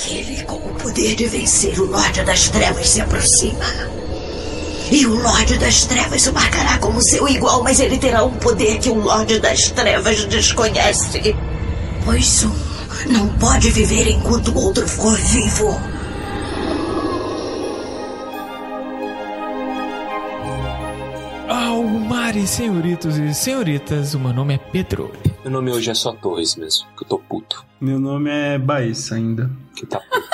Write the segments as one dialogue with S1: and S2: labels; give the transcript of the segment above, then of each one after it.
S1: Aquele com o poder de vencer o Lorde das Trevas se aproxima. E o Lorde das Trevas o marcará como seu igual, mas ele terá um poder que o Lorde das Trevas desconhece. Pois um não pode viver enquanto o outro for vivo.
S2: Almares, senhoritos e senhoritas, o meu nome é Pedro.
S3: Meu nome hoje é só Torres mesmo, que eu tô puto.
S4: Meu nome é Baissa ainda.
S3: Que tá puto.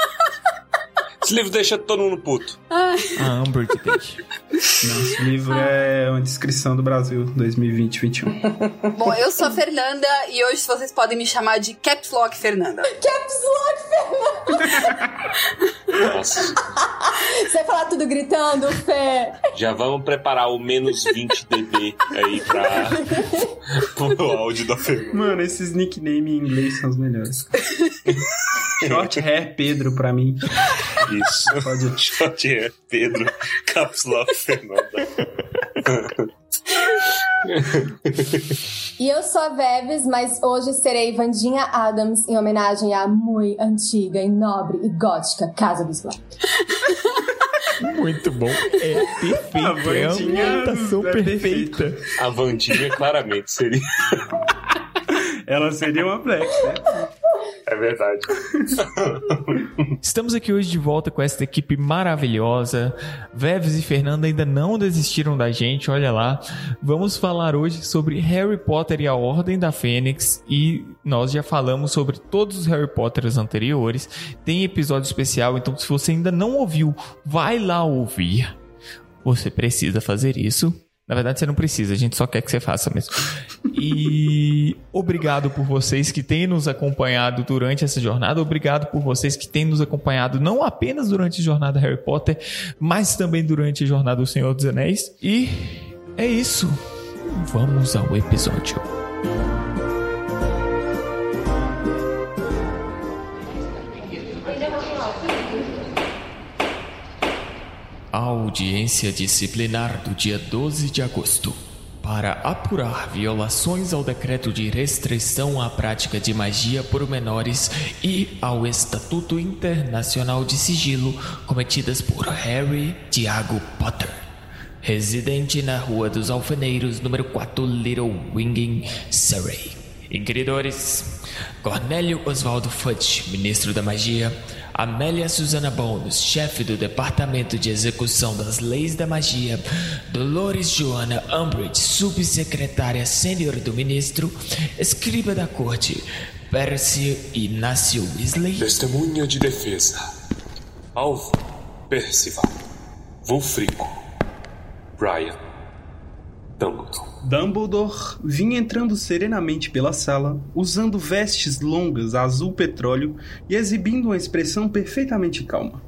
S3: Esse livro deixa todo mundo puto.
S2: A Amber que deixa.
S4: Nosso livro é uma descrição do Brasil 2020-21.
S5: Bom, eu sou a Fernanda e hoje vocês podem me chamar de Caps Lock Fernanda.
S6: Caps Lock, Fernanda!
S3: Nossa.
S6: Você vai falar tudo gritando, Fé?
S3: Já vamos preparar o menos 20 dB aí pra. pro áudio da Fernanda.
S4: Mano, esses nicknames em inglês são os melhores. Short hair Pedro pra mim.
S3: Isso.
S4: Pode.
S3: Shot é Pedro Caps Lock Fernanda.
S6: E eu sou a Veves, mas hoje serei Vandinha Adams em homenagem à muito antiga e nobre e gótica Casa dos Black.
S2: Muito bom. É perfeito.
S4: A
S2: É uma
S4: Vandinha
S2: imitação
S4: é
S2: perfeita.
S3: A Vandinha claramente seria.
S4: Ela seria uma Black, né?
S3: É verdade.
S2: Estamos aqui hoje de volta com esta equipe maravilhosa. Veves e Fernanda ainda não desistiram da gente, olha lá. Vamos falar hoje sobre Harry Potter e a Ordem da Fênix e nós já falamos sobre todos os Harry Potters anteriores. Tem episódio especial, então se você ainda não ouviu, vai lá ouvir. Você precisa fazer isso. Na verdade, você não precisa, a gente só quer que você faça mesmo. E obrigado por vocês que têm nos acompanhado durante essa jornada. Obrigado por vocês que têm nos acompanhado não apenas durante a jornada Harry Potter, mas também durante a jornada do Senhor dos Anéis. E é isso. Vamos ao episódio. Audiência disciplinar do dia 12 de agosto. Para apurar violações ao decreto de restrição à prática de magia por menores e ao Estatuto Internacional de Sigilo cometidas por Harry Tiago Potter, residente na Rua dos Alfeneiros, número 4, Little Winging, Surrey. Inquiridores: Cornélio Oswaldo Fudge, ministro da Magia. Amélia Susana Bones, chefe do Departamento de Execução das Leis da Magia. Dolores Joana Umbridge, subsecretária sênior do ministro. Escriba da corte. Percy Inácio Weasley.
S3: Testemunha de defesa. Alvo: Percival. Wulfrico. Brian. Dumbledore.
S4: Dumbledore vinha entrando serenamente pela sala, usando vestes longas azul petróleo e exibindo uma expressão perfeitamente calma.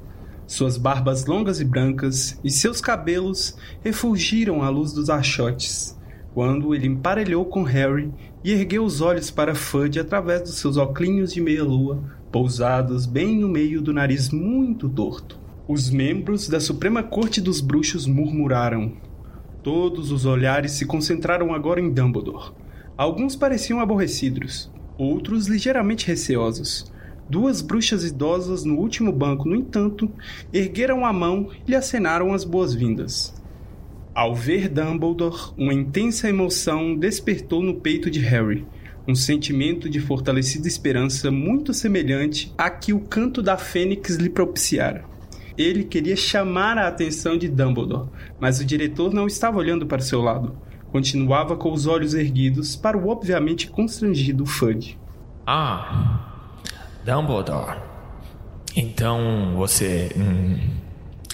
S4: Suas barbas longas e brancas e seus cabelos refulgiram à luz dos achotes, quando ele emparelhou com Harry e ergueu os olhos para Fudge através dos seus óculos de meia-lua, pousados bem no meio do nariz muito torto. Os membros da Suprema Corte dos Bruxos murmuraram, Todos os olhares se concentraram agora em Dumbledore. Alguns pareciam aborrecidos, outros ligeiramente receosos. Duas bruxas idosas no último banco, no entanto, ergueram a mão e lhe acenaram as boas-vindas. Ao ver Dumbledore, uma intensa emoção despertou no peito de Harry, um sentimento de fortalecida esperança muito semelhante a que o canto da Fênix lhe propiciara. Ele queria chamar a atenção de Dumbledore, mas o diretor não estava olhando para seu lado. Continuava com os olhos erguidos para o obviamente constrangido Fudge.
S2: Ah, Dumbledore. Então você hum,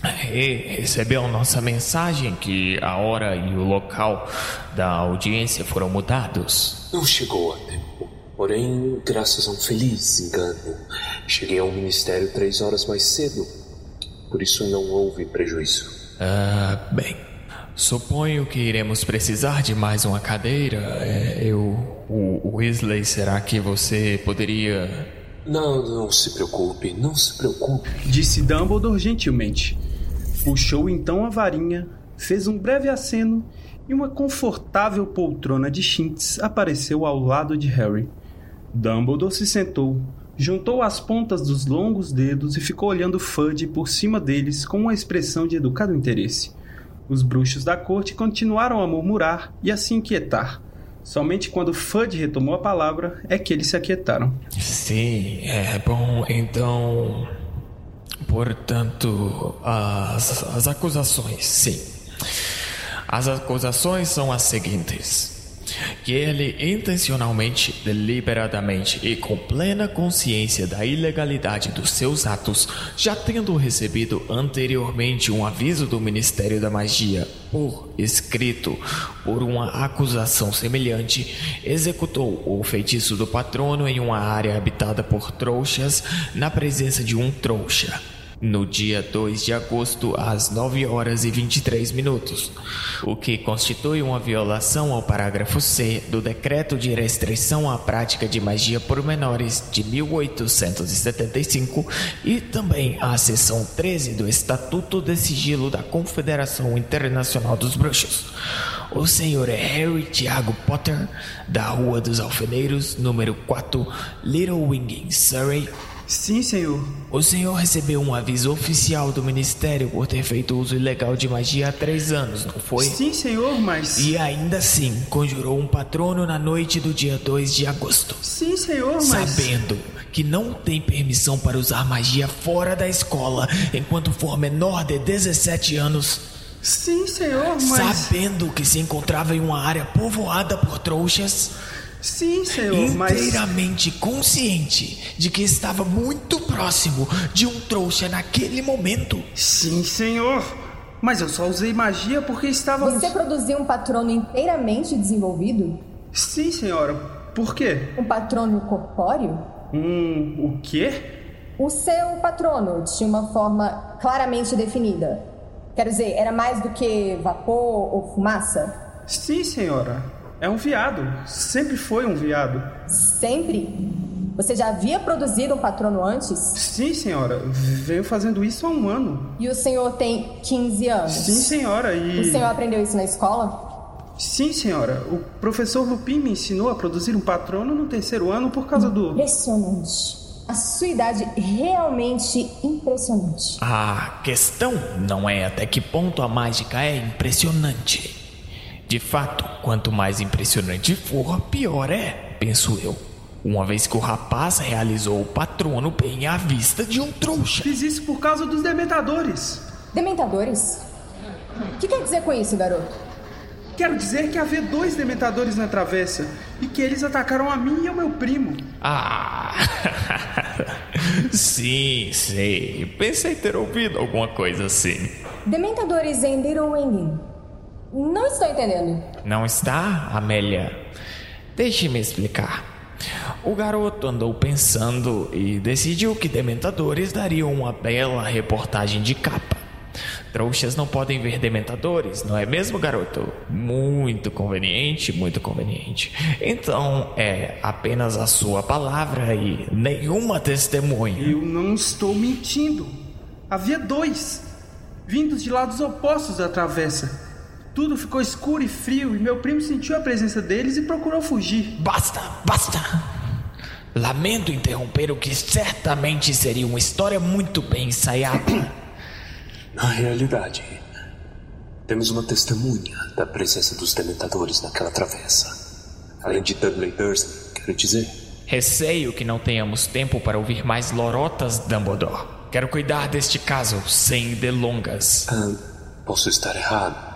S2: re- recebeu nossa mensagem que a hora e o local da audiência foram mudados?
S3: Não chegou a tempo. Porém, graças a um feliz engano, cheguei ao ministério três horas mais cedo. Por isso não houve prejuízo.
S2: Ah, bem. Suponho que iremos precisar de mais uma cadeira. É, eu. O Weasley, será que você poderia.
S3: Não, não se preocupe, não se preocupe.
S4: Disse Dumbledore gentilmente. Puxou então a varinha, fez um breve aceno e uma confortável poltrona de chintz apareceu ao lado de Harry. Dumbledore se sentou, Juntou as pontas dos longos dedos e ficou olhando Fudge por cima deles com uma expressão de educado interesse. Os bruxos da corte continuaram a murmurar e a se inquietar. Somente quando Fudge retomou a palavra é que eles se aquietaram.
S2: Sim, é bom, então. Portanto, as, as acusações, sim. As acusações são as seguintes que ele intencionalmente, deliberadamente e com plena consciência da ilegalidade dos seus atos, já tendo recebido anteriormente um aviso do Ministério da Magia por escrito por uma acusação semelhante, executou o feitiço do patrono em uma área habitada por trouxas na presença de um trouxa no dia 2 de agosto às 9 horas e 23 minutos, o que constitui uma violação ao parágrafo C do Decreto de Restrição à Prática de Magia por Menores de 1875 e também à seção 13 do Estatuto de Sigilo da Confederação Internacional dos Bruxos. O senhor é Harry Tiago Potter, da Rua dos Alfeneiros, número 4, Little Wing, Surrey,
S4: Sim, senhor.
S2: o senhor recebeu um aviso oficial do Ministério por ter feito uso ilegal de magia há três anos, não foi?
S4: Sim, senhor, mas.
S2: E ainda assim, conjurou um patrono na noite do dia 2 de agosto.
S4: Sim, senhor, mas.
S2: Sabendo que não tem permissão para usar magia fora da escola enquanto for menor de 17 anos.
S4: Sim, senhor, mas.
S2: Sabendo que se encontrava em uma área povoada por trouxas.
S4: Sim, senhor, mas.
S2: inteiramente consciente de que estava muito próximo de um trouxa naquele momento.
S4: Sim, senhor. Mas eu só usei magia porque estávamos.
S6: Você produziu um patrono inteiramente desenvolvido?
S4: Sim, senhora. Por quê?
S6: Um patrono corpóreo?
S4: Um. o quê?
S6: O seu patrono tinha uma forma claramente definida. Quero dizer, era mais do que vapor ou fumaça?
S4: Sim, senhora. É um viado. Sempre foi um viado.
S6: Sempre? Você já havia produzido um patrono antes?
S4: Sim, senhora. Venho fazendo isso há um ano.
S6: E o senhor tem 15 anos?
S4: Sim, senhora. E.
S6: O senhor aprendeu isso na escola?
S4: Sim, senhora. O professor Lupin me ensinou a produzir um patrono no terceiro ano por causa do.
S6: Impressionante. A sua idade realmente impressionante.
S2: A questão não é até que ponto a mágica é impressionante. De fato, quanto mais impressionante for, pior é, penso eu. Uma vez que o rapaz realizou o patrono bem à vista de um trouxa.
S4: Fiz isso por causa dos dementadores.
S6: Dementadores? O que quer dizer com isso, garoto?
S4: Quero dizer que havia dois dementadores na travessa e que eles atacaram a mim e ao meu primo.
S2: Ah! Sim, sei. Pensei ter ouvido alguma coisa assim.
S6: Dementadores em Little Winging. Não estou entendendo.
S2: Não está, Amélia? Deixe-me explicar. O garoto andou pensando e decidiu que Dementadores dariam uma bela reportagem de capa. Trouxas não podem ver dementadores, não é mesmo, garoto? Muito conveniente, muito conveniente. Então é apenas a sua palavra e nenhuma testemunha.
S4: Eu não estou mentindo. Havia dois, vindos de lados opostos da travessa. Tudo ficou escuro e frio e meu primo sentiu a presença deles e procurou fugir.
S2: Basta, basta! Lamento interromper o que certamente seria uma história muito bem ensaiada.
S3: Na realidade, temos uma testemunha da presença dos dementadores naquela travessa. Além de Dudley Dursley, quero dizer.
S2: Receio que não tenhamos tempo para ouvir mais lorotas, Dumbledore. Quero cuidar deste caso sem delongas.
S3: Ah, posso estar errado,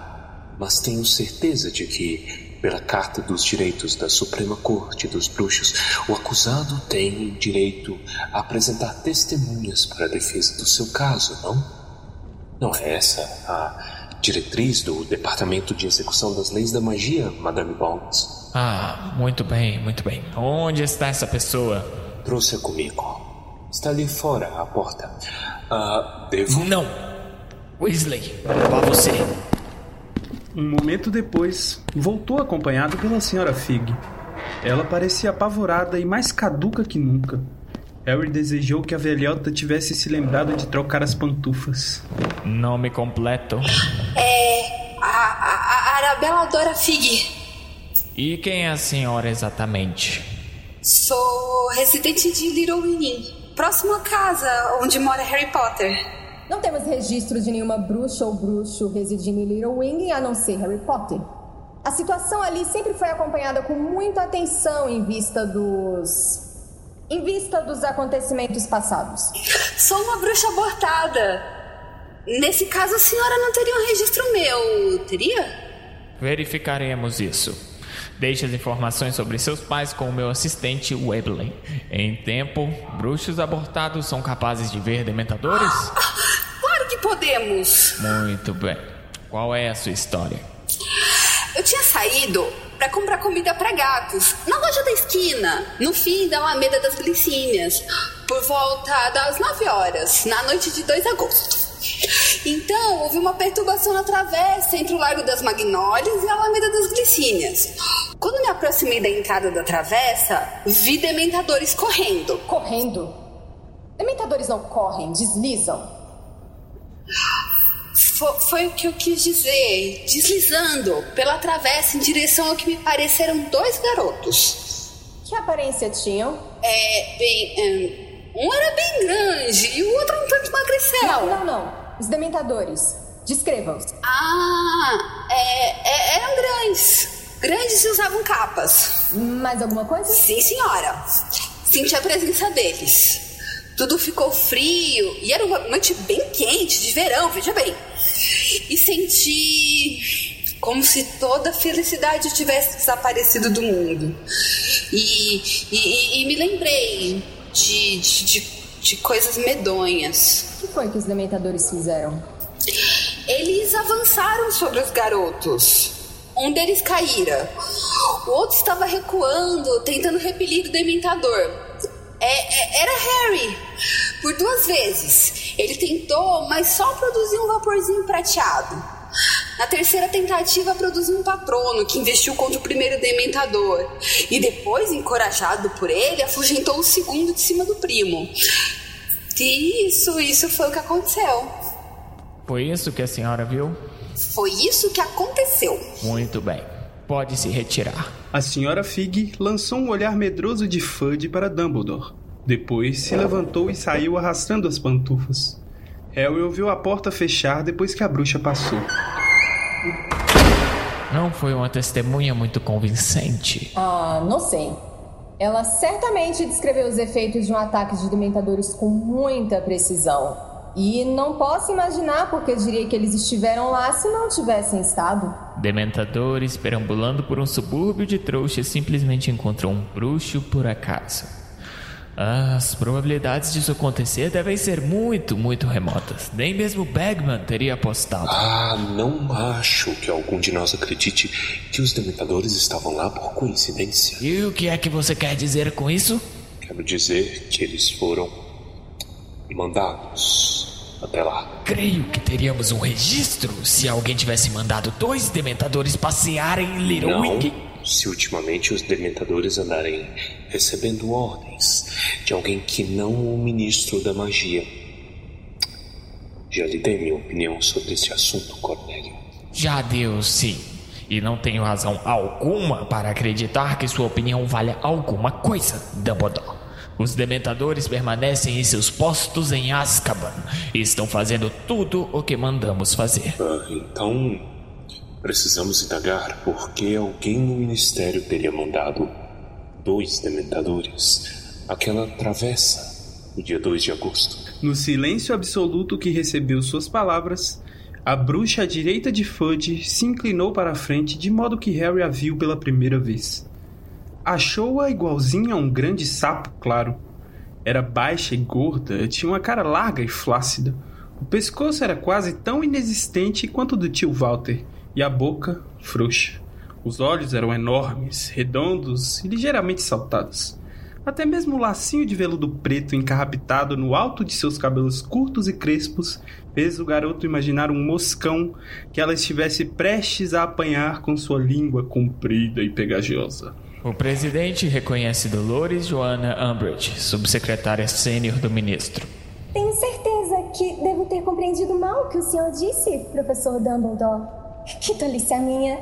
S3: mas tenho certeza de que, pela Carta dos Direitos da Suprema Corte dos Bruxos, o acusado tem direito a apresentar testemunhas para a defesa do seu caso, não? Não é essa a diretriz do Departamento de Execução das Leis da Magia, Madame Bones?
S2: Ah, muito bem, muito bem. Onde está essa pessoa?
S3: Trouxe-a comigo. Está ali fora, à porta. Ah, devo.
S2: Não! Weasley, vá você.
S4: Um momento depois, voltou acompanhado pela senhora Fig. Ela parecia apavorada e mais caduca que nunca. Harry desejou que a velhota tivesse se lembrado de trocar as pantufas.
S2: Nome completo.
S5: É. A, a, a Arabella Dora Fig.
S2: E quem é a senhora exatamente?
S5: Sou residente de Little Winning, próximo à casa onde mora Harry Potter.
S6: Não temos registro de nenhuma bruxa ou bruxo residindo em Little Wing a não ser Harry Potter. A situação ali sempre foi acompanhada com muita atenção em vista dos. em vista dos acontecimentos passados.
S5: Sou uma bruxa abortada. Nesse caso, a senhora não teria um registro meu, teria?
S2: Verificaremos isso. Deixe as informações sobre seus pais com o meu assistente Webley. Em tempo, bruxos abortados são capazes de ver dementadores?
S5: Podemos.
S2: Muito bem. Qual é a sua história?
S5: Eu tinha saído para comprar comida para gatos na loja da esquina, no fim da Alameda das Glicínias, por volta das 9 horas, na noite de 2 de agosto. Então, houve uma perturbação na travessa entre o Largo das Magnólias e a Alameda das Glicínias. Quando me aproximei da entrada da travessa, vi dementadores correndo.
S6: Correndo? Dementadores não correm, deslizam.
S5: Fo- foi o que eu quis dizer, deslizando pela travessa em direção ao que me pareceram dois garotos.
S6: Que aparência tinham?
S5: É, bem. é, um era bem grande e o outro um tanto magricel.
S6: Não, não, não. Os dementadores. Descrevam-os.
S5: Ah, é, é, eram grandes. Grandes e usavam capas.
S6: Mais alguma coisa?
S5: Sim, senhora. Senti a presença deles. Tudo ficou frio e era uma noite bem quente, de verão, veja bem. E senti como se toda a felicidade tivesse desaparecido do mundo. E, e- e me lembrei de, de, de- de coisas medonhas.
S6: O que foi que os dementadores fizeram?
S5: Eles avançaram sobre os garotos. Um deles caíra. O outro estava recuando, tentando repelir o dementador. É- é- era Harry. Por duas vezes. Ele tentou, mas só produziu um vaporzinho prateado. Na terceira tentativa, produziu um patrono que investiu contra o primeiro dementador. E depois, encorajado por ele, afugentou o segundo de cima do primo. E isso, isso foi o que aconteceu.
S2: Foi isso que a senhora viu?
S5: Foi isso que aconteceu.
S2: Muito bem. Pode se retirar.
S4: A senhora Fig lançou um olhar medroso de Fudge para Dumbledore. Depois se levantou e saiu arrastando as pantufas. Harry ouviu a porta fechar depois que a bruxa passou.
S2: Não foi uma testemunha muito convincente.
S6: Ah, não sei. Ela certamente descreveu os efeitos de um ataque de dementadores com muita precisão. E não posso imaginar porque diria que eles estiveram lá se não tivessem estado.
S2: Dementadores perambulando por um subúrbio de trouxas simplesmente encontram um bruxo por acaso. As probabilidades disso acontecer devem ser muito, muito remotas. Nem mesmo Bagman teria apostado.
S3: Ah, não acho que algum de nós acredite que os dementadores estavam lá por coincidência.
S2: E o que é que você quer dizer com isso?
S3: Quero dizer que eles foram mandados até lá.
S2: Creio que teríamos um registro se alguém tivesse mandado dois dementadores passearem em Little
S3: se ultimamente os dementadores andarem recebendo ordens de alguém que não o ministro da magia. Já lhe dei minha opinião sobre esse assunto, Cornélio.
S2: Já deu, sim. E não tenho razão alguma para acreditar que sua opinião valha alguma coisa, Dumbledore. Os dementadores permanecem em seus postos em Azkaban e estão fazendo tudo o que mandamos fazer.
S3: Ah, então, precisamos indagar por que alguém no ministério teria mandado dois dementadores àquela travessa no dia 2 de agosto.
S4: No silêncio absoluto que recebeu suas palavras, a bruxa à direita de Fudge se inclinou para a frente de modo que Harry a viu pela primeira vez. Achou-a igualzinha a um grande sapo claro. Era baixa e gorda, tinha uma cara larga e flácida. O pescoço era quase tão inexistente quanto o do tio Walter, e a boca frouxa. Os olhos eram enormes, redondos e ligeiramente saltados. Até mesmo o lacinho de veludo preto encarrapitado no alto de seus cabelos curtos e crespos fez o garoto imaginar um moscão que ela estivesse prestes a apanhar com sua língua comprida e pegajosa.
S2: O presidente reconhece Dolores Joana Umbridge, subsecretária sênior do ministro.
S6: Tenho certeza que devo ter compreendido mal o que o senhor disse, professor Dumbledore. Que tolice a minha.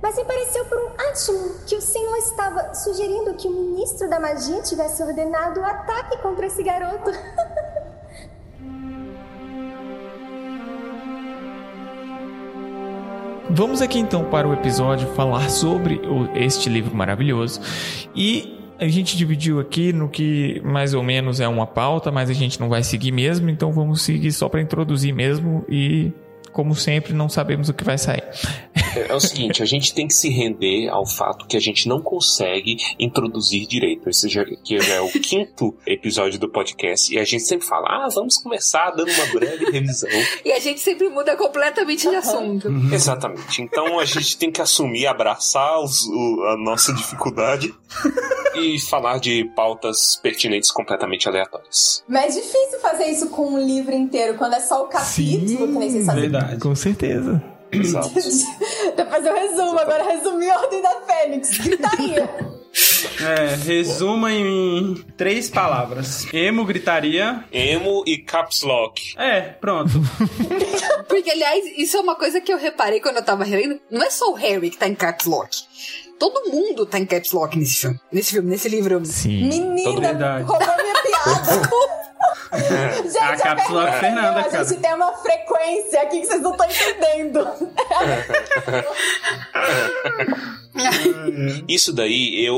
S6: Mas me pareceu por um átimo que o senhor estava sugerindo que o ministro da magia tivesse ordenado o ataque contra esse garoto.
S2: Vamos aqui então para o episódio falar sobre este livro maravilhoso. E a gente dividiu aqui no que mais ou menos é uma pauta, mas a gente não vai seguir mesmo, então vamos seguir só para introduzir mesmo e como sempre não sabemos o que vai sair.
S3: É, é o seguinte, a gente tem que se render ao fato que a gente não consegue introduzir direito. Esse já, que já é o quinto episódio do podcast. E a gente sempre fala, ah, vamos começar dando uma breve revisão.
S5: E a gente sempre muda completamente de assunto.
S3: Exatamente. Então a gente tem que assumir, abraçar os- o- a nossa dificuldade e falar de pautas pertinentes completamente aleatórias.
S6: Mas é difícil fazer isso com um livro inteiro, quando é só o capítulo que nem vocês fazem.
S4: Verdade.
S2: Com certeza.
S3: Exato.
S6: Fazer um resumo, agora resumir a Ordem da Fênix. Gritaria.
S4: É, resuma em três palavras: emo, gritaria.
S3: Emo e caps lock.
S4: É, pronto.
S5: Porque, aliás, isso é uma coisa que eu reparei quando eu tava relendo. Não é só o Harry que tá em caps lock. Todo mundo tá em caps lock nesse filme. Nesse filme, nesse livro.
S2: Sim.
S6: Menina, roubou minha piada. gente,
S4: A cápsula
S6: pergunta
S4: Fernanda,
S6: a
S4: cara.
S6: gente tem uma frequência aqui que vocês não estão entendendo.
S3: Isso daí, eu,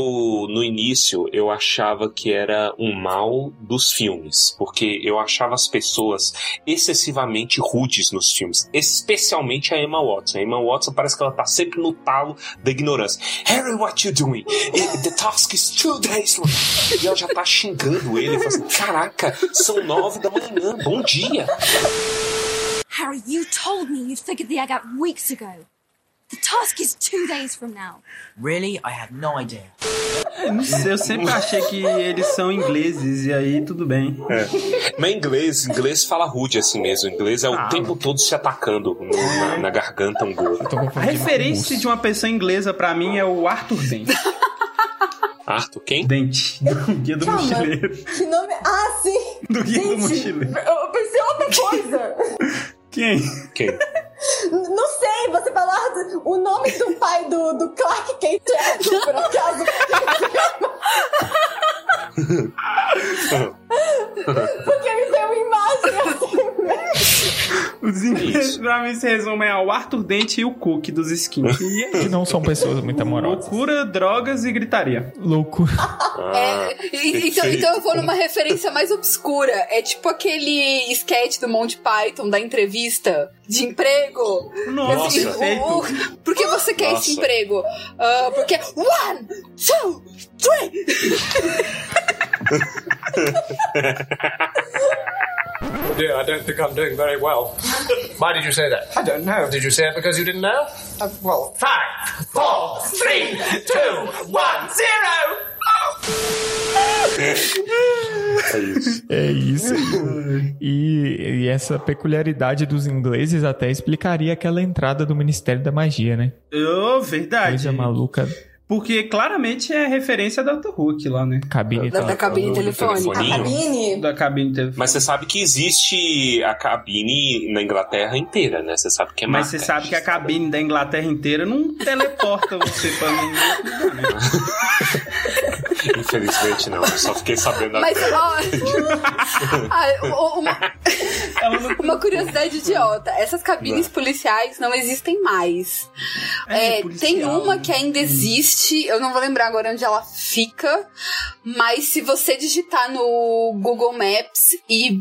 S3: no início, eu achava que era um mal dos filmes, porque eu achava as pessoas excessivamente rudes nos filmes, especialmente a Emma Watson. A Emma Watson parece que ela tá sempre no talo da ignorância. Harry, what you doing? The task is two days long. E ela já tá xingando ele, fala assim, caraca, são nove da manhã, bom dia.
S7: Harry, you told me you'd figured the egg out weeks ago. The task is two days from now.
S8: Really? I had no idea.
S4: Não sei, eu sempre achei que eles são ingleses e aí tudo bem.
S3: Mas inglês, inglês fala rude assim mesmo. Inglês é o tempo todo se atacando no- na, na garganta um.
S2: Tô
S4: A referência de uma pessoa inglesa pra mim é o Arthur Dent.
S3: Arthur, quem?
S4: Dente, do Guia do
S6: Calma.
S4: Mochileiro.
S6: Que nome. Ah, sim!
S4: Do Guia do
S6: Gente,
S4: Mochileiro.
S6: eu pensei outra coisa.
S4: Quem?
S3: Quem?
S6: Não sei, você falou o nome do pai do, do Clark Kent é por acaso. Porque me deu uma imagem assim.
S4: Os ingleses
S3: Isso.
S4: pra mim se resumem ao Arthur Dente e o Cook dos skins. E é
S2: Que não são pessoas muito amorosas.
S4: Loucura, drogas e gritaria.
S2: Loucura.
S3: Ah,
S5: E- então, então eu vou numa referência mais obscura. É tipo aquele sketch do Monty Python da entrevista de emprego.
S4: Nossa,
S5: Assim, o- o- por que você quer esse
S3: Nossa.
S5: emprego? Ah, porque. One, two, three!
S9: Dear, I don't think I'm doing very well. Why did you say that? I don't know. Did you say it because you didn't know? Uh, well, five, four, three, two, one, zero.
S3: É isso.
S2: É isso. E, e essa peculiaridade dos ingleses até explicaria aquela entrada do Ministério da Magia, né?
S4: Oh, verdade.
S2: Coisa maluca.
S4: Porque claramente é referência da Dr. Hulk lá, né?
S2: Cabine
S5: Da, da
S2: tele-
S5: cabine
S3: do
S5: telefônica.
S6: Cabine.
S4: Da cabine telefone.
S3: Mas você sabe que existe a cabine na Inglaterra inteira, né? Você sabe que é
S4: Mas você sabe que a cabine da Inglaterra inteira não teleporta você pra nenhum lugar, né?
S3: Infelizmente não. Eu só fiquei sabendo
S5: Mas,
S3: agora.
S5: ó. Uma,
S4: não-
S5: uma curiosidade idiota: essas cabines policiais não existem mais.
S4: É,
S5: É,
S4: policial,
S5: tem uma
S4: né?
S5: que ainda existe, eu não vou lembrar agora onde ela fica, mas se você digitar no Google Maps e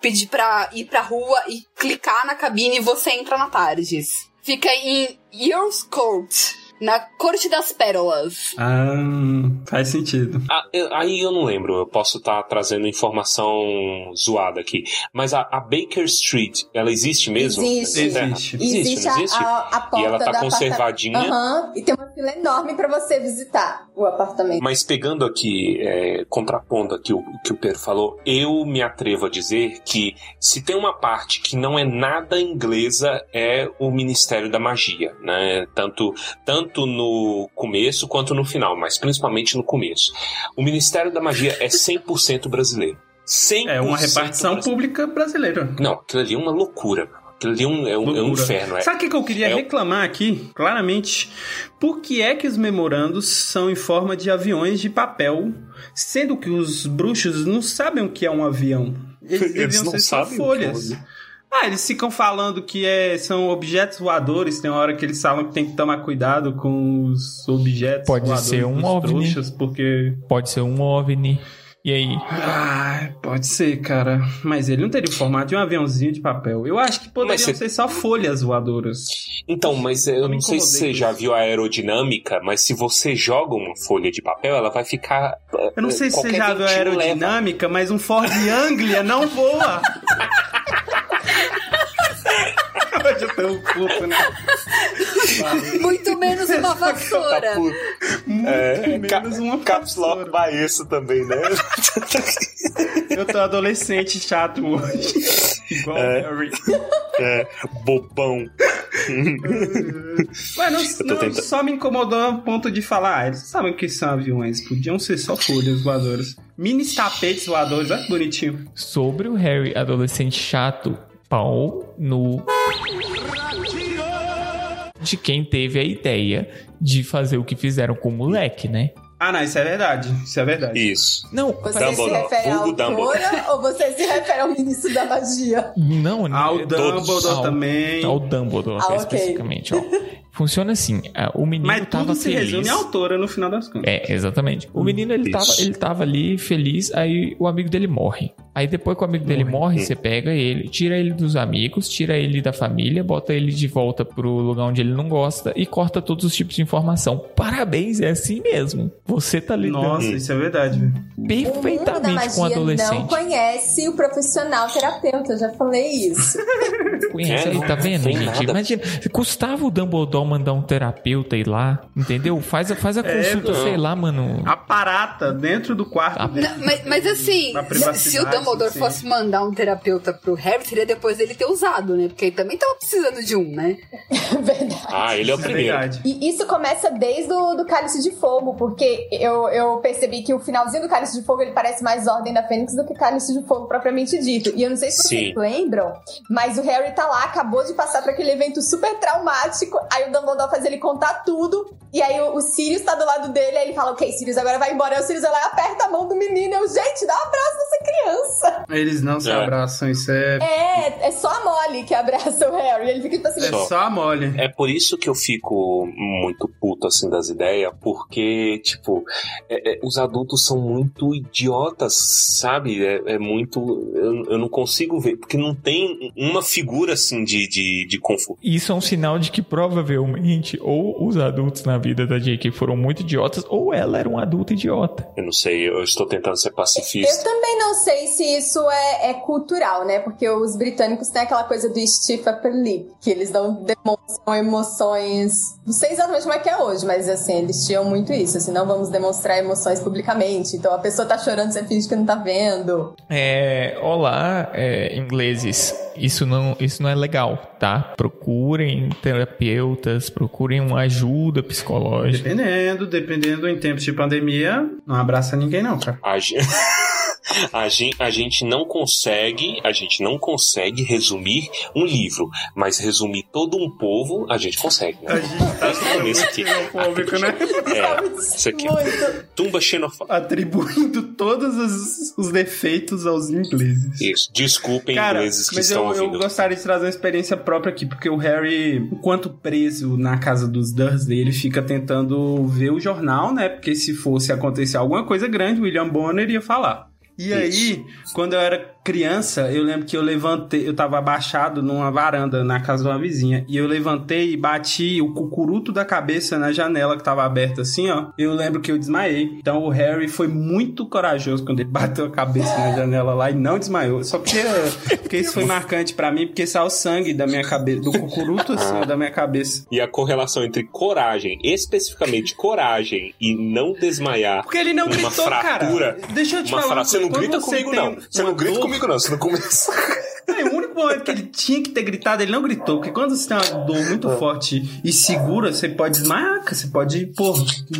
S5: pedir pra ir pra rua e clicar na cabine, você entra na Tardes. Fica em Earls Court, na Corte das Pérolas.
S4: Ah, faz sentido.
S3: Ah, eu- aí eu não lembro, eu posso estar trazendo informação zoada aqui. Mas a, a Baker Street, ela existe mesmo?
S6: Existe.
S4: Existe.
S3: Existe,
S6: Existe
S3: existe?
S6: a, a porta
S3: e ela tá conservadinha.
S6: Aham, e tem uma fila enorme pra você visitar o apartamento.
S3: Mas pegando aqui, é, contrapondo aqui o o que o Pedro falou, eu me atrevo a dizer que se tem uma parte que não é nada inglesa é o Ministério da Magia, né? Tanto, tanto no começo quanto no final, mas principalmente no começo. O Ministério da Magia é 100% brasileiro. 100%
S4: É uma repartição
S3: brasileiro.
S4: pública brasileira.
S3: Não, aquilo ali é uma loucura. Aquilo ali é um, é um, é um inferno. É.
S4: Sabe o que, que eu queria
S3: É
S4: reclamar aqui, claramente? Por que é que os memorandos são em forma de aviões de papel, sendo que os bruxos não sabem o que é um avião? Eles,
S3: Eles
S4: deviam
S3: não
S4: ser só
S3: sabem o que é um
S4: folhas.
S3: avião.
S4: Ah, eles ficam falando que é, são objetos voadores. Tem uma hora que eles falam que tem que tomar cuidado com os objetos
S2: Pode
S4: voadores
S2: ser um
S4: dos
S2: OVNI.
S4: trouxas, porque...
S2: Pode ser um OVNI. E aí?
S4: Ah, pode ser, cara. Mas ele não teria o formato de um aviãozinho de papel. Eu acho que poderiam
S3: Mas você-
S4: ser só folhas voadoras.
S3: Então, mas eu
S4: Eu
S3: não sei se você já viu a aerodinâmica, mas se você joga uma folha de papel, ela vai ficar.
S4: Eu não sei se você já viu a
S3: ventinho leva.
S4: aerodinâmica, mas um Ford Anglia não voa. Eu tô um puto, né?
S5: Muito menos uma vassoura.
S4: Muito
S3: É,
S4: menos uma
S3: Caps Lock isso também, né?
S4: Eu tô adolescente chato hoje. Igual
S3: É.
S4: o Harry.
S3: é, bobão.
S4: Mas não, não,
S3: tentando-
S4: só me incomodou a ponto de falar, ah, eles sabem o que são aviões. Podiam ser só folhas voadoras. Mini tapetes voadores, olha que bonitinho.
S2: Sobre o Harry adolescente chato, pau no. De quem teve a ideia de fazer o que fizeram com o moleque, né?
S4: Ah, não, isso é verdade. Isso é verdade.
S3: Isso.
S2: Não,
S6: Você se
S3: Dumbledore,
S6: refere à
S3: vulgo Dumbledore.
S6: autora ou você se refere ao ministro da magia?
S2: não,
S4: Ao
S2: né,
S4: Dumbledore
S2: ao-
S4: também.
S2: Ao Dumbledore,
S6: Ah, ok.
S2: especificamente, ó. Funciona assim, ah, o menino
S4: Mas
S2: tava
S4: tudo se
S2: feliz.
S4: resume à autora no final das contas.
S2: É, exatamente. O menino, ele tava, ele tava ali feliz, aí o amigo dele morre. Aí depois que o amigo dele morre, você pega ele, tira ele dos amigos, tira ele da família, bota ele de volta pro lugar onde ele não gosta e corta todos os tipos de informação. Parabéns, é assim mesmo. Você tá lidando
S4: Nossa, isso é verdade.
S2: perfeitamente com o
S6: magia não
S2: adolescente.
S6: conhece o profissional terapeuta, eu já falei isso.
S2: Conhece
S3: É, não
S2: tá vendo, gente?
S3: nada.
S2: Imagina, custava o Dumbledore mandar um terapeuta ir lá, entendeu? Faz a, faz a consulta,
S3: não.
S2: sei lá, mano.
S4: Aparata dentro do quarto
S2: Ah,
S4: dele.
S5: Não, mas, mas assim, se o Dumbledore
S4: sim.
S5: fosse mandar um terapeuta pro Harry, seria depois dele ter usado, né? Porque ele também tava precisando de um, né?
S6: Verdade.
S3: Ah, ele é o
S4: é
S3: primeiro.
S4: verdade.
S6: E isso começa desde o do Cálice de Fogo, porque eu, eu percebi que o finalzinho do Cálice de Fogo ele parece mais Ordem da Fênix do que Cálice de Fogo propriamente dito. E eu não sei se vocês
S3: Sim.
S6: lembram, mas o Harry tá lá, acabou de passar por aquele evento super traumático, aí o Dumbledore faz ele contar tudo, e aí o, o Sirius tá do lado dele, aí ele fala, ok, Sirius, agora vai embora. Aí o Sirius vai lá e aperta a mão do menino, eu, gente, dá um abraço nessa criança.
S4: Eles não se
S3: É.
S4: abraçam, isso é.
S6: É, é só a Molly que abraça o Harry, ele fica tipo assim...
S4: É só a mole.
S3: É por isso que eu fico muito puto assim das ideias, porque, tipo, é- é, os adultos são muito idiotas, sabe? É, é muito. Eu, eu não consigo ver, porque não tem uma figura assim de, de, de conforto.
S2: Isso é um sinal de que provavelmente ou os adultos na vida da J.K. foram muito idiotas ou ela era um adulto idiota.
S3: Eu não sei, eu estou tentando ser
S6: Eu
S3: pacifista.
S6: também não sei se isso é, é cultural, né? Porque os britânicos têm aquela coisa do stiff upper lip, que eles não demonstram emoções. Não sei exatamente como é que é hoje, mas assim, eles tinham muito isso. Assim, não vamos demonstrar emoções publicamente. Então a pessoa tá chorando, você finge que não tá vendo.
S2: É, olá, é, ingleses. Isso não, isso não é legal, tá? Procurem terapeutas, procurem uma ajuda psicológica.
S4: Dependendo, dependendo em tempos de pandemia, não abraça ninguém, não, cara.
S3: A gen- A gente, a gente não consegue, a gente não consegue resumir um livro, mas resumir todo um povo, a gente consegue. Né?
S4: A gente tá
S3: Desde o começo aqui.
S4: xenofóbico, né?
S3: É, isso aqui. Tumba xenofóbica.
S4: Atribuindo todos os, os defeitos aos ingleses.
S3: Isso. Desculpem
S4: Cara,
S3: ingleses que
S4: mas
S3: estão
S4: eu, eu
S3: ouvindo.
S4: gostaria de trazer uma experiência própria aqui, porque o Harry, enquanto preso na casa dos Dursley, ele fica tentando ver o jornal, né? Porque se fosse acontecer alguma coisa grande, o William Bonner ia falar. E aí, quando eu era criança, eu lembro que eu levantei, eu tava abaixado numa varanda na casa de uma vizinha, e eu levantei e bati o cucuruto da cabeça na janela que tava aberta assim, ó. Eu lembro que eu desmaiei. Então o Harry foi muito corajoso quando ele bateu a cabeça na janela lá e não desmaiou. Só porque, porque isso foi marcante pra mim, porque saiu sangue da minha cabeça, do cucuruto assim, da minha cabeça.
S3: E a correlação entre coragem, especificamente coragem, e não desmaiar.
S4: Porque ele não gritou,
S3: fratura,
S4: cara. Deixa eu te falar.
S3: fra- Você não grita comigo, não. Você não grita comigo, não. Você não começa.
S4: É, o único momento que ele tinha que ter gritado, ele não gritou. Porque quando você tem uma dor muito forte e segura, você pode desmaiar, você pode, pô,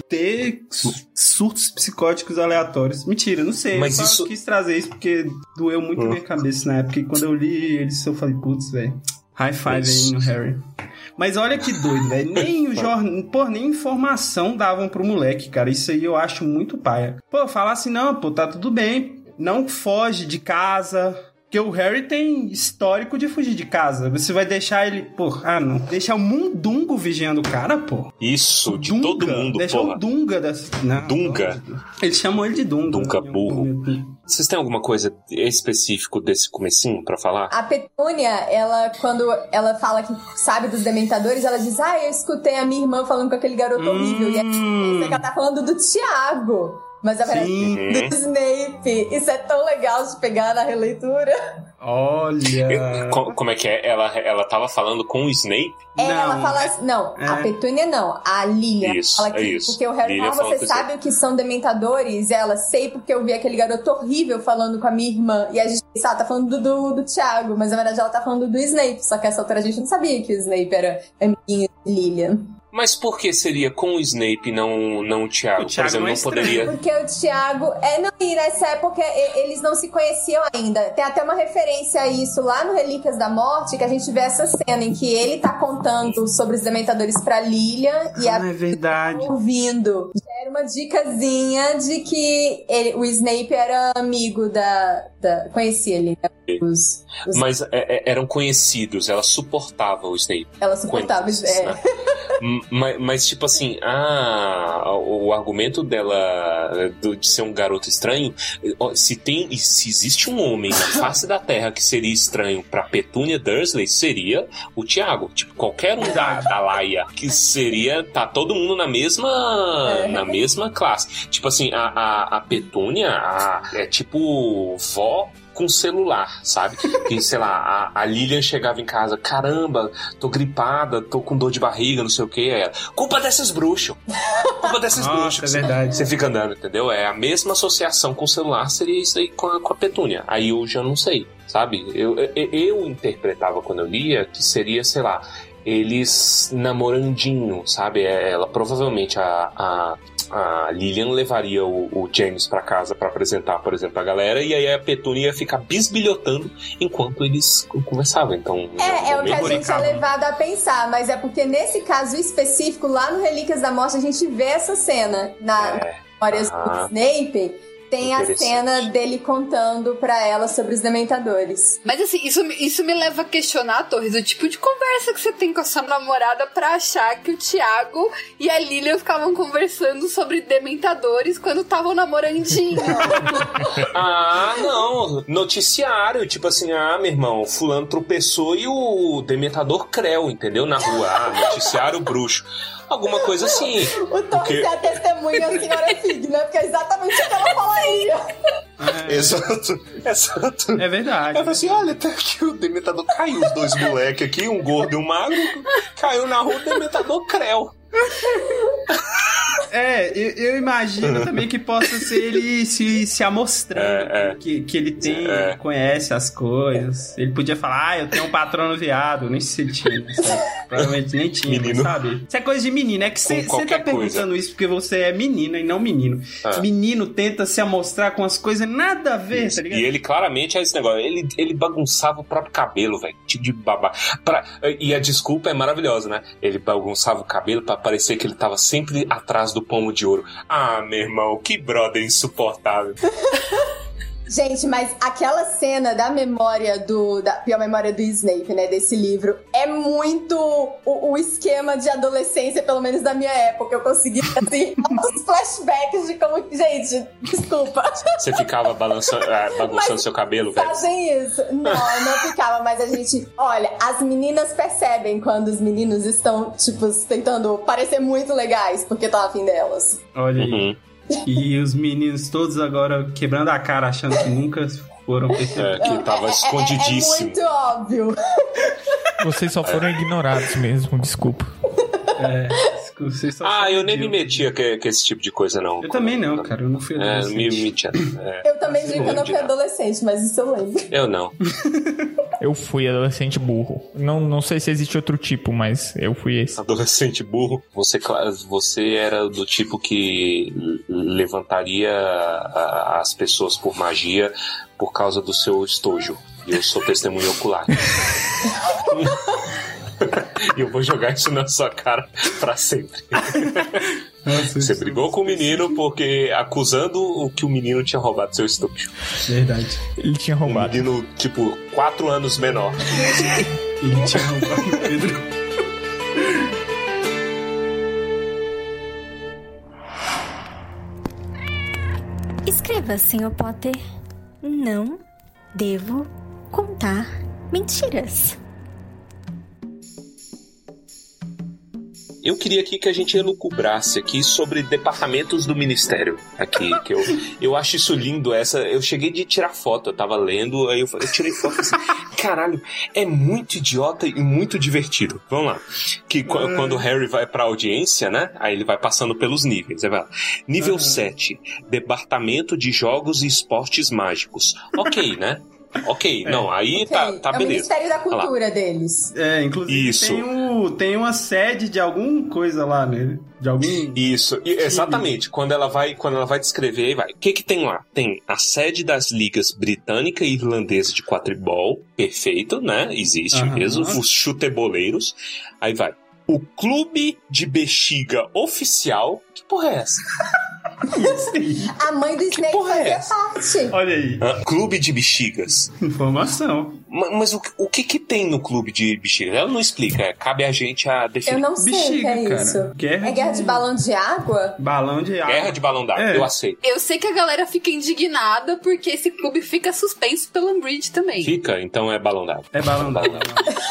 S4: ter su- surtos psicóticos aleatórios. Mentira, não sei.
S3: Mas
S4: eu só
S3: isso-
S4: quis trazer isso porque doeu muito
S3: Hum.
S4: minha cabeça na época. E quando eu li eles, eu falei, putz, velho. High five
S3: Isso.
S4: aí no Harry. Mas olha que doido, velho. Nem o jornal, pô, nem informação davam pro moleque, cara. Isso aí eu acho muito paia. Pô, falar assim, não, pô, tá tudo bem. Não foge de casa. Porque o Harry tem histórico de fugir de casa. Você vai deixar ele, pô, ah, não. Deixar o mundungo vigiando o cara, pô.
S3: Isso, de
S4: Dunga.
S3: todo mundo,
S4: Deixar
S3: porra.
S4: o Dunga das. Não,
S3: Dunga.
S4: Eles chamam ele de Dunga.
S3: Dunga burro. Vocês têm alguma coisa específico desse comecinho pra falar?
S6: A Petúnia, ela, quando ela fala que sabe dos dementadores, ela diz: Ah, eu escutei a minha irmã falando com aquele garoto horrível. E a gente pensa que ela tá falando do Tiago. Mas na verdade, do Snape. Isso é tão legal de pegar na releitura.
S4: Olha.
S3: Co- Como é que é? Ela, ela tava falando com o Snape?
S6: É, ela
S4: Não,
S6: fala
S4: é-
S6: assim, não, a
S4: é.
S6: Petúnia não, a Lilian.
S3: Isso,
S6: fala que,
S3: é isso.
S6: Porque o Harry
S3: Lilian
S6: fala,
S3: fala
S6: você sabe o que são dementadores? E ela, sei porque eu vi aquele garoto horrível falando com a minha irmã. E a gente pensa, ah, tá falando do, do, do Thiago, mas na verdade ela tá falando do Snape. Só que essa outra a gente não sabia que o Snape era amiguinho de Lilian.
S3: Mas por que seria com o Snape e não, não o Thiago?
S4: O
S3: Por
S4: Thiago
S3: exemplo,
S4: é
S3: não poderia.
S6: Porque o Thiago. É, não, e nessa época eles não se conheciam ainda. Tem até uma referência a isso lá no Relíquias da Morte, que a gente vê essa cena em que ele tá contando sobre os dementadores pra Lilian e a
S4: Ah, é verdade.
S6: ouvindo. Já era uma dicasinha de que ele- o Snape era amigo da. da conhecia ele, né? Os, os-
S3: Mas é, é, eram conhecidos, ela suportava o Snape.
S6: ela suportava.
S3: Coisas,
S6: É.
S3: né? Mas, mas, tipo assim, ah, o, argumento dela do- de ser um garoto estranho, se tem, se existe um homem na face da Terra que seria estranho pra Petúnia Dursley, seria o Tiago. Tipo, qualquer um da, da Laia, que seria, tá todo mundo na mesma,
S6: É.
S3: na mesma classe. Tipo assim, a, a, a Petúnia a- é tipo vó com celular, sabe? Que, sei lá, a, a Lilian chegava em casa, caramba, tô gripada, tô com dor de barriga, não sei o que. Ela, culpa desses bruxos. Culpa desses
S4: Nossa,
S3: bruxos.
S4: é verdade.
S3: Você fica andando, entendeu? É a mesma associação com o celular, seria isso aí com a, com a Petúnia. Aí eu já não sei, sabe? Eu, eu, eu interpretava quando eu lia que seria, sei lá, eles namorandinho, sabe? É, Ela provavelmente a. a a Lilian levaria o, o James pra casa pra apresentar, por exemplo, a galera, e aí a Petúnia ia ficar bisbilhotando enquanto eles conversavam. Então,
S6: É, é o que a gente é
S4: buricaba.
S6: levado a pensar, mas é porque nesse caso específico, lá no Relíquias da Morte, a gente vê essa cena. Na
S3: É,
S6: Memórias do Snape, tem a cena dele contando pra ela sobre os dementadores.
S5: Mas assim, isso, me- isso me leva a questionar, Torres, o tipo de conversa que você tem com a sua namorada pra achar que o Thiago e a Lilian ficavam conversando sobre dementadores quando estavam namorandinho.
S3: Ah, não. Noticiário. Tipo assim, ah, meu irmão, fulano tropeçou e o dementador creu, entendeu? Na rua. Ah, noticiário bruxo. Alguma coisa assim.
S6: O Torres
S3: Porque-
S6: é a testemunha a senhora Fig, né? Porque é exatamente o que ela falaria.
S3: Exato, exato.
S4: É verdade.
S3: Ela falou assim: olha, tá aqui o dementador caiu, os dois moleques aqui, um gordo e um magro, caiu na rua, o dementador creu.
S4: É, eu, eu imagino também que possa ser ele se, se amostrando,
S3: É, é.
S4: Que, que ele tem,
S3: É.
S4: conhece as coisas. Ele podia falar, ah, eu tenho um patrono viado. Nem sei se ele tinha. sabe? Provavelmente nem tinha,
S3: Menino.
S4: sabe? Isso é coisa de menino. É que você tá perguntando isso porque você é menina e não menino.
S3: É.
S4: Menino tenta se amostrar com as coisas nada a ver, tá ligado?
S3: E ele claramente é esse negócio. Ele, ele bagunçava o próprio cabelo, velho. Tipo de babá. Pra- e a desculpa é maravilhosa, né? Ele bagunçava o cabelo pra parecer que ele tava sempre atrás do pomo de ouro. Ah, meu irmão, que brother insuportável.
S6: Gente, mas aquela cena da memória do. da pior memória do Snape, né? Desse livro, é muito o, o esquema de adolescência, pelo menos da minha época. Eu consegui, assim, os flashbacks de como. Gente, desculpa.
S3: Você ficava balançando, ah, bagunçando
S6: Mas
S3: seu cabelo, velho.
S6: Fazem isso. Não, eu não ficava, mas a gente. Olha, as meninas percebem quando os meninos estão, tipo, tentando parecer muito legais, porque estão afim delas.
S4: Olha aí.
S3: Uhum.
S4: E os meninos todos agora quebrando a cara, achando que nunca foram percebidos.
S3: É, que tava
S6: É,
S3: escondidíssimo.
S6: muito óbvio.
S2: Vocês só foram ignorados mesmo, desculpa.
S4: É, vocês só
S3: Ah, eu nem me metia com, com esse tipo de coisa, não.
S4: Eu também não, cara. Eu não fui
S3: É, me
S4: adolescente.
S3: metia. É,
S6: Eu também digo que eu não fui adolescente, mas isso eu lembro.
S3: eu não.
S2: Eu fui adolescente burro. Não, não sei se existe outro tipo, mas eu fui esse.
S3: Adolescente burro. Você, você era do tipo que levantaria as pessoas por magia por causa do seu estojo. E eu sou testemunho ocular. E eu vou jogar isso na sua cara pra sempre.
S4: Nossa,
S3: Você brigou com o menino porque acusando o que o menino tinha roubado seu estúdio.
S4: Verdade.
S2: Ele tinha
S3: Um
S2: roubado.
S3: menino, tipo, quatro anos menor.
S4: Ele tinha roubado o Pedro.
S10: Escreva, Sr. Potter. Não devo contar mentiras.
S3: Eu queria aqui que a gente elucubrasse aqui sobre departamentos do ministério. Aqui, que eu, eu acho isso lindo. Essa, eu cheguei de tirar foto, eu tava lendo, aí eu, eu tirei foto assim. Caralho, é muito idiota e muito divertido. Vamos lá. Que qu- quando o Harry vai pra audiência, né? Aí ele vai passando pelos níveis. Aí vai lá. Nível 7, Departamento de Jogos e Esportes Mágicos. Ok, né? Ok, não, aí tá, tá
S6: é o
S3: beleza.
S6: Ministério da
S3: Olha lá.
S6: Cultura deles.
S4: É, inclusive
S3: Isso.
S4: Tem, o, tem uma sede de alguma coisa lá, né? De algum.
S3: Isso, e- exatamente. Quando ela vai, quando ela vai descrever, aí vai. O que que tem lá? Tem a sede das ligas britânica e irlandesa de quadribol, perfeito, né? Existe
S4: Aham.
S3: mesmo. Os chuteboleiros. Aí vai. O clube de bexiga oficial. Que porra é essa?
S6: A mãe do
S3: porra é
S6: fazia parte.
S4: Olha aí.
S3: Hã? clube de bexigas.
S4: Informação.
S3: Ma- Mas, o, o que que tem no clube de bexigas? Ela não explica. é, Cabe a gente a definir.
S6: Eu não sei o que
S4: Bexiga,
S6: é
S4: cara.
S6: isso.
S4: Guerra
S6: é guerra
S4: de-
S6: de balão de água?
S4: Balão de água.
S3: Guerra de balão d'água.
S4: É.
S3: Eu aceito.
S5: Eu sei que a galera fica indignada porque esse clube fica suspenso pelo Umbridge também.
S3: Fica, então é balão d'água.
S4: É balão d'água.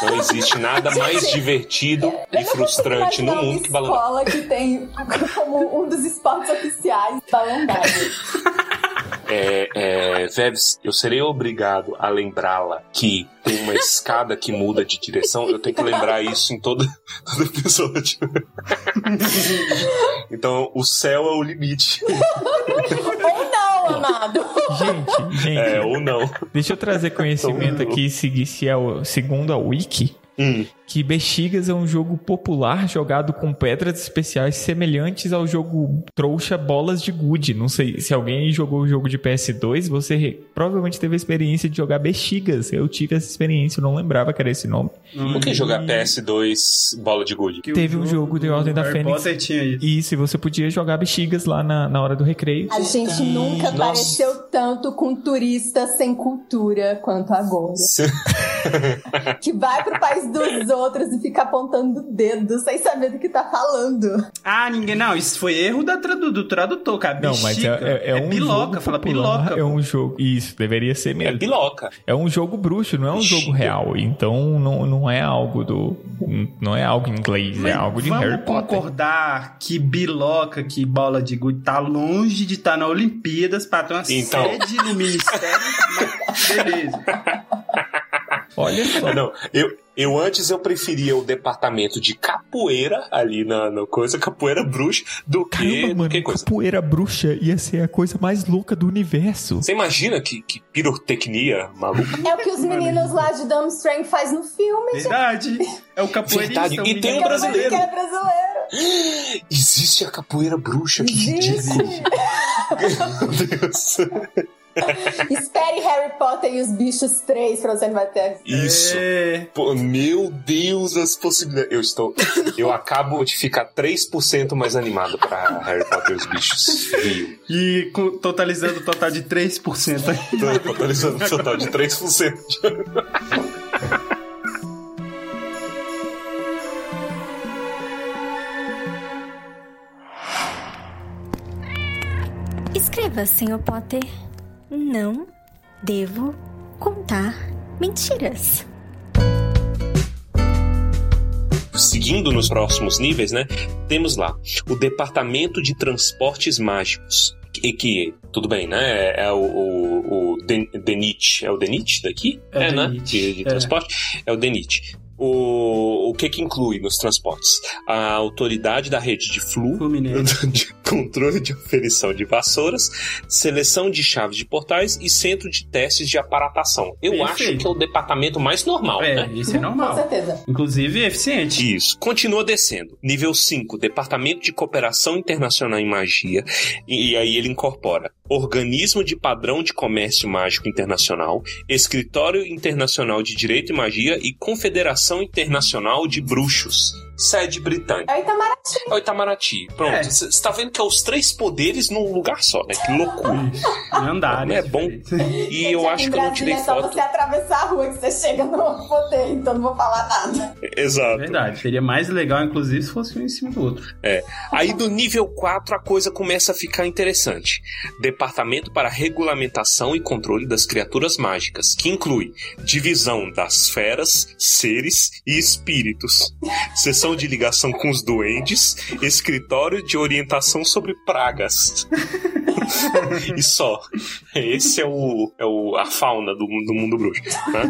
S3: Não existe nada mais divertido e frustrante no mundo que balão d'água.
S6: escola que tem como um dos esportes oficiais balão d'água.
S3: É, é, Veves, eu serei obrigado a lembrá-la que tem uma escada que muda de direção. Eu tenho que lembrar isso em todo, todo episódio. então, o céu é o limite.
S6: Ou não, amado.
S2: Gente, gente,
S3: É, ou não.
S2: deixa eu trazer conhecimento aqui, se, se é o, segundo a Wiki,
S3: Hum.
S2: Que Bexigas é um jogo popular jogado com pedras especiais semelhantes ao jogo trouxa Bolas de Gude. Não sei se alguém jogou o jogo de PS2, você provavelmente teve a experiência de jogar Bexigas. Eu tive essa experiência, eu não lembrava que era esse nome.
S3: Por que jogar PS2 bola de gude?
S2: Teve um jogo de Ordem da
S4: Harry
S2: Fênix.
S4: Potter tinha isso.
S2: Isso, e você podia jogar Bexigas lá na, na hora do recreio.
S6: A gente nunca
S3: Nossa.
S6: pareceu tanto com turista sem cultura quanto agora. Que vai pro país dos outros e fica apontando o dedo sem saber do que tá falando.
S4: Ah, ninguém. Não, isso foi erro da tradu- do tradutor, cara.
S2: Não, mas é,
S4: Bexiga.
S2: é, é um
S4: biloca,
S2: jogo
S4: fala biloca.
S2: É um jogo. Isso, deveria ser
S3: É
S2: mesmo.
S3: piloca.
S2: É um jogo bruxo, não é um
S3: Bexiga.
S2: jogo real. Então não, não é algo do. Não é algo em inglês, é
S4: Mas
S2: algo de
S4: vamos
S2: Harry Potter.
S4: concordar que biloca, que bola de gude tá longe de estar na Olimpíadas pra ter uma
S3: Então.
S4: sede no ministério. mas beleza.
S2: Olha só.
S3: Não, eu, eu antes eu preferia o departamento de capoeira ali na, na coisa, capoeira bruxa, do que,
S2: Caramba,
S3: do
S2: mano,
S3: que coisa.
S2: capoeira bruxa ia ser a coisa mais louca do universo.
S3: Você imagina que, que pirotecnia maluca?
S6: É o que os meninos lá de Durmstrang faz no filme, gente.
S4: Verdade. É o capoeirista.
S3: Verdade.
S4: o
S3: E tem um brasileiro.
S6: Que é brasileiro.
S3: Existe a capoeira bruxa, que ridículo. Meu Deus.
S6: Espere Harry Potter e os bichos 3 pra você não vai ter.
S3: Isso.
S4: É.
S3: Pô, meu Deus, as possibilidades. Eu estou. Eu acabo de ficar 3% mais animado pra Harry Potter e os bichos. Viu?
S4: E totalizando o total de 3% aí.
S3: Tô totalizando um total de 3%.
S10: Escreva, Sr. Potter. Não devo contar mentiras.
S3: Seguindo nos próximos níveis, né? Temos lá o Departamento de Transportes Mágicos. Que, que tudo bem, né? É o, o, o Den- DENIT. É o DENIT daqui?
S4: É o
S3: né?
S4: DENIT,
S3: De, de
S4: é.
S3: transporte. É o DENIT. O, o que que inclui nos transportes? A autoridade da rede de flu, de controle de aferição de vassouras, seleção de chaves de portais e centro de testes de aparatação. Eu
S4: Perfeito.
S3: acho que é o departamento mais normal,
S4: É,
S3: né?
S4: isso é
S6: Com
S4: normal.
S6: certeza.
S4: Inclusive eficiente.
S3: Isso. Continua descendo. Nível 5, Departamento de Cooperação Internacional em Magia. E, e aí ele incorpora Organismo de Padrão de Comércio Mágico Internacional, Escritório Internacional de Direito e Magia e Confederação Internacional de Bruxos. Sede britânica.
S6: É o Itamaraty.
S3: É o Itamaraty. Pronto.
S4: É.
S3: Você tá vendo que é os três poderes num lugar só, né? Que loucura.
S4: Andares.
S3: É bom. E eu
S6: Gente,
S3: acho que eu não tirei
S6: é só
S3: foto.
S6: você atravessar a rua que você chega no poder, então não vou falar nada.
S3: Exato.
S4: Verdade. Seria mais legal, inclusive, se fosse um em cima do outro.
S3: É. Aí do nível 4 a coisa começa a ficar interessante. Departamento para Regulamentação e Controle das Criaturas Mágicas, que inclui divisão das feras, seres e espíritos. Seção de ligação com os duendes, escritório de orientação sobre pragas. e só. Esse é o, é o a fauna do, do mundo bruxo. Né?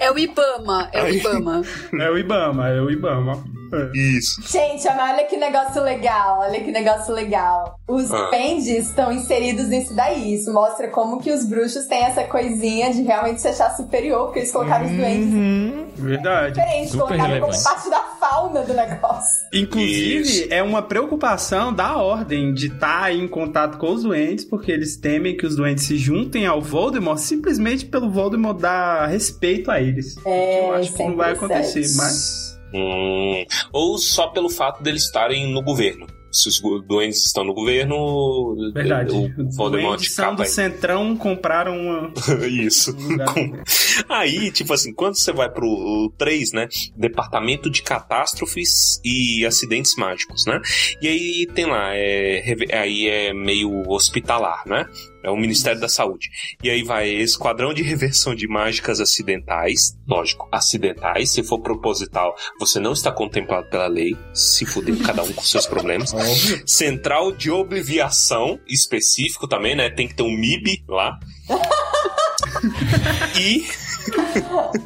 S5: É o Ibama, é o. Ibama.
S4: É o Ibama, é o Ibama. É.
S3: Isso.
S6: Gente, mas olha que negócio legal, olha que negócio legal. Os
S3: Ah.
S6: pendes estão inseridos nisso daí. Isso mostra como que os bruxos têm essa coisinha de realmente se achar superior, porque eles colocaram os doentes
S4: Uhum. Verdade.
S6: diferentes,
S2: Super
S6: colocaram como parte da fauna do negócio.
S4: Inclusive,
S3: Isso.
S4: é uma preocupação da ordem de estar em contato com os doentes, porque eles temem que os doentes se juntem ao Voldemort simplesmente pelo Voldemort dar respeito a eles.
S6: É,
S4: eu acho
S6: isso
S4: que
S6: é
S4: não vai acontecer, mas.
S3: Hum, ou só pelo fato deles estarem no governo. Se os duendes estão no governo,
S4: Verdade.
S3: o Voldemort
S4: são do
S3: aí.
S4: Centrão compraram uma.
S3: Isso.
S4: um.
S3: Aí, tipo assim, quando você vai pro 3, né? Departamento de Catástrofes e Acidentes Mágicos, né? E aí tem lá, é, aí é meio hospitalar, né? É o Ministério da Saúde. E aí vai Esquadrão de Reversão de Mágicas Acidentais. Lógico, acidentais. Se for proposital, você não está contemplado pela lei. Se fuder, cada um com seus problemas. Central de Obliviação, específico também, né? Tem que ter um MIB lá. e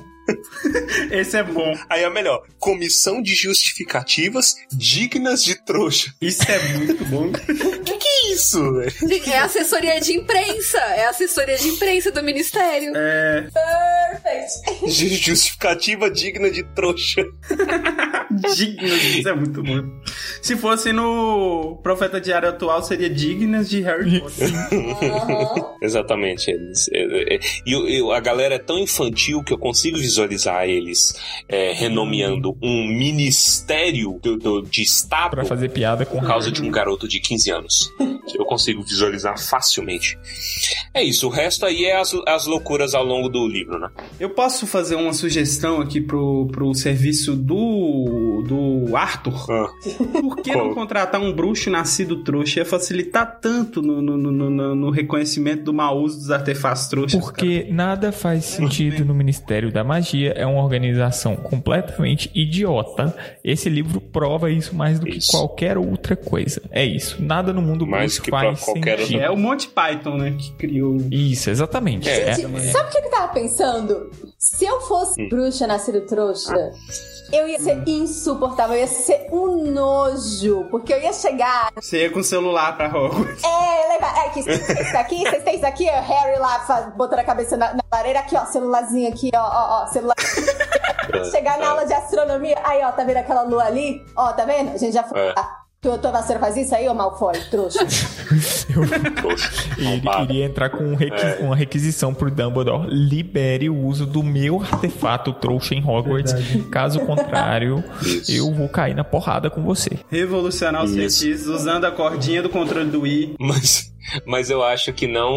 S4: Esse é bom.
S3: aí é melhor, Comissão de Justificativas Dignas de Trouxa.
S4: Isso é muito bom.
S3: Que que é isso, velho?
S5: É assessoria de imprensa, é a assessoria de imprensa do ministério.
S4: É.
S6: Perfect.
S3: Ju- Justificativa digna de trouxa.
S4: Dignas, isso é muito bom. Se fosse no Profeta Diário atual, seria dignas de Harry Potter.
S6: Aham.
S3: Exatamente. Eles, é, é, e eu- eu- a galera é tão infantil que eu consigo visualizar eles é, renomeando um ministério do, do- de Estado
S2: Pra fazer piada com
S3: por causa de um garoto de 15 anos. Eu consigo visualizar facilmente. É isso, o resto aí é as, as loucuras ao longo do livro, né?
S4: Eu posso fazer uma sugestão aqui pro, pro serviço do, do Arthur?
S3: Ah,
S4: Por que não contratar um bruxo nascido trouxa? Ia facilitar tanto no, no, no, no- no reconhecimento do mau uso dos artefatos trouxas.
S2: Porque nada faz sentido no Ministério da Magia, é uma organização completamente idiota. Esse livro prova isso mais do que
S3: Isso.
S2: qualquer outra coisa. É isso. Nada no mundo
S3: Mais
S2: bruxo
S3: que
S2: faz
S3: qualquer
S2: sentido.
S4: É o Monty Python, né? Que criou.
S2: Isso, exatamente.
S3: É.
S2: É.
S6: Sabe o que eu tava pensando? Se eu fosse
S3: Hum.
S6: bruxa nascida trouxa, eu ia ser insuportável, eu ia ser um nojo, porque eu ia chegar.
S4: Você ia com o celular pra Hogwarts.
S6: É, leva. É, que vocês têm isso aqui, vocês têm isso aqui, ó, Harry lá botando a cabeça na, na lareira, aqui, ó, celularzinho aqui, ó, ó, ó, celular. Chegar na aula de astronomia, aí, ó, tá vendo aquela lua ali? Ó, tá vendo? A gente já foi.
S3: É.
S6: Ah, tua, tua vassoura faz isso aí, ô Malfoy, trouxa?
S2: Ele
S3: Malvado.
S2: queria entrar com um requi-
S3: É.
S2: uma requisição pro Dumbledore. Libere o uso do meu artefato trouxa em Hogwarts. Caso contrário,
S3: Isso.
S2: eu vou cair na porrada com você.
S4: Revolucionar os cientistas usando a cordinha do controle do Wii.
S3: Mas, mas eu acho que não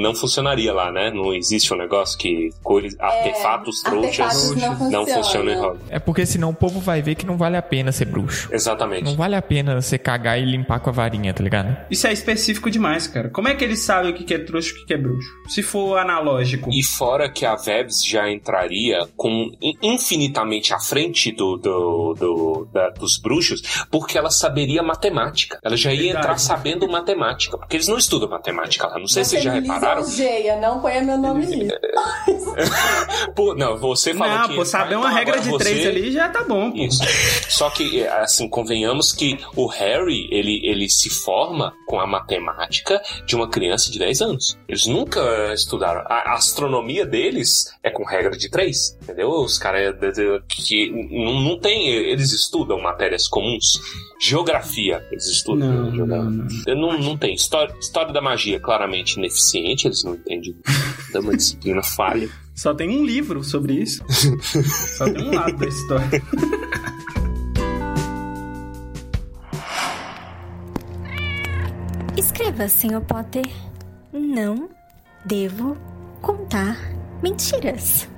S3: não funcionaria lá, né? Não existe um negócio que cores, artefatos trouxas
S6: Artefatos não
S3: não
S6: funcionam.
S3: em Hogwarts.
S2: É porque senão o povo vai ver que não vale a pena ser bruxo.
S3: Exatamente.
S2: Não vale a pena você cagar e limpar com a varinha, tá ligado?
S4: Isso é específico demais, cara. Como é que eles sabem o que que é trouxa e o que é bruxo? Se for analógico.
S3: E fora que a Vebs já entraria com in- infinitamente à frente do, do- do- da- dos bruxos, porque ela saberia matemática. Ela já ia
S4: Verdade.
S3: entrar sabendo matemática, porque eles não estudam matemática lá. Não sei se vocês já repararam.
S6: lisonjeia, não ponha meu nome nisso.
S3: Pô, não, você falou
S4: Não,
S3: que.
S4: pô, saber uma
S3: Então,
S4: regra de
S3: você-
S4: três ali já tá bom, pô.
S3: Isso. Só que, assim, convenhamos que o Harry, ele, ele se forma com a matemática de uma criança de 10 anos. Eles nunca estudaram. A astronomia deles é com regra de 3, entendeu? Os caras de- que não, não tem... Eles estudam matérias comuns. Geografia, eles estudam.
S4: Não,
S3: geografia.
S4: não, não.
S3: Não, não tem. História, História da magia, claramente ineficiente, eles não entendem da uma disciplina falha.
S4: Só tem um livro sobre isso. Só tem um lado da história.
S10: Escreva, Sr. Potter. Não devo contar mentiras.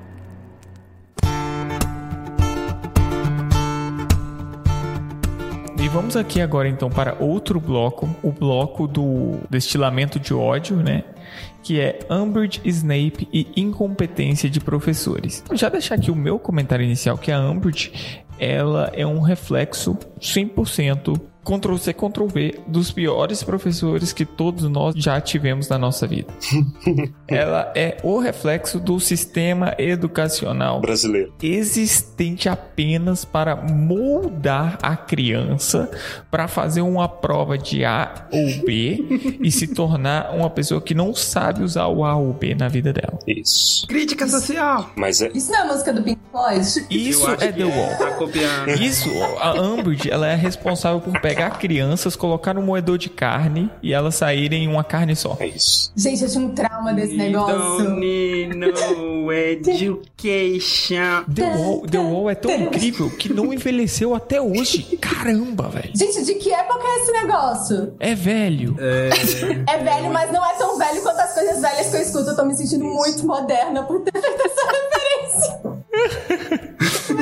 S2: E vamos aqui agora então para outro bloco, o bloco do destilamento de ódio, né? Que é Umbridge, Snape e incompetência de professores. Já deixar aqui o meu comentário inicial que a Umbridge, ela é um reflexo 100% Ctrl-C, Ctrl-V dos piores professores que todos nós já tivemos na nossa vida. Ela é o reflexo do sistema educacional
S3: brasileiro
S2: existente apenas para moldar a criança para fazer uma prova de A ou B e se tornar uma pessoa que não sabe usar o A ou B na vida dela.
S3: Isso.
S4: Crítica social.
S3: Mas é.
S6: Isso não é a música do Pink Floyd?
S2: Isso é The Wall.
S4: Tá copiando.
S2: Isso, a Umbridge, ela é responsável por pegar crianças, colocar no moedor de carne e elas saírem em uma carne só.
S3: É isso.
S6: Gente, eu tinha um trauma desse
S4: We
S6: negócio.
S4: don't need no education.
S2: The Wall, The Wall é tão incrível que não envelheceu até hoje. Caramba, velho.
S6: Gente, de que época é esse negócio?
S2: É velho.
S6: É velho, mas não é tão velho quanto as coisas velhas que eu escuto. Eu tô me sentindo muito moderna por ter feito essa referência.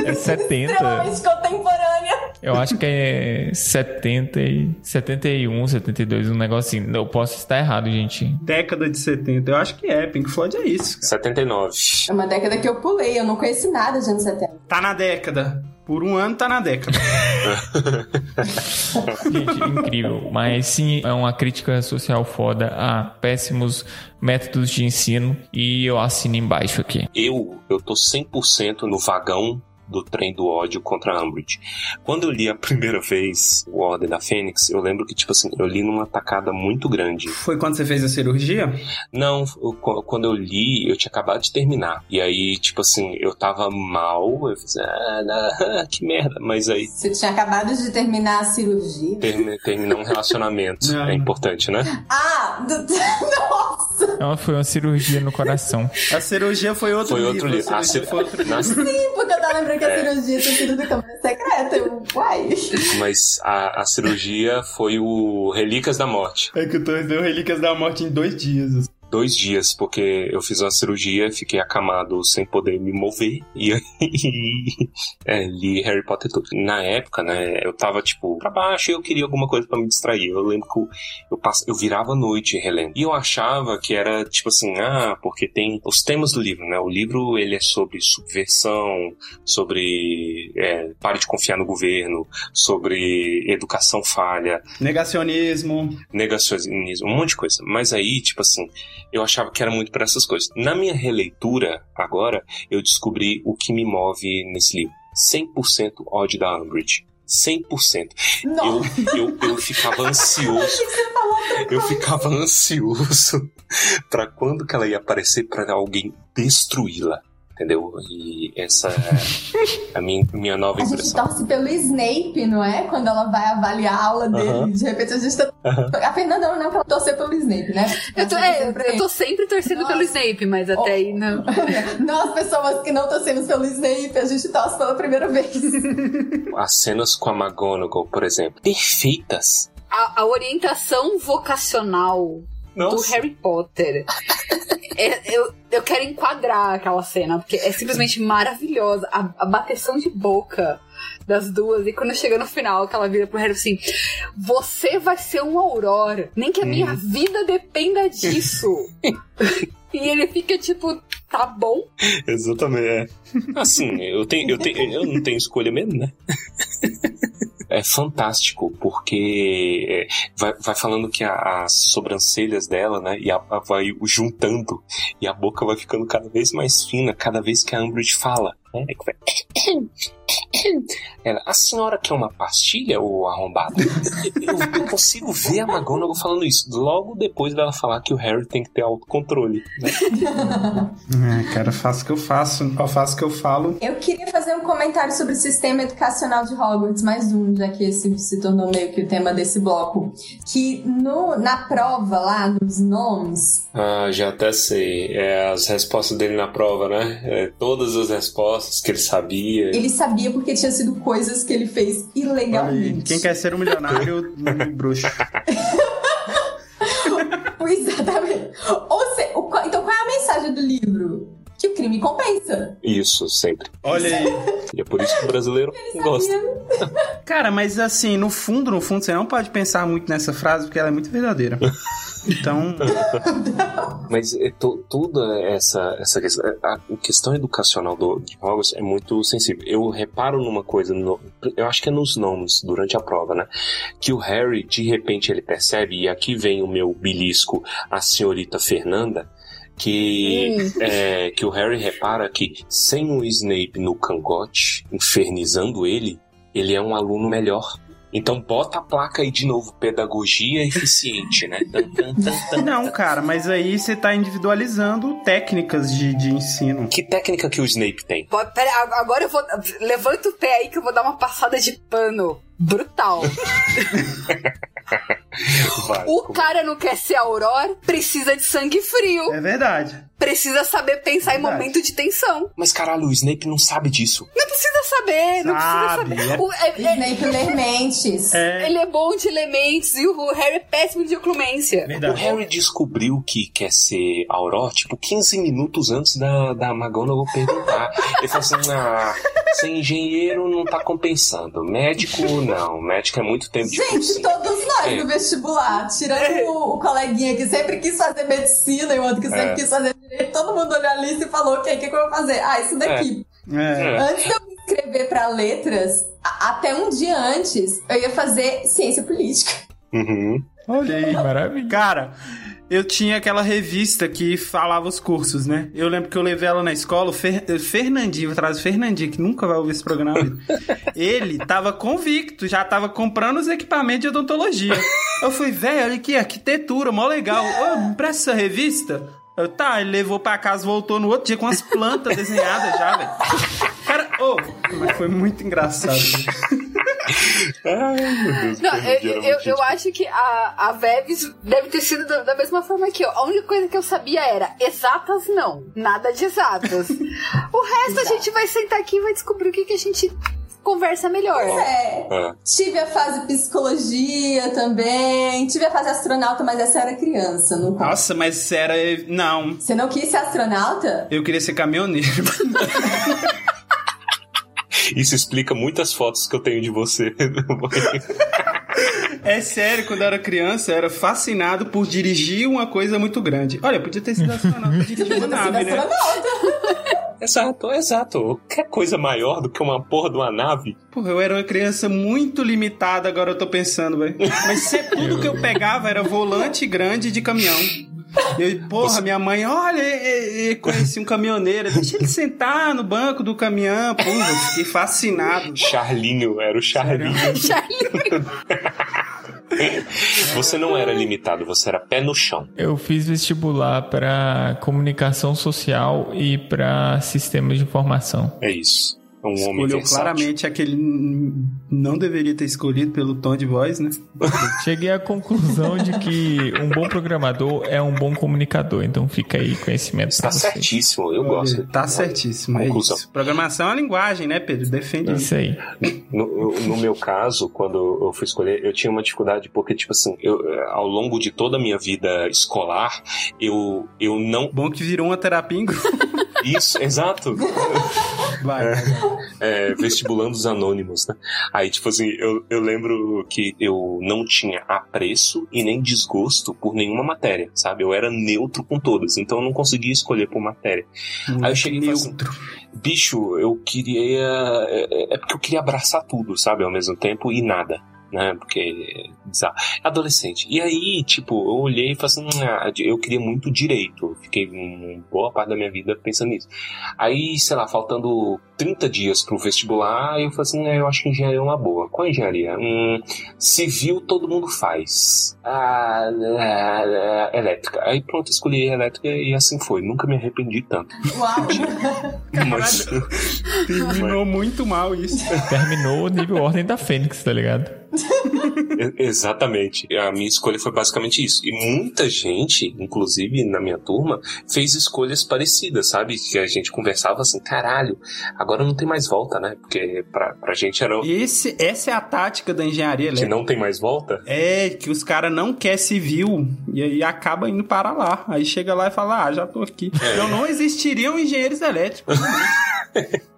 S2: É 70.
S6: Extremamente contemporânea.
S2: Eu acho que é 70 e 71, 72, um negocinho. Eu posso estar errado, gente.
S4: Década de 70. Eu acho que é. Pink Floyd é isso. cara.
S3: 79.
S6: É uma década que eu pulei. Eu não conheci nada de anos 70.
S4: Tá na década. Por um ano tá na década.
S2: Gente, incrível. Mas sim, é uma crítica social foda a péssimos métodos de ensino. E eu assino embaixo aqui.
S3: Eu, eu tô 100% no vagão do trem do ódio contra a Umbridge. Quando eu li a primeira vez o Ordem da Fênix, eu lembro que, tipo assim, eu li numa tacada muito grande.
S4: Foi quando você fez a cirurgia?
S3: Não, eu- qu- quando eu li, eu tinha acabado de terminar. E aí, tipo assim, eu tava mal, eu fiz, ah, não, que merda. Mas aí,
S6: Você tinha acabado de terminar a cirurgia.
S3: termi- terminar um relacionamento
S4: Não.
S3: é importante, né?
S6: Ah! Do... Nossa!
S2: Ela foi uma cirurgia no coração.
S4: A cirurgia foi outro
S3: Foi
S4: livro.
S3: outro livro.
S4: A
S3: cir-
S4: foi outro livro.
S6: Sim, porque eu tava lembrando que a
S3: É.
S6: cirurgia tinha sido do câmera secreta. Eu, uai.
S3: Mas a, a cirurgia foi o Relíquias da Morte.
S4: É que o Torres deu Relíquias da Morte em dois dias.
S3: Dois dias, porque eu fiz uma cirurgia, fiquei acamado sem poder me mover. E aí é, li Harry Potter tudo. Na época, né, eu tava tipo pra baixo e eu queria alguma coisa pra me distrair. Eu lembro que eu, eu, pass... eu virava a noite relendo. E eu achava que era tipo assim, ah, porque tem os temas do livro, né? O livro ele é sobre subversão, sobre é, pare de confiar no governo, sobre educação falha,
S4: Negacionismo.
S3: negacionismo, um monte de coisa. Mas aí, tipo assim, eu achava que era muito para essas coisas. Na minha releitura, agora, eu descobri o que me move nesse livro. 100% ódio da Umbridge. 100%.
S6: Nossa!
S3: Eu, eu, eu ficava ansioso. Eu ficava ansioso pra quando que ela ia aparecer pra alguém destruí-la. Entendeu? E essa é a minha, minha nova
S6: A gente
S3: impressão.
S6: torce pelo Snape, não é? Quando ela vai avaliar a aula dele.
S3: Aham.
S6: De repente a gente tá. A Fernanda não é pra torcer pelo Snape, né?
S5: Eu tô, é, eu tô sempre torcendo
S6: Nossa.
S5: pelo Snape, mas até aí não.
S6: Nós, pessoas que não torcemos pelo Snape, a gente torce pela primeira vez.
S3: As cenas com a McGonagall, por exemplo, perfeitas.
S5: A, a orientação vocacional do
S3: Nossa.
S5: Harry Potter. É, eu, eu quero enquadrar aquela cena, porque é simplesmente maravilhosa. A, a bateção de boca das duas. E quando chega no final, que ela vira pro Harry assim: Você vai ser um Aurora. Nem que a minha vida dependa disso. e ele fica tipo: Tá bom.
S3: Exatamente, é. Assim, eu, tenho, eu, tenho, eu não tenho escolha mesmo, né? É fantástico, porque é, vai, vai falando que a- as sobrancelhas dela, né, e a, a- vai juntando, e a boca vai ficando cada vez mais fina, cada vez que a Umbridge fala. Né? É Ela, a senhora quer uma pastilha, ou arrombado? Eu, eu consigo ver a McGonagall falando isso, logo depois dela falar que o Harry tem que ter autocontrole. Né?
S4: É, cara, faço o que eu faço. Eu faço o que eu falo.
S6: Eu queria fazer um comentário sobre o sistema educacional de Hogwarts, mais um, já que esse se tornou meio que o tema desse bloco. Que no, na prova lá, nos nomes.
S3: Ah, já até sei. É as respostas dele na prova, né? É, todas as respostas que ele sabia.
S6: Ele sabia porque tinha sido coisas que ele fez ilegalmente.
S4: Quem quer ser um milionário, um bruxo.
S6: Exatamente. Ou se, o, então qual é a mensagem do livro? Que o crime compensa.
S3: Isso, sempre.
S4: Olha aí.
S3: E é por isso que o brasileiro gosta.
S4: Cara, mas assim, no fundo, no fundo, você não pode pensar muito nessa frase porque ela é muito verdadeira. Então.
S3: Mas é, to, toda essa, essa questão, a questão educacional do, de Hogwarts é muito sensível. Eu reparo numa coisa, no, eu acho que é nos nomes, durante a prova, né? Que o Harry, de repente, ele percebe, e aqui vem o meu belisco, a senhorita Fernanda, que, é, que o Harry repara que sem o Snape no cangote, infernizando ele, ele é um aluno melhor. Então bota a placa aí de novo, pedagogia eficiente, né?
S4: Não, cara, mas aí você tá individualizando técnicas de, de ensino.
S3: Que técnica que o Snape tem?
S5: Pô, Pera, agora eu vou. Levanta o pé aí que eu vou dar uma passada de pano brutal.
S3: Vai,
S5: O
S3: como-
S5: cara não quer ser Aurora, precisa de sangue frio.
S4: É verdade.
S5: Precisa saber pensar em momento de tensão.
S3: Mas caralho, o Snape não sabe disso.
S5: Não precisa saber, não
S4: Sabe,
S5: precisa
S4: é-
S5: saber. O- é- é-
S6: Snape ler mentes.
S4: É
S5: ele é bom de elementos e o Harry é péssimo de oclumência.
S3: O
S4: verdade.
S3: Harry descobriu que quer ser Aurora, tipo, 15 minutos antes da, da McGonagall perguntar. Ele falou assim, ah, ser engenheiro não tá compensando. Médico, não. Médico é muito tempo de
S6: Gente,
S3: cursinho.
S6: todos nós
S3: É.
S6: no vestibular, tirando o, o coleguinha que sempre quis fazer medicina e o outro que sempre
S3: É.
S6: quis fazer direito, todo mundo olhou a lista e falou: ok, o que, que eu vou fazer? Ah, isso daqui.
S4: É.
S6: Antes de eu me inscrever pra letras, até um dia antes, eu ia fazer ciência política.
S3: Uhum.
S4: Olha aí.
S2: Maravilha.
S4: Cara, eu tinha aquela revista que falava os cursos, né? Eu lembro que eu levei ela na escola, o Fer- Fernandinho, vou trazer o Fernandinho, que nunca vai ouvir esse programa. Ele tava convicto, já tava comprando os equipamentos de odontologia. Eu fui, velho, olha aqui, arquitetura, mó legal. Ô, me empresta essa revista? Eu, tá, ele levou pra casa, voltou no outro dia com as plantas desenhadas já, velho. Cara, ô, mas foi muito engraçado.
S3: Ai, meu Deus.
S5: Não, eu, eu, eu acho que a, a Veves deve ter sido da, da mesma forma que eu. A única coisa que eu sabia era exatas não, nada de exatas. o resto a gente vai sentar aqui e vai descobrir o que, que a gente conversa melhor.
S6: É.
S3: Ah,
S6: Tive a fase psicologia também. Tive a fase astronauta, mas essa era criança. Não...
S4: Nossa, mas era. Não,
S6: Você não quis ser astronauta?
S4: eu queria ser caminhoneiro.
S3: Isso explica muitas fotos que eu tenho de você.
S4: É sério, quando eu era criança, eu era fascinado por dirigir uma coisa muito grande. Olha, podia ter sido astronauta dirigir uma nave, né?
S3: exato, exato. Quer coisa maior do que uma porra de uma nave?
S4: Porra, eu era uma criança muito limitada, agora eu tô pensando, velho. Mas sempre, tudo que eu pegava era volante grande de caminhão. Eu, porra, minha mãe, olha, e- e- conheci um caminhoneiro, deixa ele sentar no banco do caminhão. Porra, eu fiquei fascinado.
S3: Charlinho, era o Charlinho. Você não era limitado, você era pé no chão.
S2: Eu fiz vestibular para comunicação social e para sistemas de informação.
S3: É isso. É um homem
S4: Escolheu
S3: versátil.
S4: claramente aquele não deveria ter escolhido pelo tom de voz, né?
S2: Cheguei à conclusão de que um bom programador é um bom comunicador, então fica aí conhecimento
S3: Está certíssimo, eu gosto.
S4: Tá certíssimo, é
S3: Conclusão.
S4: isso. Programação é a linguagem, né, Pedro? Defende
S2: Isso aí.
S3: No, no meu caso, quando eu fui escolher, eu tinha uma dificuldade porque, tipo assim, eu, ao longo de toda a minha vida escolar, eu, eu não.
S4: Bom que virou uma terapia em grupo.
S3: Isso, exato.
S4: Vai, vai.
S3: É, vestibulandos anônimos, né? Aí, tipo assim, eu, eu lembro que eu não tinha apreço e nem desgosto por nenhuma matéria, sabe? Eu era neutro com todas, então eu não conseguia escolher por matéria. Aí eu cheguei e falei assim,
S4: Neutro.
S3: bicho, eu queria. É, é porque eu queria abraçar tudo, sabe, ao mesmo tempo e nada. Né, porque é bizarro. Adolescente. E aí, tipo, eu olhei e falei assim: ah, eu queria muito direito. Eu Fiquei uma boa parte da minha vida pensando nisso. Aí, sei lá, faltando 30 dias pro vestibular, eu falei assim: ah, eu acho que engenharia é uma boa. Qual engenharia? Hum, civil todo mundo faz. Ah, ah, ah, elétrica. Aí pronto, escolhi elétrica e assim foi. Nunca me arrependi tanto.
S6: Uau!
S3: Mas,
S4: Terminou muito mal isso.
S2: Terminou o nível Ordem da Fênix, tá ligado?
S3: Exatamente. A minha escolha foi basicamente isso. E muita gente, inclusive na minha turma, fez escolhas parecidas, sabe? Que a gente conversava assim, caralho, agora não tem mais volta, né? Porque pra, pra gente era.
S4: Esse, essa é a tática da engenharia
S3: Que
S4: elétrica.
S3: não tem mais volta?
S4: É, que os caras não querem civil e aí acaba indo para lá. Aí chega lá e fala: Ah, já tô aqui.
S3: É.
S4: Então não existiriam engenheiros elétricos.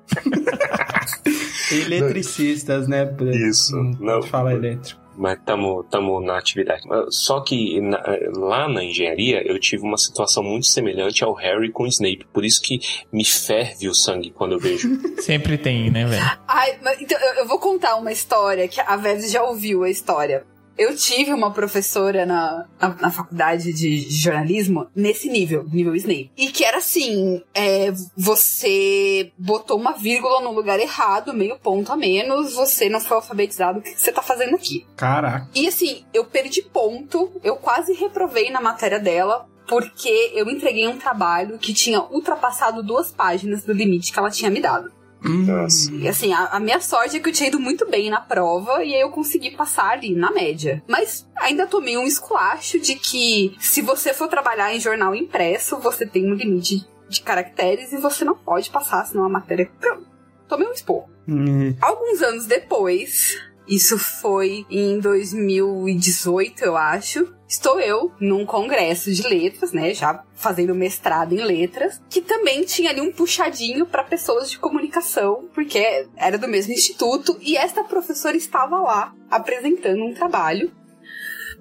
S4: Eletricistas, né?
S3: Isso. Não.
S4: Fala elétrico.
S3: Mas tamo, tamo na atividade. Ah, Só que na- lá na engenharia eu tive uma situação muito semelhante ao Harry com o Snape. Por isso que me ferve o sangue quando eu vejo.
S2: Sempre tem, né, velho?
S5: Ai, mas, então, eu, eu vou contar uma história que a Vez já ouviu a história. Eu tive uma professora na, na, na faculdade de jornalismo nesse nível, nível Snape. E que era assim: é, você botou uma vírgula no lugar errado, meio ponto a menos, você não foi alfabetizado, o que você tá fazendo aqui?
S4: Caraca.
S5: E assim, eu perdi ponto, eu quase reprovei na matéria dela. Porque eu entreguei um trabalho que tinha ultrapassado duas páginas do limite que ela tinha me dado.
S3: Nossa.
S5: E assim, a, a minha sorte é que eu tinha ido muito bem na prova e aí eu consegui passar ali na média. Mas ainda tomei um esculacho de que se você for trabalhar em jornal impresso, você tem um limite de caracteres e você não pode passar, senão a matéria. Pronto. Tomei um esporro.
S4: Hum,
S5: Alguns anos depois, isso foi em 2018, eu acho. Estou eu num congresso de letras, né? Já fazendo mestrado em letras, que também tinha ali um puxadinho para pessoas de comunicação, porque era do mesmo instituto, e esta professora estava lá apresentando um trabalho.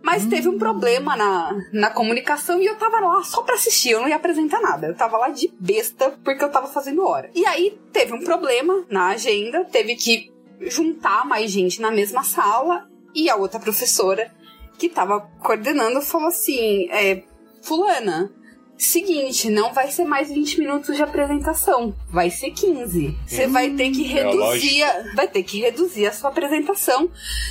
S5: Mas teve um problema na, na comunicação e eu tava lá só pra assistir, eu não ia apresentar nada. Eu tava lá de besta porque eu tava fazendo hora. E aí teve um problema na agenda, teve que juntar mais gente na mesma sala e a outra professora que tava coordenando falou assim: é, Fulana, seguinte, não vai ser mais 20 minutos de apresentação, vai ser 15. Você vai ter que
S3: É
S5: reduzir, a- vai ter que reduzir a sua apresentação.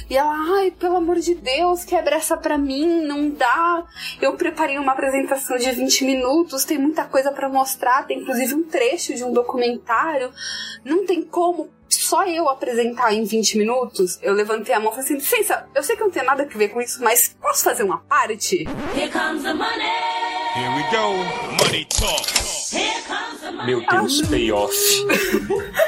S5: E ela, ai, pelo amor de Deus, quebra essa pra mim, não dá. Eu preparei uma apresentação de 20 minutos, tem muita coisa pra mostrar, tem inclusive um trecho de um documentário. Não tem como só eu apresentar em 20 minutos. Eu levantei a mão e falei assim: licença, eu sei que não tem nada a ver com isso, mas posso fazer uma parte?
S11: Here comes the money.
S12: Here we go. Money talk.
S11: Here comes the money.
S3: Meu Deus, payoff.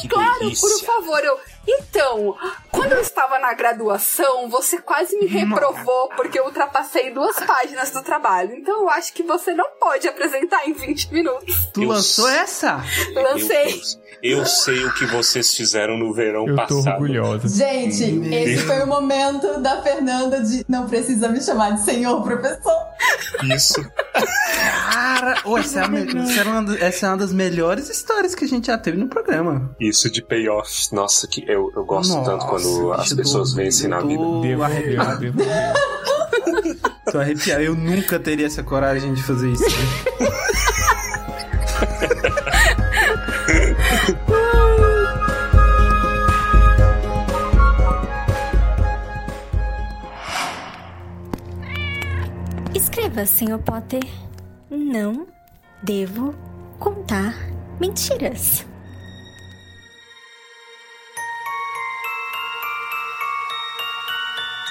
S3: Que
S5: Claro,
S3: delícia.
S5: por favor, eu. Então, quando eu estava na graduação, você quase me reprovou porque eu ultrapassei duas páginas do trabalho. Então eu acho que você não pode apresentar em 20 minutos.
S4: Tu
S3: Eu
S4: lançou essa?
S5: Lancei.
S3: Deus. Eu sei o que vocês fizeram no verão
S2: Eu tô
S3: passado.
S2: orgulhosa.
S6: Gente, esse foi o momento da Fernanda de não precisa me chamar de senhor professor.
S3: Isso.
S4: Cara, ô, essa, é me- é essa é uma das melhores histórias que a gente já teve no programa.
S3: Isso de payoff. Nossa, que eu, eu gosto
S4: Nossa,
S3: tanto quando as pessoas vencem na vida.
S2: Devo,
S4: arrepiado.
S2: devo, devo.
S4: Tô arrepiado. Eu nunca teria essa coragem de fazer isso.
S10: Escreva, Sr. Potter. Não devo contar mentiras.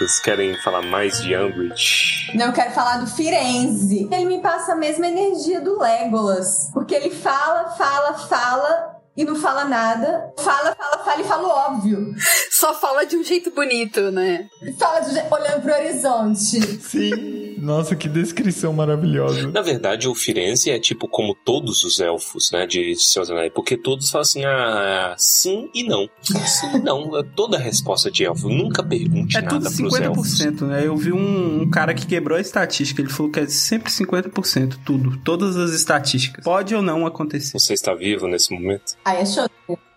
S3: Vocês querem falar mais de Umbridge?
S6: Não, eu quero falar do Firenze. Ele me passa a mesma energia do Legolas. Porque ele fala, fala, fala e não fala nada. Fala, fala, fala e fala o óbvio.
S5: Só fala de um jeito bonito, né?
S6: Fala de- olhando pro horizonte.
S2: Sim. Nossa, que descrição maravilhosa.
S3: Na verdade, o Firenze é tipo como todos os elfos, né, de Senhor dos Anéis, porque todos falam assim, ah, sim e não. Sim e não. É toda a resposta de elfo. Nunca pergunte
S4: É
S3: nada
S4: tudo
S3: pros elfos.
S4: 50%, né? Eu vi um, um cara que quebrou a estatística. Ele falou que é sempre 50%, tudo. Todas as estatísticas. Pode ou não acontecer.
S3: Você está vivo nesse momento?
S6: Aí é show.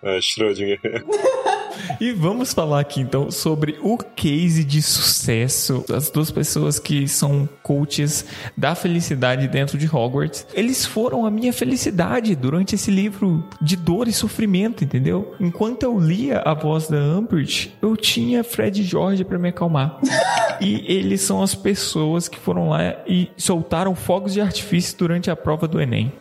S3: É, Schrödinger.
S2: E vamos falar aqui então sobre o case de sucesso das duas pessoas que são coaches da felicidade dentro de Hogwarts. Eles foram a minha felicidade durante esse livro de dor e sofrimento, entendeu? Enquanto eu lia a voz da Umbridge, eu tinha Fred e George para me acalmar. E eles são as pessoas que foram lá e soltaram fogos de artifício durante a prova do Enem.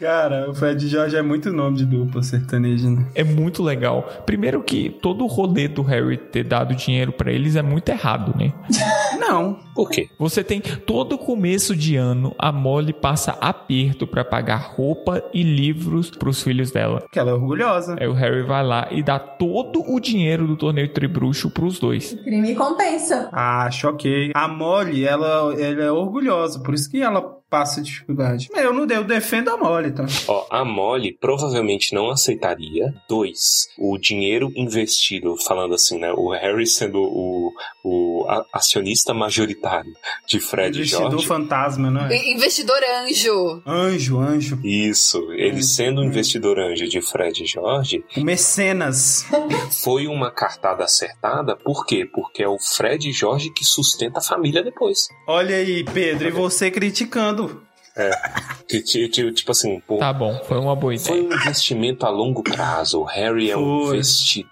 S4: Cara, o Fred Jorge é muito nome de dupla sertaneja, né?
S2: É muito legal. Primeiro que todo o rolê do Harry ter dado dinheiro pra eles é muito errado, né?
S4: Não.
S3: Por quê?
S2: Você tem todo começo de ano, a Molly passa aperto pra pagar roupa e livros pros filhos dela.
S4: Que ela é orgulhosa.
S2: Aí o Harry vai lá e dá todo o dinheiro do torneio tribruxo pros dois.
S6: Crime compensa.
S4: Ah, choquei. A Molly, ela, ela é orgulhosa, por isso que ela passa dificuldade. Eu não eu defendo a Molly, tá?
S3: Ó, a Molly provavelmente não aceitaria. Dois, o dinheiro investido, falando assim, né? O Harry sendo o, o acionista majoritário de Fred e
S4: Investidor
S3: George.
S4: fantasma, não é?
S5: Investidor anjo.
S4: Anjo, anjo.
S3: Isso, ele sendo o investidor anjo de Fred e George,
S4: O mecenas.
S3: foi uma cartada acertada. Por quê? Porque é o Fred e George que sustenta a família depois.
S4: Olha aí, Pedro, e você criticando.
S3: É. Que, ti- ti- tipo assim, pô,
S2: Tá bom, foi uma boa
S3: foi
S2: ideia.
S3: um investimento a longo prazo. O Harry é um
S4: Foi.
S3: investidor.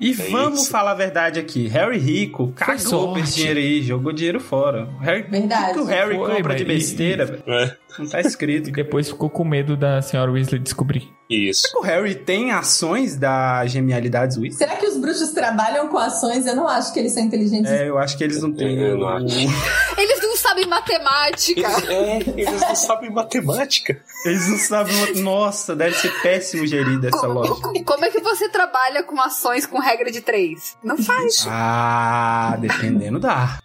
S4: E
S3: É
S4: vamos
S3: isso.
S4: falar a verdade aqui. Harry rico cagou pra esse dinheiro aí, jogou dinheiro fora. O Harry,
S6: Verdade.
S4: O que o Harry
S2: Foi,
S4: compra de
S2: e-
S4: besteira?
S3: É,
S4: Não tá escrito.
S2: E depois ficou com medo da senhora Weasley descobrir.
S3: isso.
S4: O Harry tem ações da genialidade Weasley?
S6: Será que os bruxos trabalham com ações? Eu não acho que eles são inteligentes.
S4: É, eu acho que eles não têm.
S3: Eu não acho.
S5: Eles sabem matemática.
S3: Eles, é, eles não sabem matemática.
S4: Eles não sabem. Nossa, deve ser péssimo gerir dessa loja.
S5: Como é que você trabalha com ações com regra de três? Não faz.
S4: Ah, dependendo dá.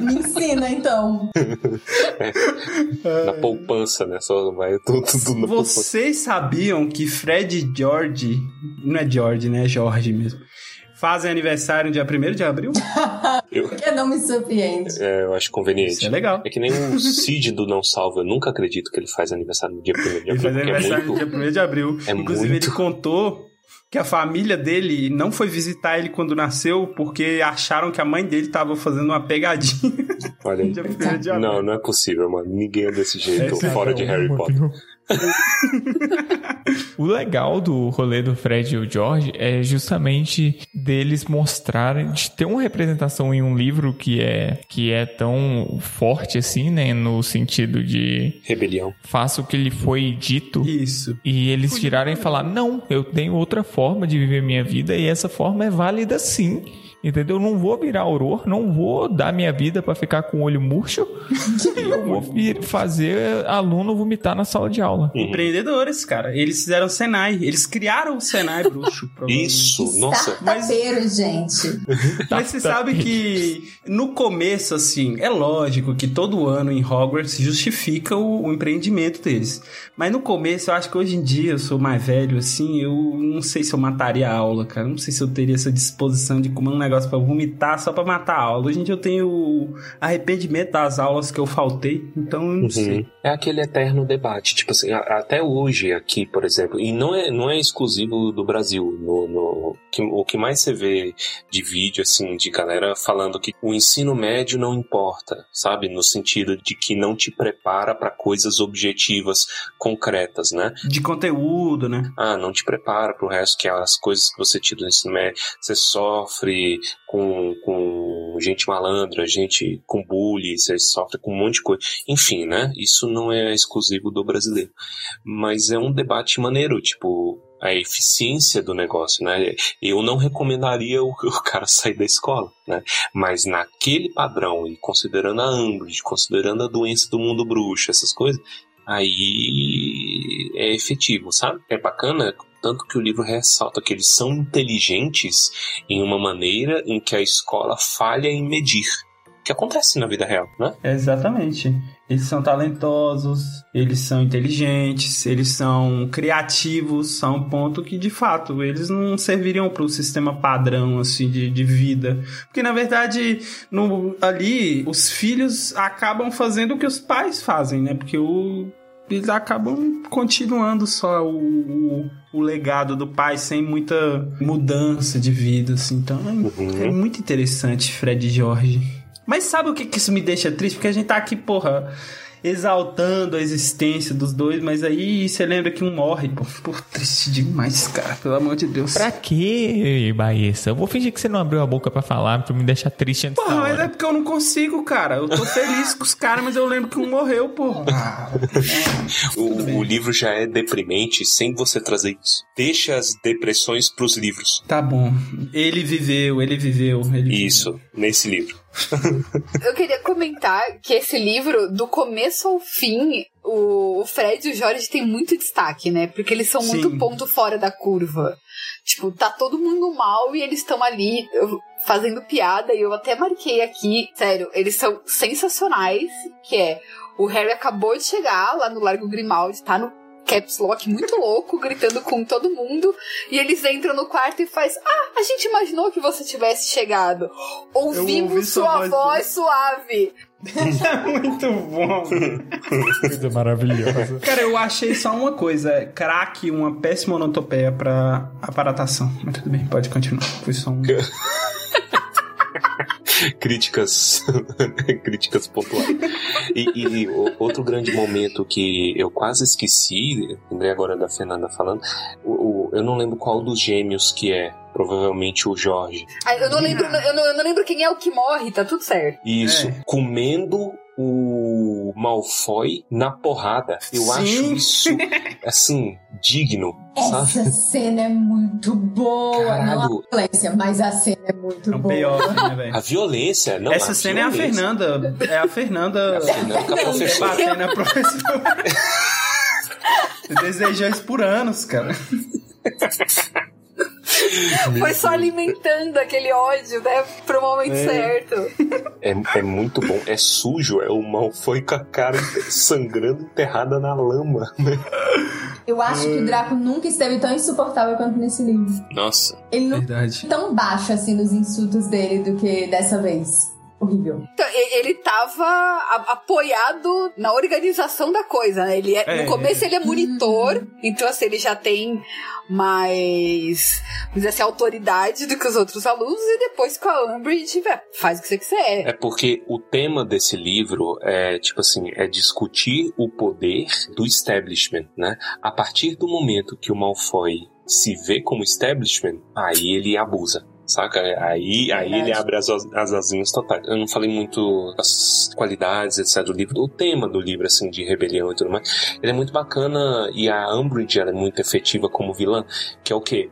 S6: Me ensina, então.
S3: Na poupança, né? Só vai tudo, tudo na poupança.
S4: Vocês sabiam que Fred e George. Não é George, né? É Jorge mesmo. Fazem aniversário no dia 1 de abril?
S3: Eu,
S6: Porque não me surpreende.
S3: é, eu acho conveniente.
S4: Isso é legal.
S3: É que nem o Cid do Não Salva. Eu nunca acredito que ele faz aniversário no dia 1 de abril.
S4: Ele faz
S3: porque
S4: aniversário
S3: é
S4: no
S3: muito...
S4: dia 1 de abril.
S3: é
S4: Inclusive,
S3: muito.
S4: ele contou que a família dele não foi visitar ele quando nasceu porque acharam que a mãe dele tava fazendo uma pegadinha
S3: Olha aí.
S4: no dia 1 de abril.
S3: Não, não é possível, mano. Ninguém é desse jeito,
S4: é
S3: fora de Harry Potter.
S2: O legal do rolê do Fred e o George é justamente deles mostrarem, de ter uma representação em um livro que é, que é tão forte assim, né? No sentido de
S3: Rebelião.
S2: faça o que lhe foi dito.
S4: Isso.
S2: E eles tirarem e falar: não, eu tenho outra forma de viver minha vida e essa forma é válida sim. Entendeu? Eu não vou virar auror, não vou dar minha vida pra ficar com o olho murcho e eu vou vir fazer aluno vomitar na sala de aula.
S4: Empreendedores, cara. Eles fizeram o Senai. Eles criaram o Senai bruxo.
S3: Isso, nossa.
S6: Startupeiro, gente.
S4: Mas você sabe que no começo, assim, é lógico que todo ano em Hogwarts justifica o, o empreendimento deles. Mas no começo, eu acho que hoje em dia eu sou mais velho, assim, eu não sei se eu mataria a aula, cara. Não sei se eu teria essa disposição de comer um negócio pra vomitar só pra matar a aula. Hoje em dia eu tenho arrependimento das aulas que eu faltei, então eu não sei.
S3: Uhum. É aquele eterno debate. Tipo assim, a- até hoje aqui, por exemplo, e não é, não é exclusivo do Brasil. No, no- que- o que mais você vê de vídeo, assim, de galera falando que o ensino médio não importa, sabe? No sentido de que não te prepara para coisas objetivas, concretas, né?
S4: De conteúdo, né?
S3: Ah, não te prepara pro resto, que as coisas que você tira do ensino médio, você sofre com, com gente malandra, gente com bullying, você sofre com um monte de coisa. Enfim, né? Isso não é exclusivo do brasileiro. Mas é um debate maneiro, tipo, a eficiência do negócio, né? Eu não recomendaria o, o cara sair da escola, né? Mas naquele padrão, e considerando a Ambridge, considerando a doença do mundo bruxo, essas coisas, aí é efetivo, sabe? É bacana, tanto que o livro ressalta que eles são inteligentes em uma maneira em que a escola falha em medir. Que acontece na vida real, né?
S4: Exatamente. Eles são talentosos, eles são inteligentes, eles são criativos a um ponto que, de fato, eles não serviriam para o sistema padrão assim de, de vida. Porque, na verdade, no, ali, os filhos acabam fazendo o que os pais fazem, né? Porque o, eles acabam continuando só o, o, o legado do pai sem muita mudança de vida, assim. Então, é, é muito interessante, Fred e Jorge. Mas sabe o que, que isso me deixa triste? Porque a gente tá aqui, porra. Exaltando a existência dos dois, mas aí você lembra que um morre, pô. Pô, triste demais, cara, pelo amor de Deus.
S2: Pra quê, Baessa? Eu vou fingir que você não abriu a boca pra falar, pra me deixar triste antes
S4: Porra,
S2: da
S4: mas é porque eu não consigo, cara. Eu tô feliz com os caras, mas eu lembro que um morreu, porra. Ah,
S3: O, o livro já é deprimente sem você trazer isso. Deixa as depressões pros livros.
S4: Tá bom. Ele viveu, ele viveu. Ele
S3: Isso, nesse livro.
S5: Eu queria comentar que esse livro, do começo ao fim, o Fred e o Jorge têm muito destaque, né? Porque eles são muito
S4: Sim.
S5: ponto fora da curva. Tipo, tá todo mundo mal e eles estão ali fazendo piada. E eu até marquei aqui, sério, eles são sensacionais. Que é, o Harry acabou de chegar lá no Largo Grimaldi, tá no caps lock muito louco, gritando com todo mundo. E eles entram no quarto e faz: Ah, a gente imaginou que você tivesse chegado. Ouvimos
S4: ouvi sua
S5: sua
S4: voz."
S5: voz suave.
S4: É muito bom.
S2: Coisa maravilhosa.
S4: Cara, eu achei só uma coisa. é Craque, uma péssima onotopeia pra aparatação. Mas tudo bem, pode continuar. Foi só um...
S3: Críticas. Críticas pontuais. E, e outro grande momento que eu quase esqueci, lembrei agora da Fernanda falando, o, o- eu não lembro qual dos gêmeos que é. Provavelmente o Jorge.
S5: Ah, eu não lembro, eu não, eu não lembro quem é o que morre, tá tudo certo.
S3: Isso, comendo o Malfoy na porrada. Eu
S6: Sim.
S3: acho isso, assim, digno,
S6: Essa
S3: sabe?
S6: cena é muito boa. Não a
S3: Caralho.
S6: violência, mas a cena é muito
S4: É um
S6: boa.
S4: payoff, né?
S3: A violência, não
S4: Essa cena é a. Fernanda. É a Fernanda.
S3: Fernanda com a professora.
S4: Debatendo a professora. Desejou isso por anos, cara.
S5: Foi só alimentando aquele ódio, né? Pro momento
S3: É.
S5: certo.
S3: É, é muito bom, é sujo, é o Malfoy com a cara sangrando enterrada na lama, né?
S6: Eu acho que o Draco nunca esteve tão insuportável quanto nesse livro.
S3: Nossa.
S6: Ele não
S4: Verdade.
S6: é tão baixo assim nos insultos dele do que dessa vez. Horrível.
S5: Então, ele tava a- apoiado na organização da coisa, né? Ele é-
S4: É.
S5: no começo ele é monitor, então assim, ele já tem mais, vamos assim, autoridade do que os outros alunos, e depois com a Umbridge, vé, faz o que você quiser.
S3: É porque o tema desse livro é, tipo assim, é discutir o poder do establishment, né? A partir do momento que o Malfoy se vê como establishment, aí ele abusa. Saca? Aí, aí
S6: Verdade.
S3: ele abre as, as asinhas totais. Eu não falei muito das qualidades, etc. do livro, o tema do livro, assim, de rebelião e tudo mais. Ele é muito bacana e a Umbridge ela é muito efetiva como vilã, que é o quê?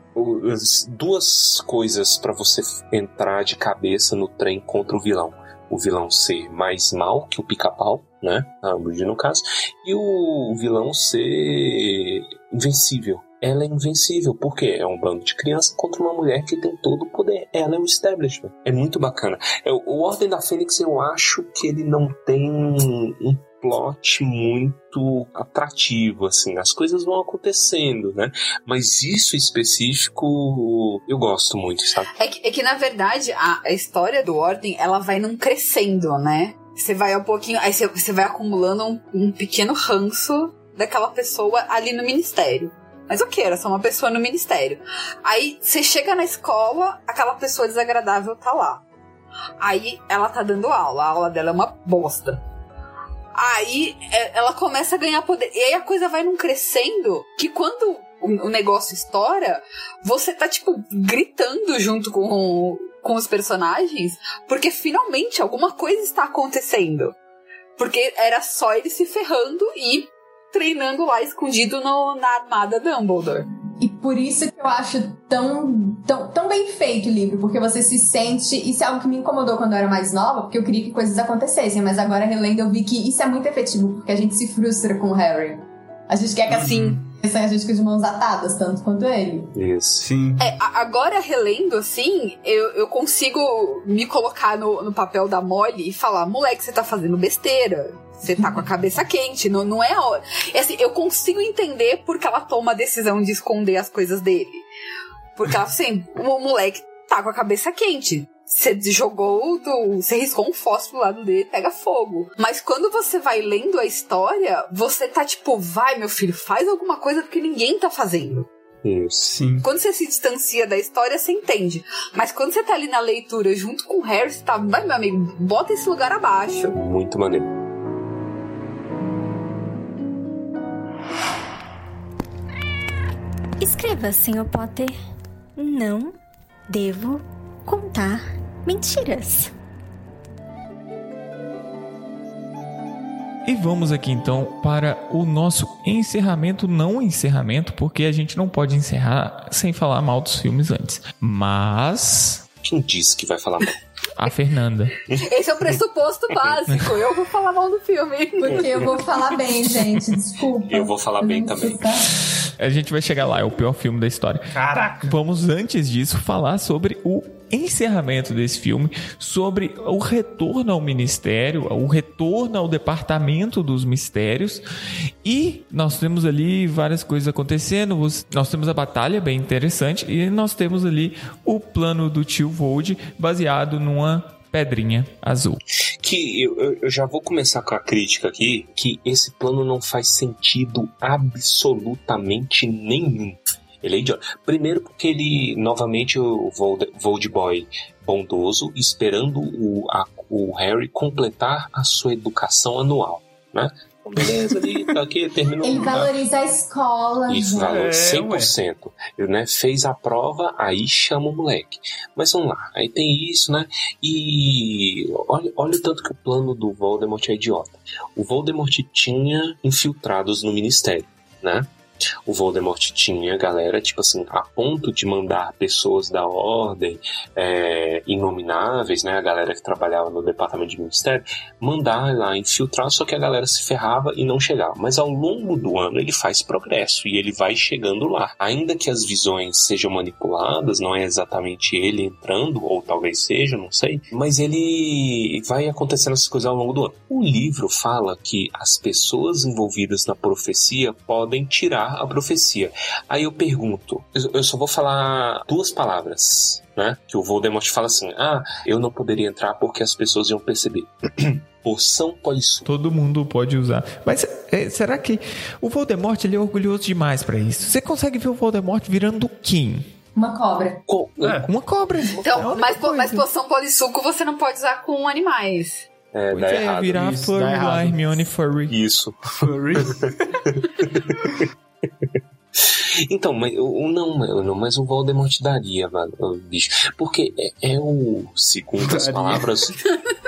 S3: As duas coisas pra você entrar de cabeça no trem contra o vilão. O vilão ser mais mal que o pica-pau, né? A Umbridge no caso. E o vilão ser invencível. Ela é invencível, porque é um bando de criança contra uma mulher que tem todo o poder. Ela é o establishment. É muito bacana. É, o Ordem da Fênix, eu acho que ele não tem um plot muito atrativo, assim. As coisas vão acontecendo, né? Mas isso específico, eu gosto muito, sabe?
S5: É que, é que, na verdade, a, a história do Ordem, ela vai num crescendo, né? Você vai um pouquinho, aí você, você vai acumulando um, um pequeno ranço daquela pessoa ali no ministério. Mas ok, era só uma pessoa no ministério. Aí você chega na escola, aquela pessoa desagradável tá lá. Aí ela tá dando aula, a aula dela é uma bosta. Aí é, ela começa a ganhar poder. E aí a coisa vai num crescendo que quando o, negócio estoura, você tá, tipo, gritando junto com, com os personagens, porque finalmente alguma coisa está acontecendo. Porque era só ele se ferrando e treinando lá escondido no- na armada Dumbledore.
S6: E por isso que eu acho tão, tão, tão bem feito o livro, porque você se sente. Isso é algo que me incomodou quando eu era mais nova, porque eu queria que coisas acontecessem, mas agora relendo eu vi que isso é muito efetivo, porque a gente se frustra com o Harry. A gente quer que assim. A gente fica de mãos atadas, tanto quanto ele.
S3: Isso.
S4: Sim.
S5: É, agora relendo assim, eu, eu consigo me colocar no, no papel da Molly e falar: moleque, você tá fazendo besteira. Você tá com a cabeça quente, não, não é a hora. É assim, eu consigo entender porque ela toma a decisão de esconder as coisas dele. Porque ela, assim, o moleque tá com a cabeça quente você jogou, você riscou um fósforo do lado dele, pega fogo. Mas quando você vai lendo a história, você tá tipo, vai meu filho, faz alguma coisa porque ninguém tá fazendo.
S4: Sim.
S5: Quando você se distancia da história, você entende. Mas quando você tá ali na leitura junto com o Harry, você tá, vai meu amigo, bota esse lugar abaixo.
S3: Muito maneiro.
S10: Escreva, Senhor Potter. Não devo contar mentiras.
S2: E vamos aqui então para o nosso encerramento, não encerramento, porque a gente não pode encerrar sem falar mal dos filmes antes. Mas.
S3: Quem disse que vai falar mal?
S2: A Fernanda.
S5: Esse é o pressuposto básico. Eu vou falar mal do filme.
S6: Porque eu vou falar bem, gente. Desculpa.
S3: Eu vou falar bem também.
S2: A gente vai chegar lá, é o pior filme da história.
S4: Caraca.
S2: Vamos, antes disso, falar sobre o encerramento desse filme, sobre o retorno ao ministério, o retorno ao departamento dos mistérios. E nós temos ali várias coisas acontecendo. Nós temos a batalha bem interessante e nós temos ali o plano do tio Vold baseado numa pedrinha azul.
S3: Que eu, eu- já vou começar com a crítica aqui, que esse plano não faz sentido absolutamente nenhum. Ele é idiota. Primeiro porque ele, novamente, o Vold, Boy bondoso, esperando o, a- o Harry completar a sua educação anual, né? Então, beleza, ali, tá aqui, terminou.
S6: Ele valoriza a escola.
S3: Isso, valor
S4: É,
S3: 100%. Ele, né, fez a prova, aí chama o moleque. Mas vamos lá, aí tem isso, né? E olha, olha o tanto que o plano do Voldemort é idiota. O Voldemort tinha infiltrados no ministério, né? O Voldemort tinha galera, tipo assim, a ponto de mandar pessoas da ordem, é, inomináveis, né? A galera que trabalhava no departamento de ministério, mandar lá infiltrar, só que a galera se ferrava e não chegava. Mas ao longo do ano ele faz progresso e ele vai chegando lá. Ainda que as visões sejam manipuladas, não é exatamente ele entrando, ou talvez seja, não sei, mas ele vai acontecendo essas coisas ao longo do ano. O livro fala que as pessoas envolvidas na profecia podem tirar a profecia. Aí eu pergunto, eu só vou falar duas palavras, né? Que o Voldemort fala assim: ah, eu não poderia entrar porque as pessoas iam perceber. Poção polissuco.
S2: Todo mundo pode usar. Mas é, será que o Voldemort ele é orgulhoso demais pra isso? Você consegue ver o Voldemort virando quem?
S6: Uma cobra.
S2: Uma cobra. É
S5: Então, mas, po- mas poção polissuco você não pode usar com animais.
S3: É,
S2: Pois
S3: dá
S2: é,
S3: errado.
S2: virar
S4: Isso,
S2: furry lá, Hermione Furry.
S3: Isso.
S4: Furry.
S3: Então, mas o não, não, mas o Voldemort daria, bicho. Porque é, é o, segundo as palavras,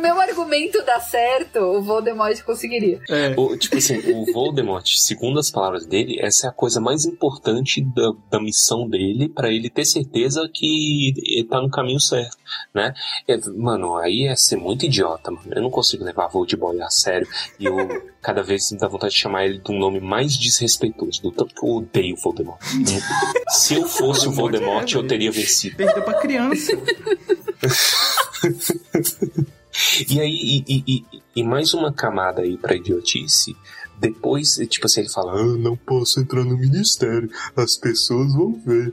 S5: meu argumento dar certo, o Voldemort conseguiria.
S4: É.
S3: o, tipo assim, o Voldemort, segundo as palavras dele, essa é a coisa mais importante da, da missão dele pra ele ter certeza que ele tá no caminho certo, né? É, mano, aí é ser muito idiota, mano. Eu não consigo levar Voldemort a sério e eu cada vez me dá vontade de chamar ele de um nome mais desrespeitoso, do tanto que eu odeio o Voldemort. Se eu fosse o Voldemort, eu teria vencido.
S4: Perdeu pra criança.
S3: E aí, e, e- e- e mais uma camada aí pra idiotice. Depois, tipo assim, ele fala: ah, não posso entrar no ministério, as pessoas vão ver.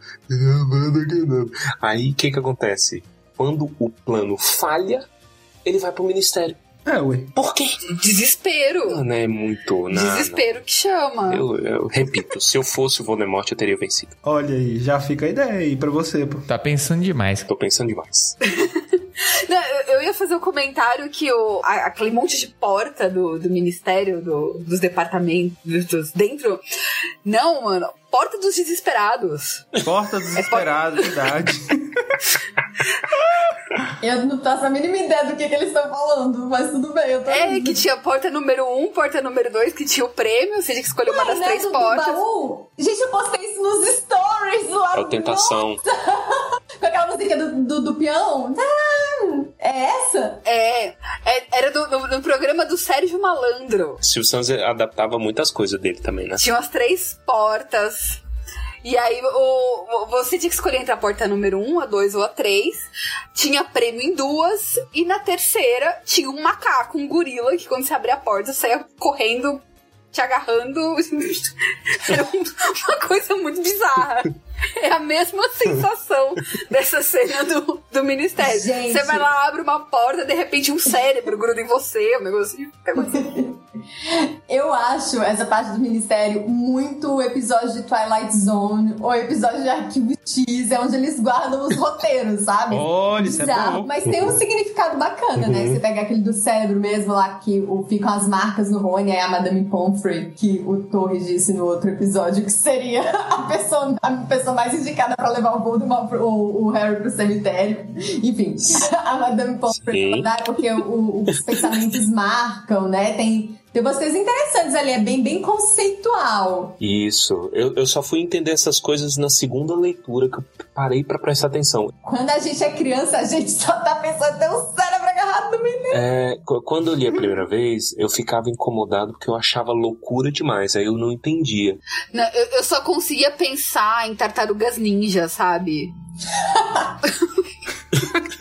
S3: Aí o que que acontece? Quando o plano falha, ele vai pro ministério.
S4: É, ué.
S3: Por quê?
S5: Desespero.
S3: Não é muito. Não,
S5: Desespero que chama.
S3: não. Eu, eu repito, se eu fosse o Voldemort, eu teria vencido.
S4: Olha aí, já fica a ideia aí pra você, pô.
S2: Tá pensando demais.
S3: Tô pensando demais.
S5: Não, eu, eu ia fazer o comentário que o, a- aquele monte de porta do, do ministério, do- dos departamentos, dos- dentro. Não, mano. Porta dos desesperados.
S4: Porta desesperada, verdade.
S6: Eu não faço a mínima ideia do que, que eles estão falando, mas tudo bem, eu tô
S5: É,
S6: indo.
S5: que tinha porta número um, porta número dois, que tinha o prêmio, você tinha que escolher uma das
S6: né,
S5: três
S6: do- do
S5: portas.
S6: baú? Gente, eu postei isso nos stories lá
S3: É o tentação.
S6: Com aquela música do, do, do peão. Ah, É essa?
S5: É, é- era do- no, no programa do Sérgio Malandro.
S3: Silvio Santos adaptava muitas coisas dele também, né?
S5: Tinha as três portas. E aí o, você tinha que escolher entre a porta número 1, a 2 ou a 3. Tinha prêmio em duas. E na terceira tinha um macaco, um gorila, que quando você abria a porta saía correndo, te agarrando. Era um- uma coisa muito bizarra. É a mesma sensação dessa cena do, do ministério.
S6: Gente.
S5: Você vai lá, abre uma porta, de repente um cérebro gruda em você, um negocinho.
S6: Eu acho essa parte do ministério muito episódio de Twilight Zone ou episódio de Arquivo X é onde eles guardam os roteiros, sabe?
S4: Olha, isso é
S6: Bizarro,
S4: bom.
S6: Mas tem um significado bacana, né?
S4: Uhum.
S6: Você pega aquele do cérebro mesmo lá, que o, ficam as marcas no Rony, aí a Madame Pomfrey, que o Torres disse no outro episódio que seria a pessoa, a pessoa mais indicada pra levar o Voldemort, pro- o, o Harry pro cemitério. Enfim, a Madame Pomfrey dá porque o- os pensamentos marcam, né? Tem, tem coisas interessantes ali, é bem, bem conceitual.
S3: Isso. Eu, eu só fui entender essas coisas na segunda leitura que eu parei pra prestar atenção.
S6: Quando a gente é criança, a gente só tá pensando em ter um cérebro agarrado no menino.
S3: É, qu- quando eu li a primeira vez, eu ficava incomodado porque eu achava loucura demais, aí eu não entendia.
S5: Não, eu, eu só conseguia pensar em tartarugas ninja, sabe?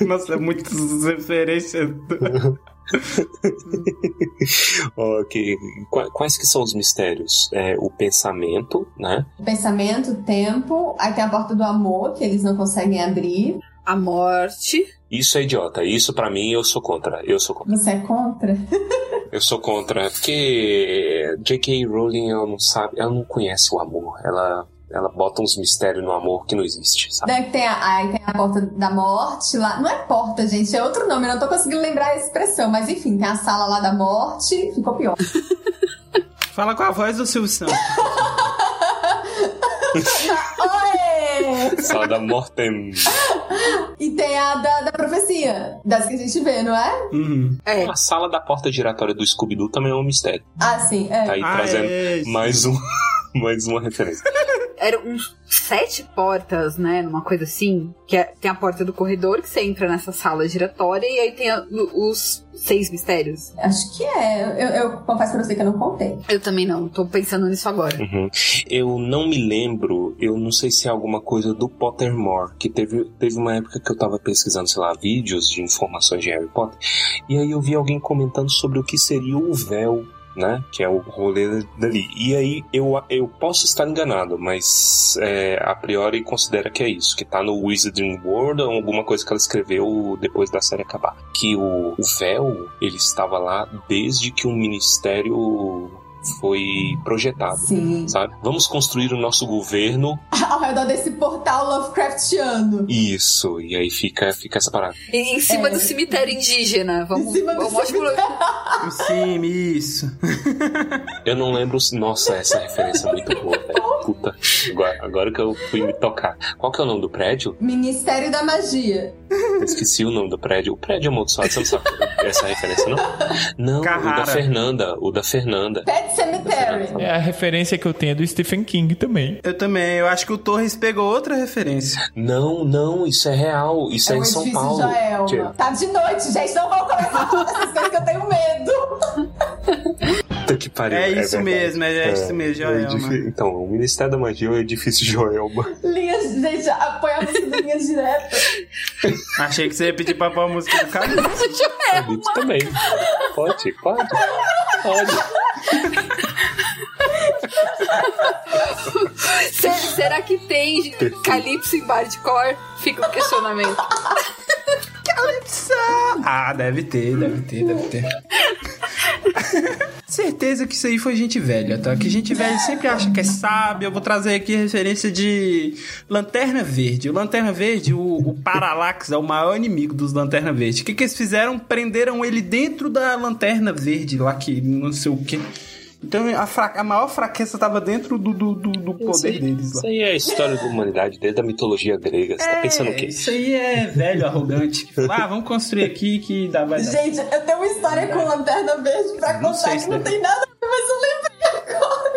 S4: Nossa, é muitas referências.
S3: ok. Qua- Quais que são os mistérios? É, o pensamento, né?
S6: Pensamento, tempo, aí tem a porta do amor, que eles não conseguem abrir.
S5: A morte.
S3: Isso é idiota. Isso pra mim eu sou contra. Eu sou contra.
S6: Você é contra?
S3: Eu sou contra porque J.K. Rowling ela não sabe, ela não conhece o amor. Ela ela bota uns mistérios no amor que não existe, sabe?
S6: Daí tem a, aí tem a porta da morte lá. Não é porta, gente, é outro nome. Eu não tô conseguindo lembrar a expressão. Mas enfim, tem a sala lá da morte. Ficou pior.
S4: Fala com a voz do Silvio Santos.
S6: Oi!
S3: Sala da Mortem.
S6: E tem a da, da profecia. Das que a gente vê, não é?
S4: Uhum.
S5: É.
S3: A sala da porta giratória do Scooby-Doo também é um mistério.
S6: Ah, sim. É.
S3: Tá aí
S4: Ah,
S3: trazendo
S4: é isso.
S3: mais um mais uma referência.
S5: Eram uns sete portas, né? Numa coisa assim. Que é- tem a porta do corredor, que você entra nessa sala giratória, e aí tem a- os seis mistérios.
S6: Acho que é. Eu, eu confesso pra você que eu não contei.
S5: Eu também não, tô pensando nisso agora.
S3: Uhum. Eu não me lembro, eu não sei se é alguma coisa do Pottermore, que teve, teve uma época que eu tava pesquisando, sei lá, vídeos de informações de Harry Potter, e aí eu vi alguém comentando sobre o que seria o véu, né? Que é o rolê dali. E aí eu, eu posso estar enganado, mas é, a priori considera que é isso, que tá no Wizarding World ou alguma coisa que ela escreveu depois da série acabar. Que o, o véu, ele estava lá desde que o ministério foi projetado
S6: Sim.
S3: sabe? Vamos construir o nosso governo.
S6: Ao redor desse portal Lovecraftiano.
S3: Isso, e aí fica, fica essa parada.
S5: E em cima
S6: É.
S5: do cemitério indígena. Vamos,
S6: Em cima do
S5: vamos ótimo lugar.
S4: Sim, isso.
S3: Eu não lembro. se- Nossa, essa referência é muito boa, velho. Puta. Agora, agora que eu fui me tocar. Qual que é o nome do prédio?
S6: Ministério da Magia.
S3: Eu esqueci o nome do prédio. O prédio amaldiçoado, você não sabe essa referência, não? Não, o
S4: Carrara.
S3: da Fernanda. O da Fernanda.
S6: Pet Cemetery.
S2: É a referência que eu tenho do Stephen King também.
S4: Eu também, eu acho que o Torres pegou outra referência.
S3: Não, não, isso é real. Isso é,
S6: É
S3: em São Paulo.
S6: Joelma. Tá de noite, gente. Não vamos começar a falar dessas coisas que eu tenho medo.
S3: Puta que pariu.
S4: É isso
S3: verdade.
S4: mesmo, é isso mesmo,
S3: é
S4: Joelma.
S3: edifí- Então, o Ministério da Magia é o edifício Joelma.
S6: Linhas, gente, apoia a música da linha direta.
S4: Achei que você ia pedir pra pôr a música do cara.
S3: Acredito também. Pode, pode. Pode.
S5: Se- será que tem Calypso em Bardcore? Fica o questionamento.
S4: Ah, deve ter, deve ter, deve ter. Certeza que isso aí foi gente velha, tá? Que gente velha sempre acha que é sábio. Eu vou trazer aqui referência de Lanterna Verde. O Lanterna Verde, o, o Parallax, é o maior inimigo dos Lanterna Verde. O que, que eles fizeram? Prenderam ele dentro da Lanterna Verde, lá que não sei o que. Então a, fra- a maior fraqueza tava dentro do, do, do- do poder deles lá.
S3: Isso aí é a história da humanidade desde a mitologia grega. Você tá pensando o quê?
S4: Isso aí é velho, arrogante. Que fala, ah, vamos construir aqui que dá, vai dar.
S6: Gente, eu tenho uma história com Lanterna Verde pra
S4: Não
S6: contar que
S4: se
S6: não
S4: deve-
S6: tem nada a ver, mas eu lembrei agora.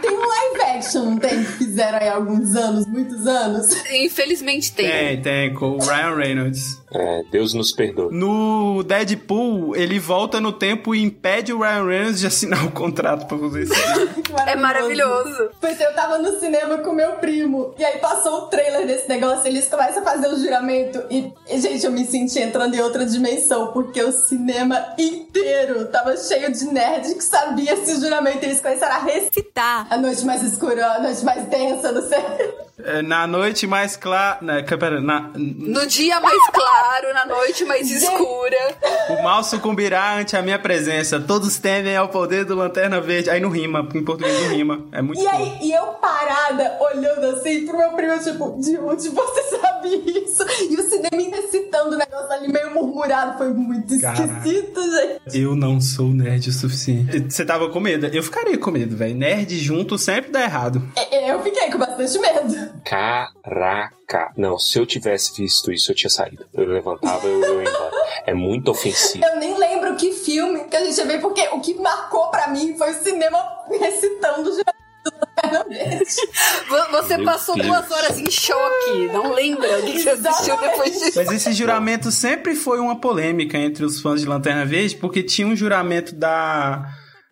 S6: Tem um live action, não tem? Que fizeram aí há alguns anos, muitos anos.
S5: Infelizmente tem.
S4: Tem, tem, com o Ryan Reynolds.
S3: É, Deus nos perdoa.
S4: No Deadpool, ele volta no tempo e impede o Ryan Reynolds de assinar o contrato pra fazer isso.
S5: É maravilhoso.
S6: Pois eu tava no cinema com meu primo. E aí passou o trailer desse negócio. Eles começam a fazer o juramento. E, e, gente, eu me senti entrando em outra dimensão. Porque o cinema inteiro tava cheio de nerd que sabia esse juramento. Eles começaram a recitar. A noite mais escura, a noite mais densa, não sei.
S4: É, Na noite mais clara. Na, pera, na,
S5: No dia mais claro, na noite mais escura.
S4: o mal sucumbirá ante a minha presença. Todos temem ao poder do Lanterna Verde. Aí não rima, em português não rima. É muito
S6: E
S4: bom.
S6: aí, e eu parada, olhando assim pro meu primo, tipo, de onde você sabe isso? E o cinema ainda citando o negócio ali meio murmurado, foi muito
S4: Caraca.
S6: esquisito, gente.
S4: Eu não sou nerd o suficiente. Você tava com medo? Eu ficaria com medo, velho. Nerd junto sempre dá errado.
S6: É, Eu fiquei com bastante medo.
S3: Caraca. Não, se eu tivesse visto isso, eu tinha saído. Eu levantava, eu, eu ia embora. É muito ofensivo.
S6: Eu nem lembro que filme que a gente viu, porque o que marcou pra mim foi o cinema recitando
S5: Você
S4: Meu
S5: passou
S4: Deus.
S5: duas horas em choque. Não lembra o que você assistiu depois disso.
S4: Mas esse juramento sempre foi uma polêmica entre os fãs de Lanterna Verde, porque tinha um juramento da,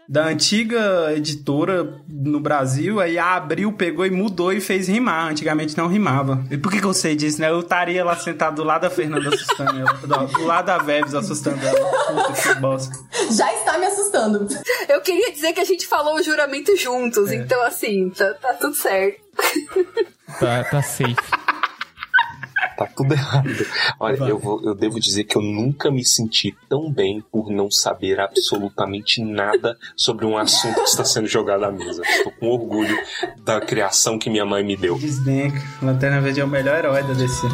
S4: da antiga editora no Brasil, aí a Abril pegou e mudou e fez rimar. Antigamente não rimava. E por que, que eu sei disso, né? Eu estaria lá sentado do lado da Fernanda assustando ela, do, do lado da Veves assustando ela. Puta que bosta.
S6: Já está me assustando.
S5: Eu queria dizer que a gente falou o juramento juntos,
S4: É.
S5: então assim, tá, tá tudo certo.
S2: Tá, tá safe.
S3: Tá tudo errado. Olha, eu, vou, eu devo dizer que eu nunca me senti tão bem por não saber absolutamente nada sobre um assunto que está sendo jogado à mesa. Estou com orgulho da criação que minha mãe me deu.
S4: Desdenca. Lanterna Verde é o melhor herói da DC.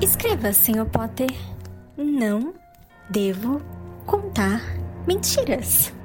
S10: Escreva, Sr. Potter. Não devo contar mentiras.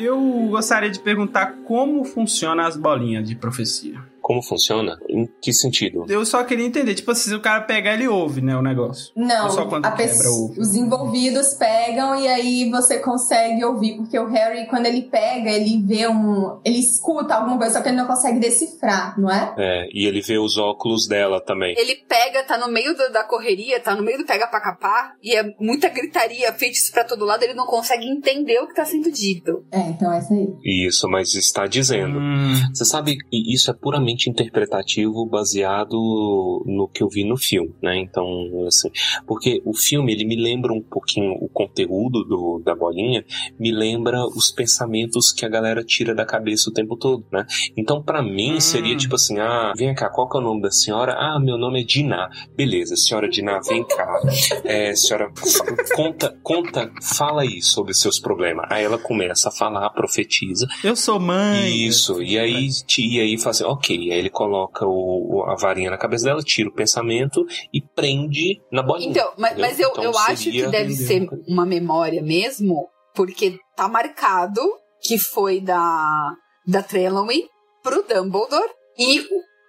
S4: Eu gostaria de perguntar como funcionam as bolinhas de profecia.
S3: Como funciona? Em que sentido?
S4: Eu só queria entender, tipo assim, se o cara pegar, ele ouve, né, o negócio.
S6: Não,
S4: Ou só quando
S6: a
S4: quebra,
S6: pessoa-
S4: ouve.
S6: os envolvidos pegam e aí você consegue ouvir, porque o Harry, quando ele pega, ele vê um. Ele escuta alguma coisa, só que ele não consegue decifrar, não é?
S3: É, e ele vê os óculos dela também.
S5: Ele pega, tá no meio do- da correria, tá no meio do pega pra capar, e é muita gritaria, feitiços pra todo lado, ele não consegue entender o que tá sendo dito.
S6: É, então essa aí.
S3: Isso, mas está dizendo.
S4: Hum.
S3: Você sabe que isso é puramente interpretativo baseado no que eu vi no filme, né? Então, assim, porque o filme ele me lembra um pouquinho o conteúdo do, da bolinha, me lembra os pensamentos que a galera tira da cabeça o tempo todo, né? Então, pra mim seria tipo assim, ah, vem cá, qual que é o nome da senhora? Ah, meu nome é Diná. Beleza, senhora Diná, vem cá. É, senhora, conta, conta, fala aí sobre seus problemas. Aí ela começa a falar, profetiza.
S4: Eu sou mãe.
S3: Isso, e aí, ti- e aí fala assim, ok, aí ele coloca o, a varinha na cabeça dela, tira o pensamento e prende na bolinha.
S5: Então, mas, mas eu,
S3: Então
S5: eu acho
S3: seria-
S5: que deve ser uma memória mesmo, porque tá marcado que foi da, da Trelawney pro Dumbledore, e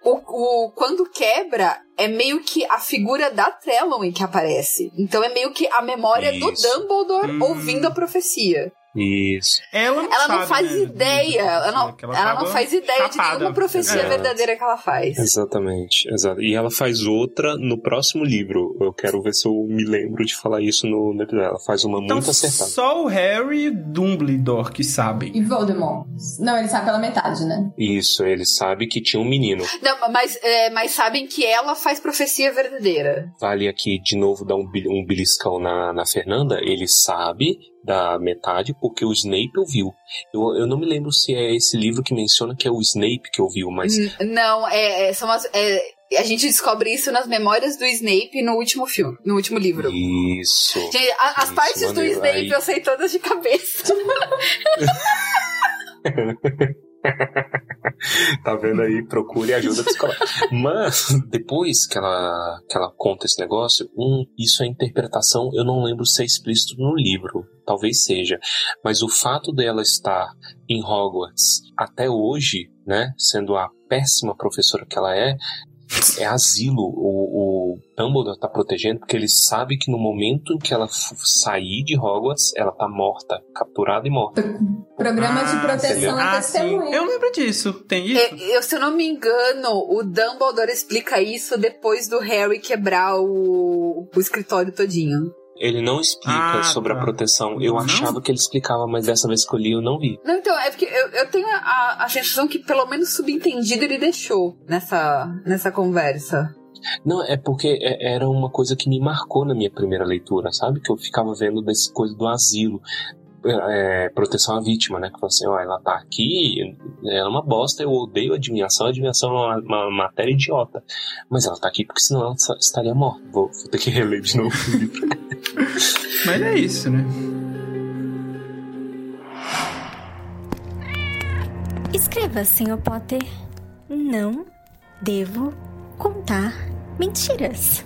S5: o, o, quando quebra, é meio que a figura da Trelawney que aparece. Então é meio que a memória do
S3: Isso.
S5: Dumbledore
S4: Hum.
S5: ouvindo a profecia.
S3: Isso.
S4: Ela não,
S5: Ela não
S4: sabe,
S5: faz
S4: né,
S5: ideia, ela não,
S4: ela
S5: ela não faz ideia de
S4: chapada.
S5: nenhuma profecia
S3: É.
S5: verdadeira que ela faz.
S3: Exatamente, exato. E ela faz outra no próximo livro. Eu quero ver se eu me lembro de falar isso no, episódio. Ela faz uma
S4: Então
S3: muito acertada.
S4: só o Harry e Dumbledore que sabem.
S6: E Voldemort? Não, ele sabe pela metade, né?
S3: Isso, ele sabe que tinha um menino.
S5: Não, mas, é, mas sabem que ela faz profecia verdadeira.
S3: Vale aqui de novo dar um, um beliscão na, na Fernanda. Ele sabe da metade porque o Snape ouviu. Eu, eu não me lembro se é esse livro que menciona que é o Snape que ouviu, mas
S5: Não, é, é, são as, é, a gente descobre isso nas memórias do Snape no último filme, no último livro.
S3: isso.
S5: Gente, a- as
S3: Isso,
S5: partes do
S3: maneiro.
S5: Snape
S3: Aí-
S5: eu sei todas de cabeça.
S3: Tá vendo aí? Procure ajuda psicológica. Mas, depois que ela, que ela conta esse negócio, um, isso é interpretação, eu não lembro se é explícito no livro. Talvez seja. Mas o fato dela estar em Hogwarts até hoje, né? Sendo a péssima professora que ela é, é asilo. O, o Dumbledore tá protegendo porque ele sabe que no momento em que ela sair de Hogwarts, ela tá morta, capturada e morta.
S6: Programa de
S4: Ah,
S6: proteção
S4: ah,
S6: à
S4: sim.
S6: testemunha.
S4: Eu lembro disso. Tem isso?
S5: Eu, eu, se eu não me engano, o Dumbledore explica isso depois do Harry quebrar o, o escritório todinho.
S3: Ele não explica
S4: Ah,
S3: sobre
S4: tá.
S3: a proteção. Eu
S4: Não?
S3: achava que ele explicava, mas dessa vez que eu li, eu não vi.
S5: Não, então, é porque eu, eu tenho a, a sensação que pelo menos subentendido ele deixou nessa, nessa conversa.
S3: Não, é porque é- era uma coisa que me marcou na minha primeira leitura, sabe? Que eu ficava vendo dessa coisa do asilo. É, proteção à vítima, né? Que fala assim, ó, ela tá aqui, ela é uma bosta, eu odeio adivinhação, adivinhação é uma, uma matéria idiota. Mas ela tá aqui porque senão ela estaria morta. Vou, vou ter que reler de novo o livro.
S4: Mas é isso, né?
S10: Escreva, Sr. Potter. Não devo contar mentiras.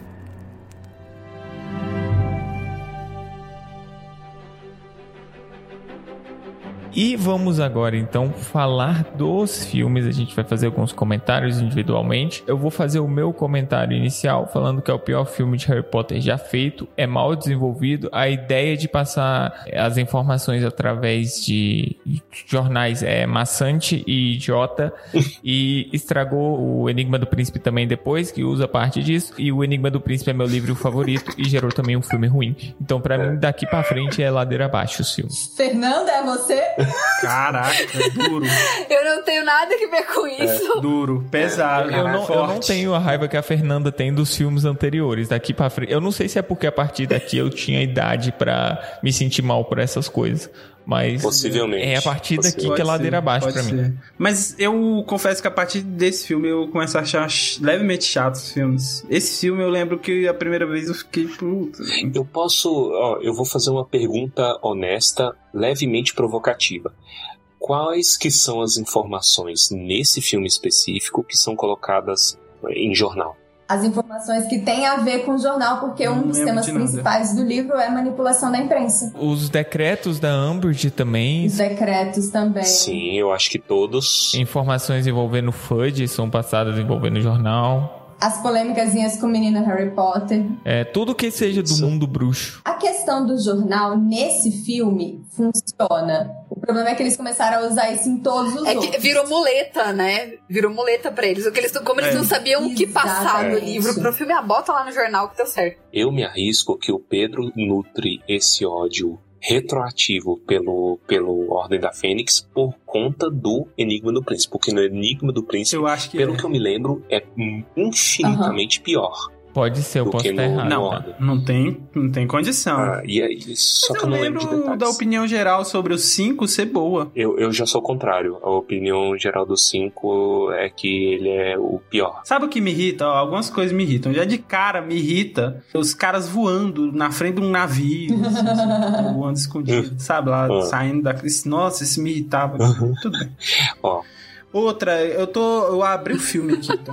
S2: E vamos agora então falar dos filmes. A gente vai fazer alguns comentários individualmente. Eu vou fazer o meu comentário inicial falando que é o pior filme de Harry Potter já feito, é mal desenvolvido. A ideia de passar as informações através de jornais é maçante e idiota e estragou o Enigma do Príncipe também depois, que usa parte disso. E o Enigma do Príncipe é meu livro favorito e gerou também um filme ruim. Então, pra mim, daqui pra frente é ladeira abaixo os filmes.
S6: Fernanda, é você?
S4: Caraca, duro.
S5: Eu não tenho nada que ver com isso.
S4: Duro, pesado.
S2: Eu não, eu não tenho a raiva que a Fernanda tem dos filmes anteriores. Daqui pra frente. Eu não sei se é porque a partir daqui eu tinha idade pra me sentir mal por essas coisas. Mas.
S3: Possivelmente.
S2: É a partir daqui que é ladeira abaixo pra mim.
S4: Mas eu confesso que a partir desse filme eu começo a achar ch- levemente chato os filmes. Esse filme eu lembro que a primeira vez eu fiquei puta.
S3: Eu posso. Ó, eu vou fazer uma pergunta honesta, levemente provocativa. Quais que são as informações nesse filme específico que são colocadas em jornal?
S6: As informações que têm a ver com o jornal, porque um dos temas principais do livro é manipulação da imprensa.
S2: Os decretos da Umbridge também.
S6: Os decretos também.
S3: Sim, eu acho que todos.
S2: Informações envolvendo Fudge são passadas envolvendo o jornal.
S6: As polêmicas com o menino Harry Potter.
S2: É, tudo que seja do mundo bruxo.
S6: A questão do jornal nesse filme funciona. O problema é que eles começaram a usar isso em todos os
S5: É
S6: outros.
S5: que virou muleta, né? Virou muleta pra eles. O que eles como eles
S4: É.
S5: não sabiam o que passar no livro pro filme, ah, bota lá no jornal que deu certo.
S3: Eu me arrisco que o Pedro nutre esse ódio retroativo pelo, pelo Ordem da Fênix por conta do Enigma do Príncipe. Porque no Enigma do Príncipe,
S4: Eu acho que
S3: pelo
S4: é.
S3: que eu me lembro, é infinitamente pior.
S2: Pode ser, eu
S3: Do
S2: posso estar errado.
S3: não.
S4: Não tem, não tem condição.
S3: Ah, e aí, só
S4: Mas
S3: que eu não lembro
S4: da opinião geral sobre os cinco ser boa.
S3: Eu, eu já sou o contrário. A opinião geral dos cinco é que ele é o pior.
S4: Sabe o que me irrita? Ó, algumas coisas me irritam. Já de cara me irrita os caras voando na frente de um navio, assim, voando escondido, sabe? Lá
S3: Ah.
S4: saindo da. Nossa, isso me irritava. Tudo bem.
S3: Ó.
S4: Outra, eu tô. Eu abri o filme aqui, tá?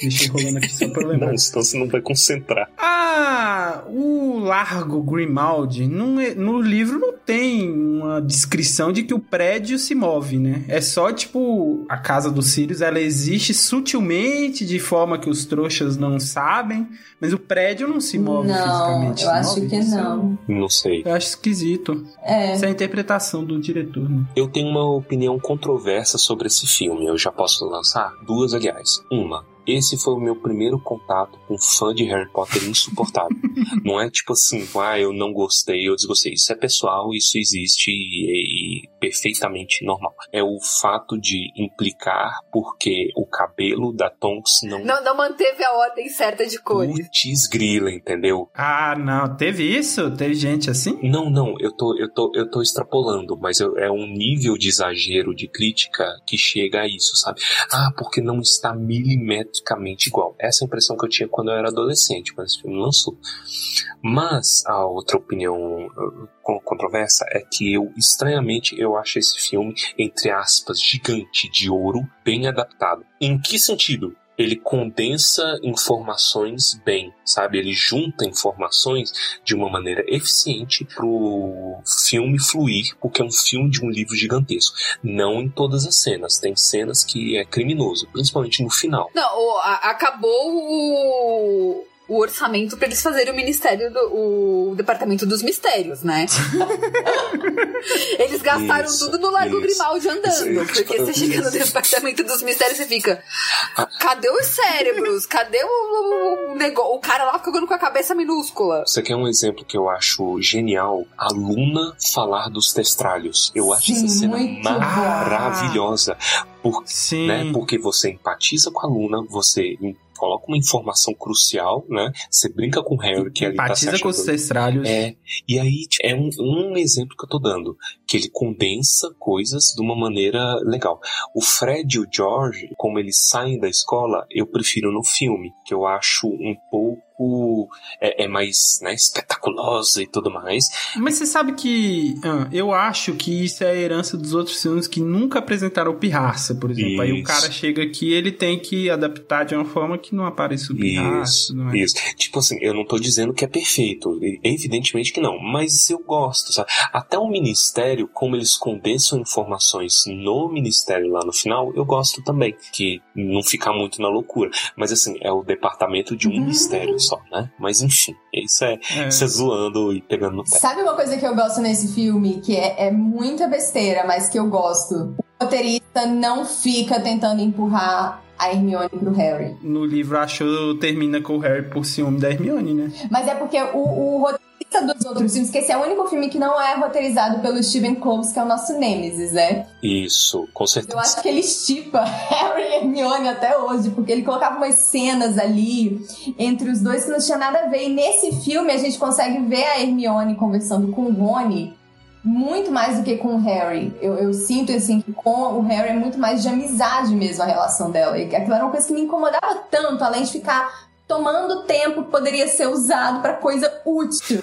S4: Deixei rolando aqui só pra eu lembrar.
S3: Não, senão você não vai concentrar.
S4: Ah, o Largo Grimaldi, não é- no livro não tem uma descrição de que o prédio se move, né? É só, tipo, a casa dos Sirius, ela existe sutilmente, de forma que os trouxas não sabem, mas o prédio não se move
S6: Não,
S4: fisicamente.
S6: eu acho
S4: move?
S6: que não.
S3: Não sei.
S4: Eu acho esquisito.
S6: É.
S4: Essa é a interpretação do diretor, né?
S3: Eu tenho uma opinião controversa sobre esse filme. Eu já posso lançar duas, aliás. Uma. Esse foi o meu primeiro contato com um fã de Harry Potter insuportável. não é tipo assim, ah, eu não gostei, eu desgostei. Isso é pessoal, isso existe e, e perfeitamente normal. É o fato de implicar porque o cabelo da Tonks não,
S5: Não, não manteve a ordem certa de cores.
S3: Putz grila, entendeu?
S4: Ah, não. Teve isso? Teve gente assim?
S3: Não, não, eu tô, eu tô, eu tô extrapolando, mas eu- é um nível de exagero de crítica que chega a isso, sabe? Ah, porque não está milimetricamente igual. Essa é a impressão que eu tinha quando eu era adolescente, quando esse filme lançou. Mas a outra opinião controversa é que eu, estranhamente, eu acho esse filme, entre aspas, gigante de ouro, bem adaptado. Em que sentido? Ele condensa informações bem, sabe? Ele junta informações de uma maneira eficiente pro filme fluir, porque é um filme de um livro gigantesco. Não em todas as cenas. Tem cenas que é criminoso, principalmente no final.
S5: Não, acabou o, o orçamento pra eles fazerem o Ministério do o Departamento dos Mistérios, né? eles gastaram
S3: Isso,
S5: tudo no Largo
S3: isso.
S5: Grimaldi andando.
S3: Isso,
S5: porque você chega no
S3: isso.
S5: Departamento dos Mistérios e fica. Cadê os cérebros? Cadê o, o, o negócio? O cara lá ficando com a cabeça minúscula.
S3: Você quer um exemplo que eu acho genial? A Luna falar dos testralhos. Eu acho
S6: Sim,
S3: essa cena
S6: bom.
S3: maravilhosa. Por,
S4: Sim.
S3: né, porque você empatiza com a Luna, você coloca uma informação crucial, né? Você brinca com o Harry que ele tá se achando...
S4: com os testralhos.
S3: É, e aí é um, um exemplo que eu tô dando, que ele condensa coisas de uma maneira legal. O Fred e o George, como eles saem da escola, eu prefiro no filme, que eu acho um pouco é, é mais né, espetaculosa e tudo mais.
S4: Mas você sabe que ah, eu acho que isso é a herança dos outros filmes que nunca apresentaram o Pirraça, por exemplo. Aí o
S3: Isso.
S4: cara chega aqui ele tem que adaptar de uma forma que não apareça o Pirraça.
S3: Isso,
S4: não é?
S3: isso. Tipo assim, eu não tô dizendo que é perfeito, evidentemente que não, mas eu gosto, sabe? Até o Ministério, como eles condensam informações no Ministério lá no final, eu gosto também, que não fica muito na loucura. Mas assim, é o departamento de um ministério só, né? Mas enfim, isso é,
S4: É.
S3: isso é zoando e pegando no pé.
S6: Sabe uma coisa que eu gosto nesse filme, que é, é muita besteira, mas que eu gosto? O roteirista não fica tentando empurrar a Hermione pro Harry.
S4: No livro achou termina com o Harry por ciúme da Hermione, né?
S6: Mas é porque o, o roteirista dos outros filmes, que esse é o único filme que não é roteirizado pelo Steven Kloves, que é o nosso Nemesis, né?
S3: Isso, com certeza.
S6: Eu acho que ele estipa Harry e Hermione até hoje, porque ele colocava umas cenas ali entre os dois que não tinha nada a ver. E nesse filme a gente consegue ver a Hermione conversando com o Rony muito mais do que com o Harry. Eu, eu sinto assim que com o Harry é muito mais de amizade mesmo a relação dela. E aquilo era uma coisa que me incomodava tanto, além de ficar tomando tempo que poderia ser usado pra coisa útil.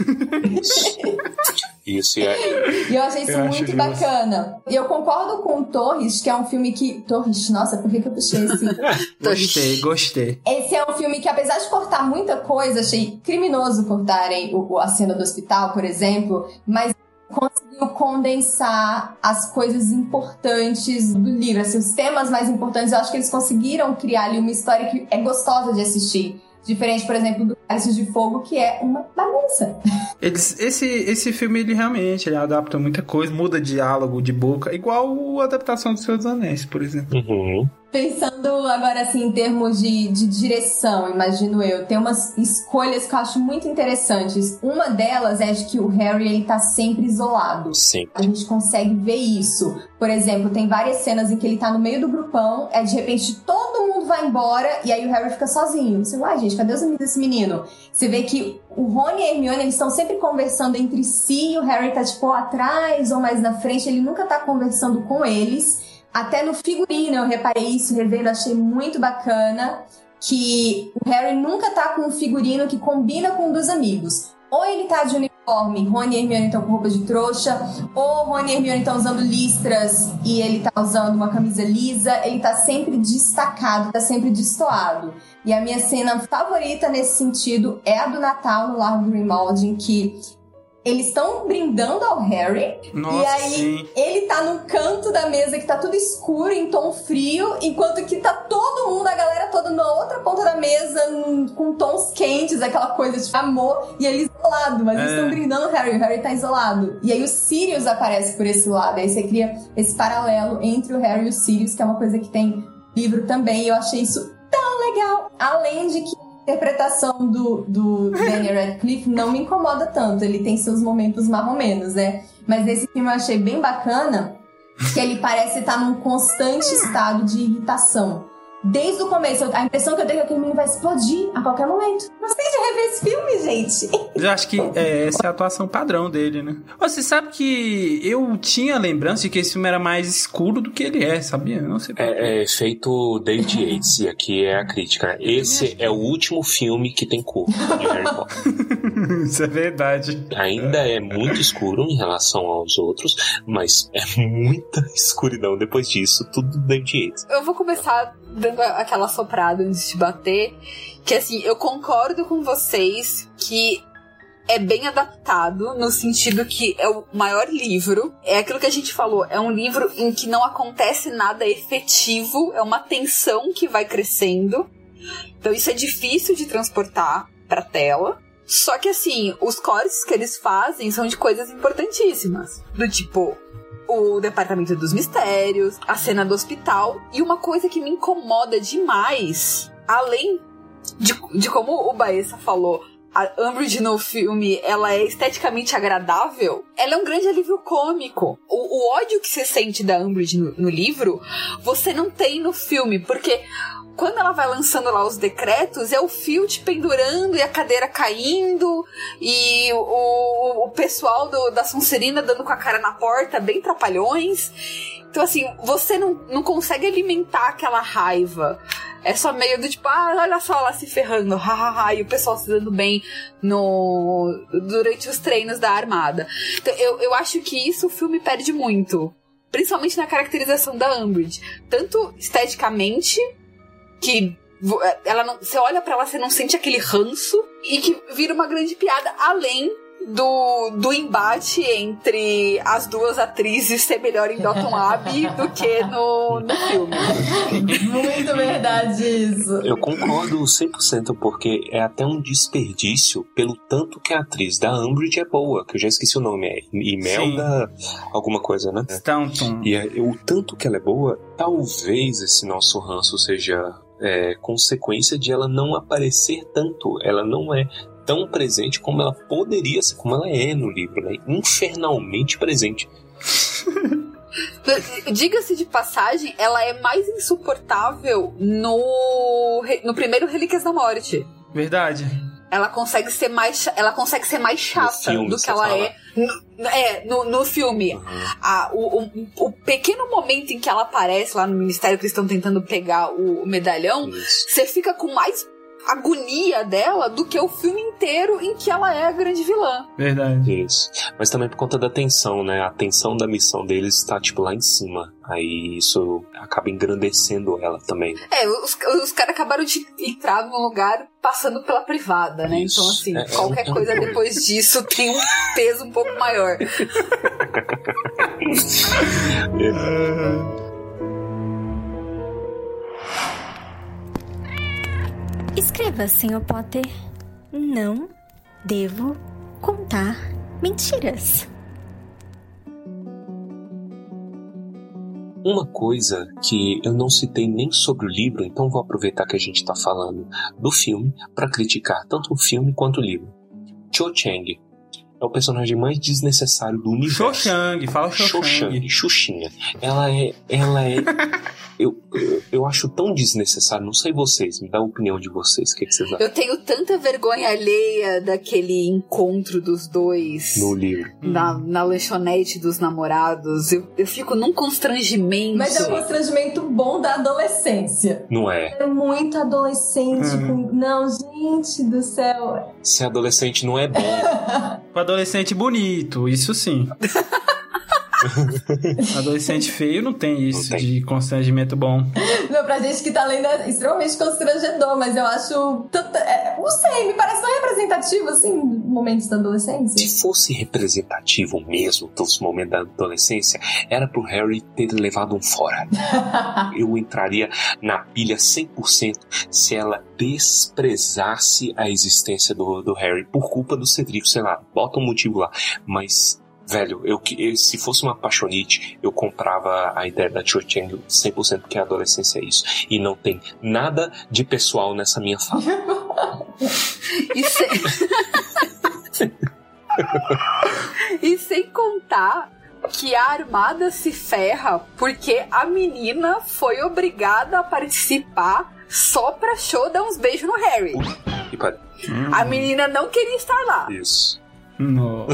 S3: Isso, e é,
S6: E eu achei isso
S4: Eu
S6: muito bacana. E eu concordo com o Torres, que é um filme que. Torres, nossa, por que, que eu puxei esse?
S4: Gostei, gostei.
S6: Esse é um filme que, apesar de cortar muita coisa, achei criminoso cortarem o- o- a cena do hospital, por exemplo, mas conseguiu condensar as coisas importantes do livro, assim, os temas mais importantes. Eu acho que eles conseguiram criar ali uma história que é gostosa de assistir. Diferente, por exemplo, do Cálice de Fogo, que é uma bagunça.
S4: Eles, esse, esse filme, ele realmente ele adapta muita coisa, muda diálogo de boca, igual a adaptação do Senhor dos Anéis, por exemplo.
S3: uhum.
S6: Pensando agora assim em termos de, de direção, imagino eu, tem umas escolhas que eu acho muito interessantes. Uma delas é de que o Harry ele tá sempre isolado.
S3: Sim.
S6: A gente consegue ver isso. Por exemplo, tem várias cenas em que ele tá no meio do grupão, é de repente todo mundo vai embora e aí o Harry fica sozinho. Você, uai, gente, cadê os amigos desse menino? Você vê que o Rony e a Hermione, eles estão sempre conversando entre si, e o Harry tá tipo atrás ou mais na frente, ele nunca tá conversando com eles. Até no figurino eu reparei isso, revendo, achei muito bacana que o Harry nunca tá com um figurino que combina com um dos amigos. Ou ele tá de uniforme, Rony e Hermione estão com roupa de trouxa, ou Rony e Hermione estão usando listras e ele tá usando uma camisa lisa, ele tá sempre destacado, tá sempre destoado. E a minha cena favorita nesse sentido é a do Natal no Largo Grimald, em que eles estão brindando ao Harry.
S4: Nossa,
S6: e aí
S4: sim.
S6: ele tá no canto da mesa que tá tudo escuro, em tom frio, enquanto que tá todo mundo, a galera toda na outra ponta da mesa, num- com tons quentes, aquela coisa de amor, e ele isolado, mas eles
S4: É.
S6: estão brindando o Harry, o Harry tá isolado. E aí o Sirius aparece por esse lado, aí você cria esse paralelo entre o Harry e o Sirius, que é uma coisa que tem livro também, e eu achei isso tão legal. Além de que interpretação do, do Daniel Radcliffe não me incomoda tanto. Ele tem seus momentos marromenos, né? Mas nesse filme eu achei bem bacana que ele parece estar num constante estado de irritação. Desde o começo, a impressão que eu tenho é que aquele menino vai explodir a qualquer momento. Gostei de rever esse filme, gente.
S4: Eu acho que é, essa é a atuação padrão dele, né? Você sabe que eu tinha a lembrança de que esse filme era mais escuro do que ele é, sabia? Eu Não sei.
S3: É, é feito David Yates, e aqui é a crítica. né? Esse é o último filme que tem cor de Harry Potter.
S4: Isso é verdade.
S3: Ainda é muito escuro em relação aos outros, mas é muita escuridão depois disso, tudo David Yates.
S5: Eu vou começar dando aquela soprada antes de bater. Que assim, eu concordo com vocês que é bem adaptado, no sentido que é o maior livro. É aquilo que a gente falou, é um livro em que não acontece nada efetivo, é uma tensão que vai crescendo. Então isso é difícil de transportar pra tela. Só que assim, os cortes que eles fazem são de coisas importantíssimas. Do tipo, o Departamento dos Mistérios, a cena do hospital. E uma coisa que me incomoda demais, além de, de como o Baessa falou, a Umbridge no filme, ela é esteticamente agradável, ela é um grande alívio cômico. O, o ódio que você sente da Umbridge no, no livro, você não tem no filme, porque quando ela vai lançando lá os decretos, é o Filt pendurando e a cadeira caindo, e o, o pessoal do, da Sonserina dando com a cara na porta, bem trapalhões. Então, assim, você não, não consegue alimentar aquela raiva. É só meio do tipo, ah, olha só ela se ferrando, hahaha, e o pessoal se dando bem no durante os treinos da armada. Então, eu, eu acho que isso o filme perde muito. Principalmente na caracterização da Umbridge. Tanto esteticamente, que ela não, você olha para ela, você não sente aquele ranço, e que vira uma grande piada, além do, do embate entre as duas atrizes ser melhor em Downton Abbey do que no, no filme.
S6: Muito verdade isso.
S3: Eu concordo 100% porque é até um desperdício pelo tanto que a atriz da Umbridge é boa, que eu já esqueci o nome, é Imelda alguma coisa, né?
S4: Stanton.
S3: E é, o tanto que ela é boa, talvez esse nosso ranço seja é, consequência de ela não aparecer tanto. Ela não é tão presente como ela poderia ser, como ela é no livro, né? Infernalmente presente.
S5: Diga-se de passagem, ela é mais insuportável no, no primeiro Relíquias da Morte.
S4: Verdade.
S5: Ela consegue ser mais, ela consegue ser mais chata
S3: filme,
S5: do que ela
S3: fala.
S5: é. No, é, no, no filme. A- o, o, o pequeno momento em que ela aparece lá no ministério que eles estão tentando pegar o, o medalhão, você fica com mais agonia dela do que o filme inteiro em que ela é a grande vilã.
S4: Verdade.
S3: Isso. Mas também por conta da tensão, né? A tensão da missão deles está, tipo, lá em cima. Aí isso acaba engrandecendo ela também.
S5: É, os, os caras acabaram de entrar num lugar passando pela privada, né? Então, assim,
S3: É, é
S5: qualquer
S3: é um
S5: coisa depois disso tem um peso um pouco maior.
S10: Escreva, Sr. Potter. Não devo contar mentiras.
S3: Uma coisa que eu não citei nem sobre o livro, então vou aproveitar que a gente está falando do filme para criticar tanto o filme quanto o livro. Cho Chang é o personagem mais desnecessário do universo.
S4: Xoxang, fala Xoxang.
S3: Xoxang, Xuxinha. Ela é. Ela é. eu, eu, eu acho tão desnecessário, não sei vocês, me dá a opinião de vocês, o que, que vocês acham
S5: Eu tenho tanta vergonha alheia daquele encontro dos dois
S3: no livro?
S5: na, na lanchonete dos namorados. Eu, eu fico num constrangimento.
S6: Mas é um constrangimento bom da adolescência.
S3: Não é?
S6: É muito adolescente.
S4: Uhum.
S6: com- Não, gente do céu.
S3: Ser adolescente não é bom.
S4: O adolescente bonito, isso sim. adolescente feio não tem isso de constrangimento bom.
S6: Não, pra gente que tá lendo é extremamente constrangedor, mas eu acho. tanto- é, não sei, me parece tão representativo, assim, momentos da adolescência.
S3: Se fosse representativo mesmo dos momentos da adolescência, era pro Harry ter levado um fora. Eu entraria na pilha 100% se ela desprezasse a existência do, do Harry por culpa do Cedric, sei lá, bota um motivo lá. Mas, velho, eu, eu- se fosse uma apaixonite, eu comprava a ideia da Cho Chang 100% porque a adolescência é isso. E não tem nada de pessoal nessa minha fala.
S5: E sem... e sem contar que a armada se ferra porque a menina foi obrigada a participar só pra show dar uns beijos no Harry. A menina não queria estar lá.
S3: Isso.
S4: No...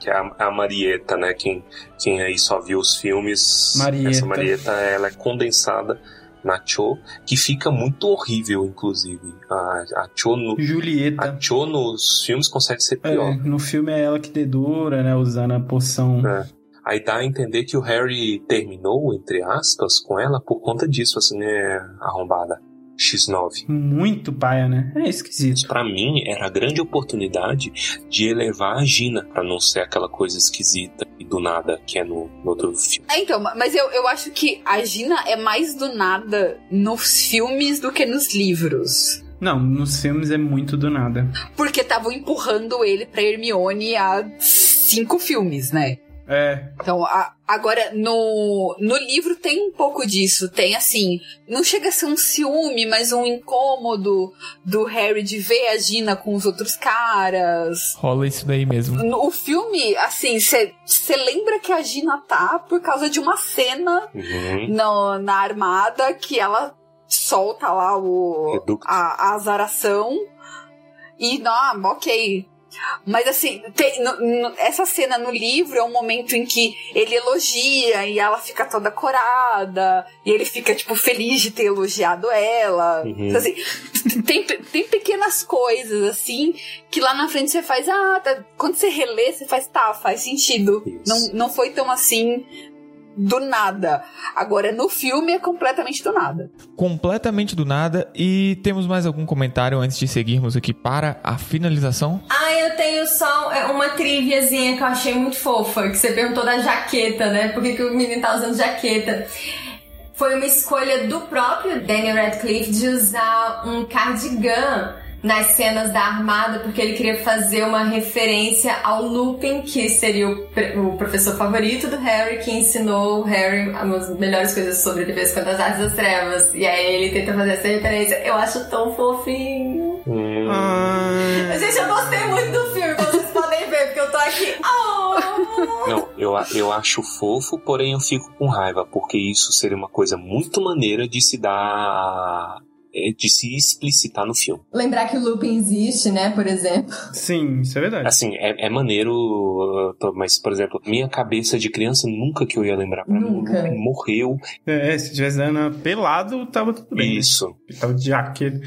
S3: que é a, a Marieta, né? Quem, quem aí só viu os filmes,
S4: Marieta.
S3: essa Marieta ela é condensada na Cho, que fica muito horrível, inclusive. A, a Cho no,
S4: Julieta.
S3: a Cho nos filmes consegue ser
S4: É,
S3: pior.
S4: no filme é ela que dedura, né? Usando a poção.
S3: É. Aí dá a entender que o Harry terminou, entre aspas, com ela por conta disso, assim, né? Arrombada. X9.
S4: Muito paia, né? É esquisito.
S3: Pra mim, era a grande oportunidade de elevar a Gina, pra não ser aquela coisa esquisita e do nada que é no, no outro filme.
S5: É, então, mas eu, eu acho que a Gina é mais do nada nos filmes do que nos livros.
S4: Não, nos filmes é muito do nada.
S5: Porque estavam empurrando ele pra Hermione há cinco filmes, né?
S4: É.
S5: Então, a- agora, no, no livro tem um pouco disso. Tem, assim, não chega a ser um ciúme, mas um incômodo do Harry de ver a Gina com os outros caras.
S2: Rola isso daí mesmo.
S5: No o filme, assim, você lembra que a Gina tá por causa de uma cena
S3: Uhum.
S5: no- na armada que ela solta lá o, a, a azaração e, não, ok. Mas assim, tem, no, no, essa cena no livro é um momento em que ele elogia e ela fica toda corada, e ele fica, tipo, feliz de ter elogiado ela.
S3: Uhum.
S5: Então, assim, tem, tem pequenas coisas, assim, que lá na frente você faz, ah, tá, quando você relê, você faz, tá, faz sentido. Não, não foi tão assim do nada. Agora, no filme é completamente do nada.
S2: Completamente do nada. E temos mais algum comentário antes de seguirmos aqui para a finalização?
S6: Ah, eu tenho só é, uma triviazinha que eu achei muito fofa, que você perguntou da jaqueta, né? Por que, que o menino tá usando jaqueta? Foi uma escolha do próprio Daniel Radcliffe de usar um cardigan nas cenas da armada, porque ele queria fazer uma referência ao Lupin, que seria o, o professor favorito do Harry, que ensinou o Harry as melhores coisas sobre defesa contra as artes das trevas. E aí ele tenta fazer essa referência. Eu acho tão fofinho.
S3: Hum.
S6: Ah. Gente, eu gostei muito do filme, vocês podem ver, porque eu tô aqui. Oh!
S3: Não, eu, eu acho fofo, porém eu fico com raiva, porque isso seria uma coisa muito maneira de se dar de se explicitar no filme.
S6: Lembrar que o Lupin existe, né, por exemplo.
S4: Sim, isso é verdade.
S3: Assim, é, é maneiro, mas, por exemplo, minha cabeça de criança nunca que eu ia lembrar pra
S6: nunca.
S3: mim, morreu.
S4: É, se tivesse Ana pelado, tava tudo bem.
S3: Isso.
S4: Né? Tava de jaqueta.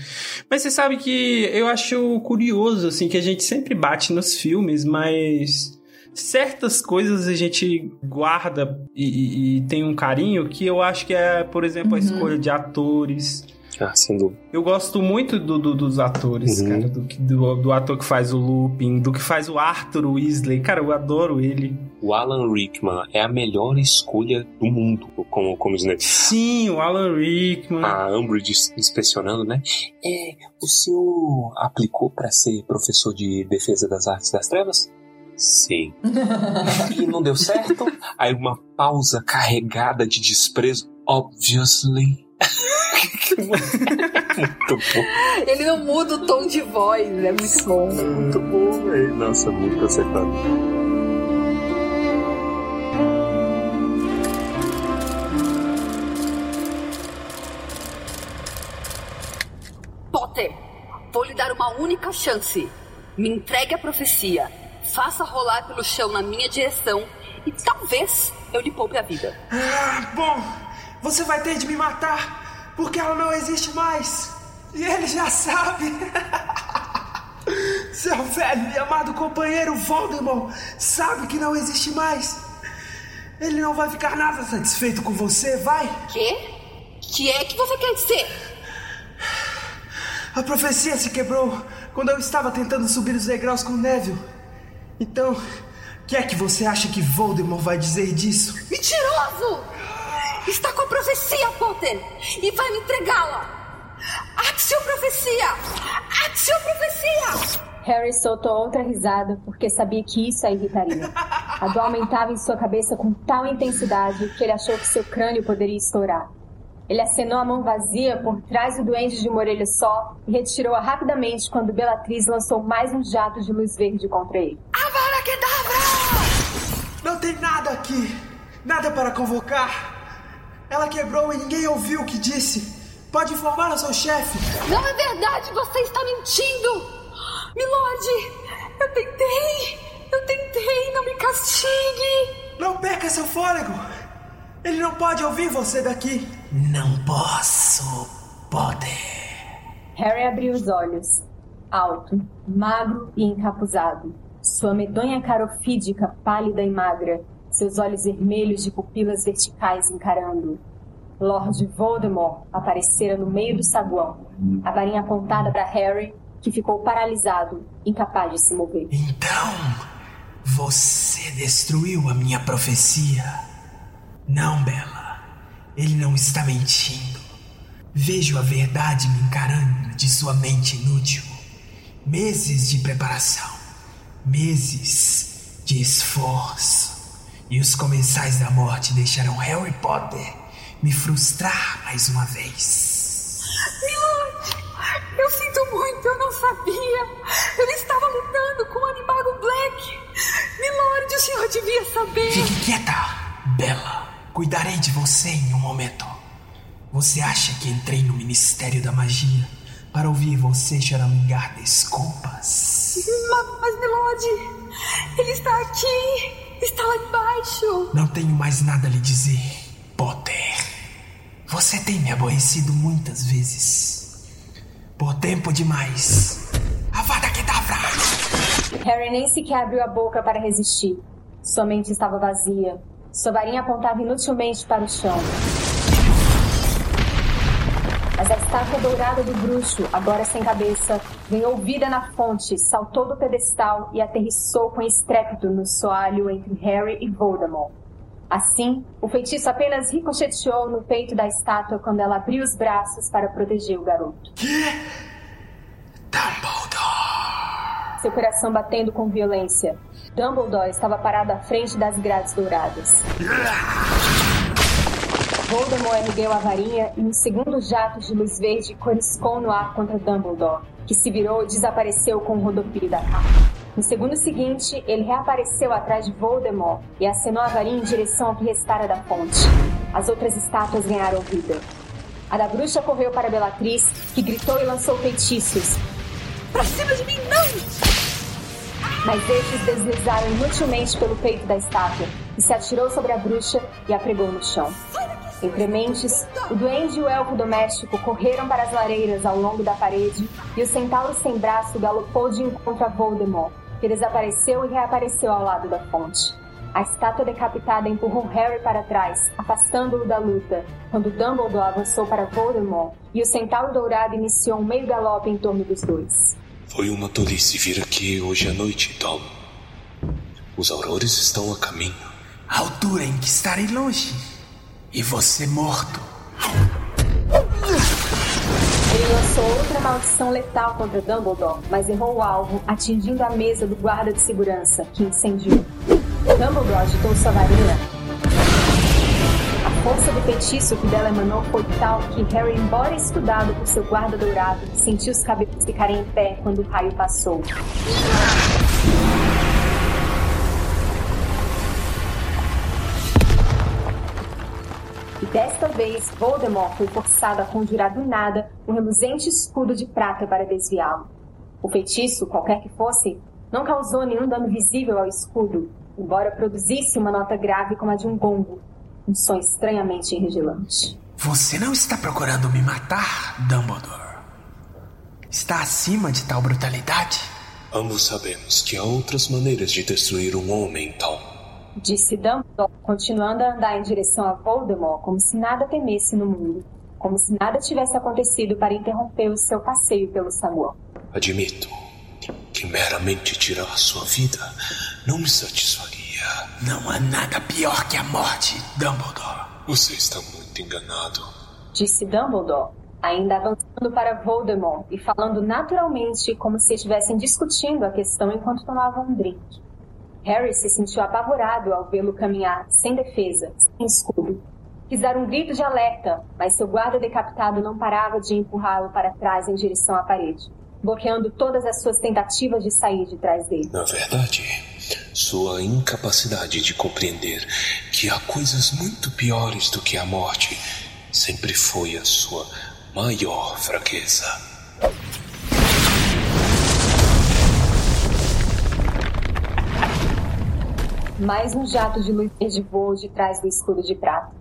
S4: Mas você sabe que eu acho curioso, assim, que a gente sempre bate nos filmes, mas certas coisas a gente guarda e, e, e, tem um carinho que eu acho que é, por exemplo, a
S6: Uhum.
S4: escolha de atores.
S3: Ah, sem dúvida.
S4: Eu gosto muito do, do- dos atores,
S3: Uhum.
S4: cara. Do, do, do ator que faz o Lupin, do que faz o Arthur Weasley. Cara, eu adoro ele.
S3: O Alan Rickman é a melhor escolha do mundo como, como Snape.
S4: Sim, o Alan Rickman.
S3: A Umbridge inspecionando, né? É, o senhor aplicou pra ser professor de defesa das artes das trevas? Sim. e não deu certo? Aí uma pausa carregada de desprezo. Obviously. Muito bom.
S5: Ele não muda o tom de voz, é muito bom.
S3: Muito bom, velho. Nossa, muito acertado.
S5: Potter, vou lhe dar uma única chance. Me entregue a profecia. Faça rolar pelo chão na minha direção e talvez eu lhe poupe a vida.
S13: Ah, bom, você vai ter de me matar, porque ela não existe mais. E ele já sabe. Seu velho e amado companheiro Voldemort sabe que não existe mais. Ele não vai ficar nada satisfeito com você, vai?
S5: Quê? Que é que você quer dizer?
S13: A profecia se quebrou quando eu estava tentando subir os degraus com Neville. Então, o que é que você acha que Voldemort vai dizer disso?
S5: Mentiroso! Está com a profecia, Potter! E vai me entregá-la! Axio profecia! Axio profecia!
S6: Harry soltou outra risada porque sabia que isso a irritaria. A dor aumentava em sua cabeça com tal intensidade que ele achou que seu crânio poderia estourar. Ele acenou a mão vazia por trás do duende de uma orelha só e retirou-a rapidamente quando Bellatrix lançou mais um jato de luz verde contra ele.
S13: Avada Kedavra! Não tem nada aqui. Nada para convocar. Ela quebrou e ninguém ouviu o que disse. Pode informar ao seu chefe.
S5: Não é verdade, você está mentindo! Milord, eu tentei! Eu tentei, não me castigue!
S13: Não perca seu fôlego! Ele não pode ouvir você daqui. Não posso, Potter.
S6: Harry abriu os olhos. Alto, magro e encapuzado. Sua medonha cara ofídica, pálida e magra. Seus olhos vermelhos de pupilas verticais encarando. Lord Voldemort aparecera no meio do saguão, a varinha apontada para Harry, que ficou paralisado, incapaz de se mover.
S13: Então, você destruiu a minha profecia. Não, Bella. Ele não está mentindo. Vejo a verdade me encarando de sua mente inútil. Meses de preparação. Meses de esforço. E os comensais da morte deixaram Harry Potter me frustrar mais uma vez.
S5: Milord, eu sinto muito, eu não sabia. Eu estava lutando com o Animago Black. Milord, o senhor devia saber.
S13: Fique quieta, Bella. Cuidarei de você em um momento. Você acha que entrei no Ministério da Magia para ouvir você choramingar desculpas?
S5: Mas, mas Melody, ele está aqui, está lá embaixo.
S13: Não tenho mais nada a lhe dizer, Potter. Você tem me aborrecido muitas vezes. Por tempo demais. Avada Kedavra!
S14: Harry nem sequer abriu a boca para resistir. Sua mente estava vazia. Sua varinha apontava inutilmente para o chão. Mas a estátua dourada do bruxo, agora sem cabeça, ganhou vida na fonte, saltou do pedestal e aterrissou com estrépito no soalho entre Harry e Voldemort. Assim, o feitiço apenas ricocheteou no peito da estátua quando ela abriu os braços para proteger o garoto.
S13: Dumbledore!
S14: Seu coração batendo com violência. Dumbledore estava parado à frente das grades douradas. Voldemort ergueu a varinha e um segundo jato de luz verde coriscou no ar contra Dumbledore, que se virou e desapareceu com o rodopio da capa. No segundo seguinte, ele reapareceu atrás de Voldemort e acenou a varinha em direção ao que restara da fonte. As outras estátuas ganharam vida. A da bruxa correu para a Bellatrix, que gritou e lançou feitiços.
S5: Pra cima de mim, não!
S14: Mas estes deslizaram inutilmente pelo peito da estátua, que se atirou sobre a bruxa e a pregou no chão. Mentes, o duende e o elfo doméstico correram para as lareiras ao longo da parede e o centauro sem braço galopou de encontro a Voldemort, que desapareceu e reapareceu ao lado da fonte. A estátua decapitada empurrou Harry para trás, afastando-o da luta, quando Dumbledore avançou para Voldemort e o centauro dourado iniciou um meio galope em torno dos dois.
S3: Foi uma tolice vir aqui hoje à noite, Tom. Os aurores estão a caminho.
S13: A altura em que estarei longe. E você morto.
S14: Ele lançou outra maldição letal contra Dumbledore, mas errou o alvo, atingindo a mesa do guarda de segurança, que incendiou. Dumbledore agitou sua varinha. A força do feitiço que dela emanou foi tal que Harry, embora estudado por seu guarda dourado, sentiu os cabelos ficarem em pé quando o raio passou. E desta vez, Voldemort foi forçado a conjurar do nada um reluzente escudo de prata para desviá-lo. O feitiço, qualquer que fosse, não causou nenhum dano visível ao escudo, embora produzisse uma nota grave como a de um gongo, um som estranhamente enregelante.
S13: Você não está procurando me matar, Dumbledore? Está acima de tal brutalidade?
S3: Ambos sabemos que há outras maneiras de destruir um homem, Tom.
S14: Disse Dumbledore, continuando a andar em direção a Voldemort como se nada temesse no mundo, como se nada tivesse acontecido para interromper o seu passeio pelo saguão.
S3: Admito que meramente tirar sua vida não me satisfaria.
S13: Não há nada pior que a morte, Dumbledore.
S3: Você está muito enganado.
S14: Disse Dumbledore, ainda avançando para Voldemort e falando naturalmente como se estivessem discutindo a questão enquanto tomavam um drink. Harry se sentiu apavorado ao vê-lo caminhar sem defesa, sem escudo. Quis dar um grito de alerta, mas seu guarda decapitado não parava de empurrá-lo para trás em direção à parede, bloqueando todas as suas tentativas de sair de trás dele.
S3: Na verdade, sua incapacidade de compreender que há coisas muito piores do que a morte sempre foi a sua maior fraqueza.
S14: Mais um jato de luz verde voou de trás do escudo de prata.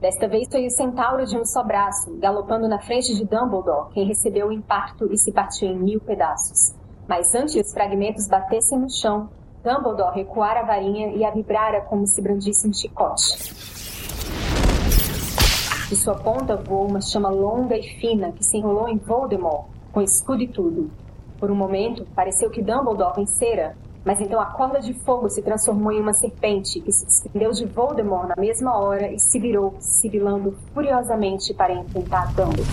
S14: Desta vez foi o centauro de um só braço, galopando na frente de Dumbledore, quem recebeu o impacto e se partiu em mil pedaços. Mas antes os fragmentos batessem no chão, Dumbledore recuara a varinha e a vibrara como se brandisse um chicote. De sua ponta voou uma chama longa e fina que se enrolou em Voldemort, com escudo e tudo. Por um momento, pareceu que Dumbledore vencera, mas então a corda de fogo se transformou em uma serpente que se desprendeu de Voldemort na mesma hora e se virou, sibilando furiosamente para enfrentar Dumbledore.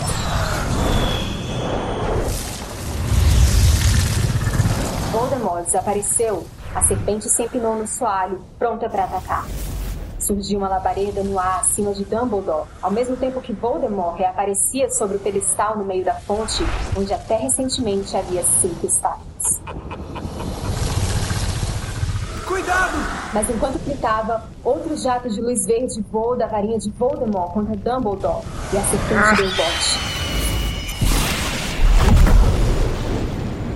S14: Voldemort desapareceu. A serpente se empinou no soalho, pronta para atacar. Surgiu uma labareda no ar acima de Dumbledore, ao mesmo tempo que Voldemort reaparecia sobre o pedestal no meio da fonte, onde até recentemente havia cinco estátuas.
S13: Cuidado!
S14: Mas enquanto gritava, outro jato de luz verde voou da varinha de Voldemort contra Dumbledore e a serpente deu bote.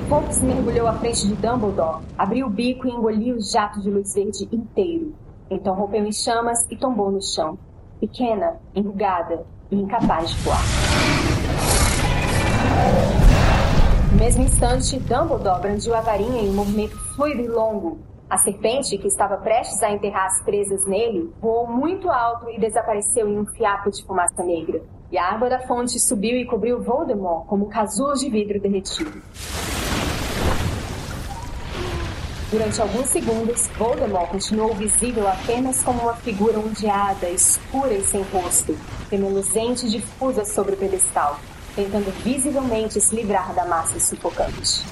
S14: Fawkes mergulhou à frente de Dumbledore, abriu o bico e engoliu o jato de luz verde inteiro. Então rompeu em chamas e tombou no chão, pequena, enrugada e incapaz de voar. No mesmo instante, Dumbledore brandiu a varinha em um movimento fluido e longo. A serpente, que estava prestes a enterrar as presas nele, voou muito alto e desapareceu em um fiapo de fumaça negra. E a água da fonte subiu e cobriu Voldemort como um casulo de vidro derretido. Durante alguns segundos, Voldemort continuou visível apenas como uma figura ondeada, escura e sem rosto, e difusa sobre o pedestal, tentando visivelmente se livrar da massa sufocante.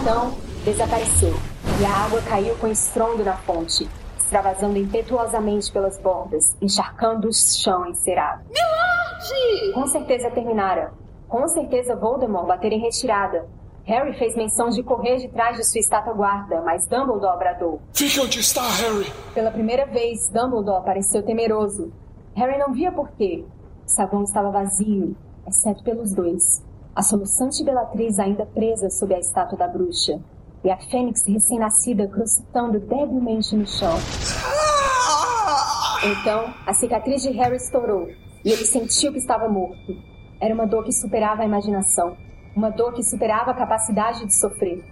S14: Então, desapareceu, e a água caiu com estrondo na fonte, extravasando impetuosamente pelas bordas, encharcando o chão encerado.
S5: Milord!
S14: Com certeza terminara. Com certeza Voldemort bater em retirada, Harry fez menção de correr de trás de sua estátua guarda, mas Dumbledore bradou.
S15: Fique onde está, Harry!
S14: Pela primeira vez, Dumbledore pareceu temeroso. Harry não via por quê. O saguão estava vazio, exceto pelos dois. A soluçante Bellatriz ainda presa sob a estátua da bruxa. E a fênix recém-nascida crocitando debilmente no chão. Então, a cicatriz de Harry estourou, e ele sentiu que estava morto. Era uma dor que superava a imaginação. Uma dor que superava a capacidade de sofrer.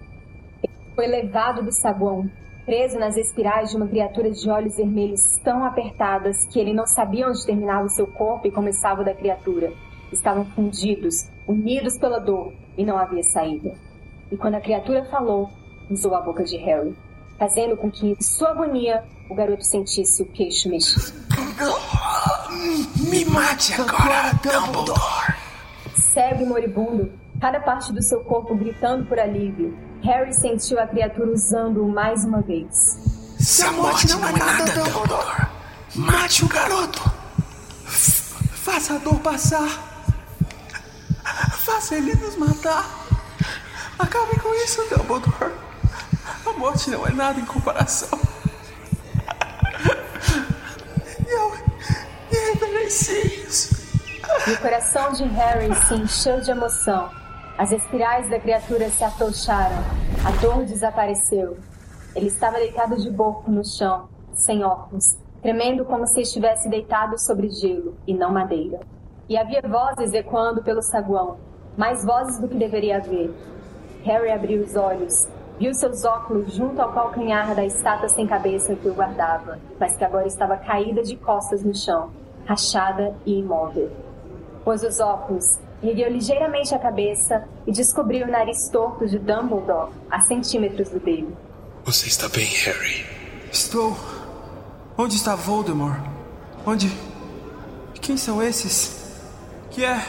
S14: Ele foi levado do saguão, preso nas espirais de uma criatura de olhos vermelhos tão apertadas que ele não sabia onde terminava o seu corpo e começava o da criatura. Estavam fundidos, unidos pela dor, e não havia saída. E quando a criatura falou, usou a boca de Harry, fazendo com que, em sua agonia, o garoto sentisse o queixo mexido.
S16: Me mate agora, Dumbledore!
S14: Cego e moribundo, cada parte do seu corpo gritando por alívio, Harry sentiu a criatura usando-o mais uma vez.
S16: Se a morte não é nada, Dumbledore, mate o garoto!
S13: Faça a dor passar. Faça ele nos matar. Acabe com isso, Dumbledore. A morte não é nada em comparação. Eu. E reverencios.
S14: E o coração de Harry se encheu de emoção. As espirais da criatura se afrouxaram. A dor desapareceu. Ele estava deitado de boco no chão, sem óculos, tremendo como se estivesse deitado sobre gelo e não madeira. E havia vozes ecoando pelo saguão, mais vozes do que deveria haver. Harry abriu os olhos, viu seus óculos junto ao calcanhar da estátua sem cabeça que o guardava, mas que agora estava caída de costas no chão, rachada e imóvel. Pôs os óculos, ergueu ligeiramente a cabeça e descobriu o nariz torto de Dumbledore a centímetros do dele.
S3: Você está bem, Harry?
S13: Estou. Onde está Voldemort? Onde. Quem são esses? Que é.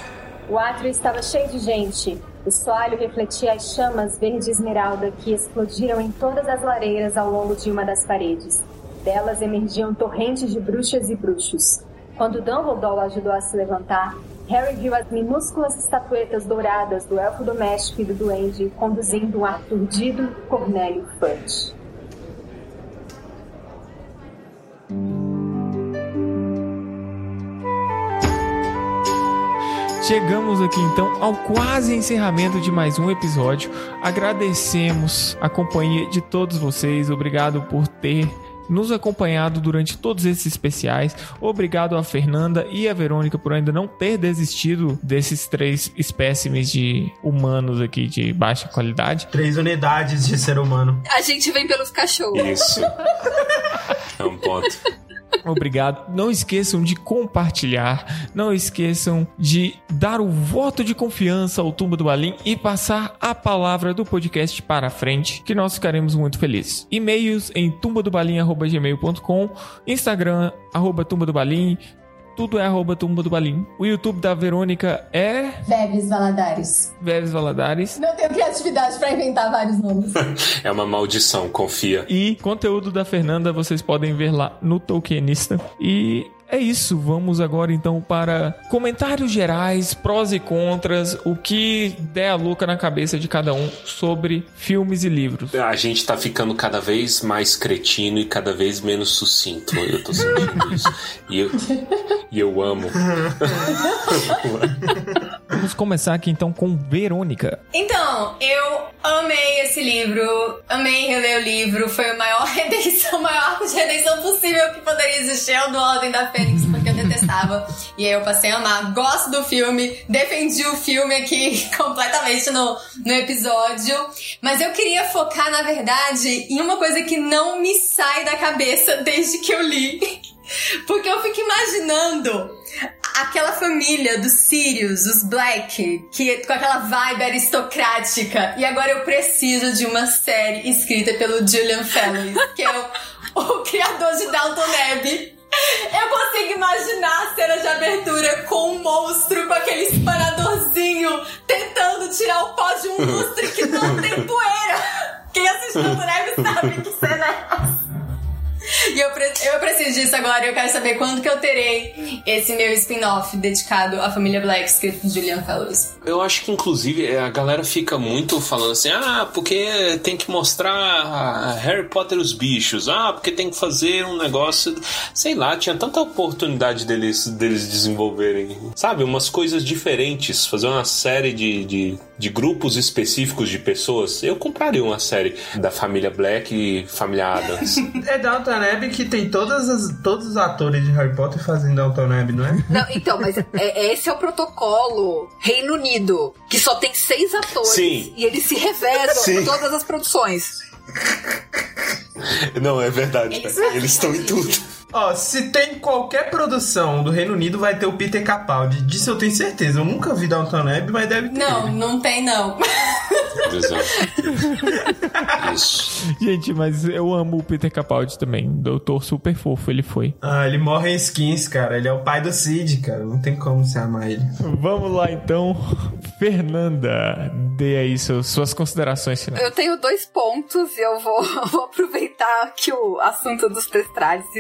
S14: O átrio estava cheio de gente. O soalho refletia as chamas verde esmeralda que explodiram em todas as lareiras ao longo de uma das paredes. Delas emergiam torrentes de bruxas e bruxos. Quando Dumbledore ajudou a se levantar, Harry viu as minúsculas estatuetas douradas do elfo doméstico e do duende conduzindo um aturdido Cornélio Fudge.
S2: Chegamos aqui então ao quase encerramento de mais um episódio. Agradecemos a companhia de todos vocês. Obrigado por ter nos acompanhado durante todos esses especiais. Obrigado a Fernanda e a Verônica por ainda não ter desistido desses três espécimes de humanos aqui de baixa qualidade.
S13: Três unidades de ser humano.
S5: A gente vem pelos cachorros.
S3: Isso. É um ponto.
S2: Obrigado. Não esqueçam de compartilhar. Não esqueçam de dar o voto de confiança ao Tumba do Balim e passar a palavra do podcast para frente, que nós ficaremos muito felizes. E-mails em tumbadobalim.gmail.com Instagram, arroba tumba do balim. Tudo é arroba tumba do balim. O YouTube da Verônica é...
S14: Bebes Valadares.
S2: Veves Valadares.
S14: Não tenho criatividade pra inventar vários nomes.
S3: É uma maldição, confia.
S2: E conteúdo da Fernanda vocês podem ver lá no Tolkienista. E é isso. Vamos agora então para comentários gerais, prós e contras, o que der a louca na cabeça de cada um sobre filmes e livros.
S3: A gente tá ficando cada vez mais cretino e cada vez menos sucinto. Eu tô sentindo isso. E eu, e eu amo.
S2: Vamos começar aqui então com Verônica.
S6: Então, eu amei esse livro, amei reler o livro, foi a maior redenção, o maior arco de redenção possível que poderia existir é o do Ordem da Fênix, porque eu detestava. E aí eu passei a amar. Gosto do filme, defendi o filme aqui completamente no, no episódio. Mas eu queria focar, na verdade, em uma coisa que não me sai da cabeça desde que eu li. Porque eu fico imaginando aquela família dos Sirius, os Black, que com aquela vibe aristocrática. E agora eu preciso de uma série escrita pelo Julian Fellowes, que é o, o criador de Downton Abbey. Eu consigo imaginar a cena de abertura com um monstro com aquele espanadorzinho tentando tirar o pó de um lustre que não tem poeira. Quem assistiu Downton Abbey sabe que cena é essa. E eu, eu preciso disso agora. Eu quero saber quando que eu terei esse meu spin-off dedicado à família Black, escrito por Julian Fellows.
S3: Eu acho que, inclusive, a galera fica muito falando assim: ah, porque tem que mostrar Harry Potter os bichos, ah, porque tem que fazer um negócio. Sei lá, tinha tanta oportunidade deles, deles desenvolverem, sabe, umas coisas diferentes, fazer uma série de, de, de grupos específicos de pessoas. Eu compraria uma série da família Black e família Adams.
S4: É Downton Abbey que tem todas as, todos os atores de Harry Potter fazendo Downton Abbey, não é?
S5: Não, então, mas é, esse é o protocolo Reino Unido, que só tem seis atores
S3: Sim.
S5: e eles se revezam
S3: Sim.
S5: em todas as produções.
S3: Não, é verdade.
S6: Eles-
S3: Eles, Eles estão em tudo.
S4: Ó, se tem qualquer produção do Reino Unido, vai ter o Peter Capaldi. Disso eu tenho certeza. Eu nunca vi Downton Abbey, mas deve ter.
S6: Não, não tem não.
S3: Isso.
S2: Gente, mas eu amo o Peter Capaldi também. Doutor super fofo, ele foi.
S4: Ah, ele morre em skins, cara. Ele é o pai do Cid, cara. Não tem como se amar ele.
S2: Vamos lá então. Fernanda, dê aí seus, suas considerações finais.
S5: Eu tenho dois pontos e eu vou, vou aproveitar que o assunto dos estre- se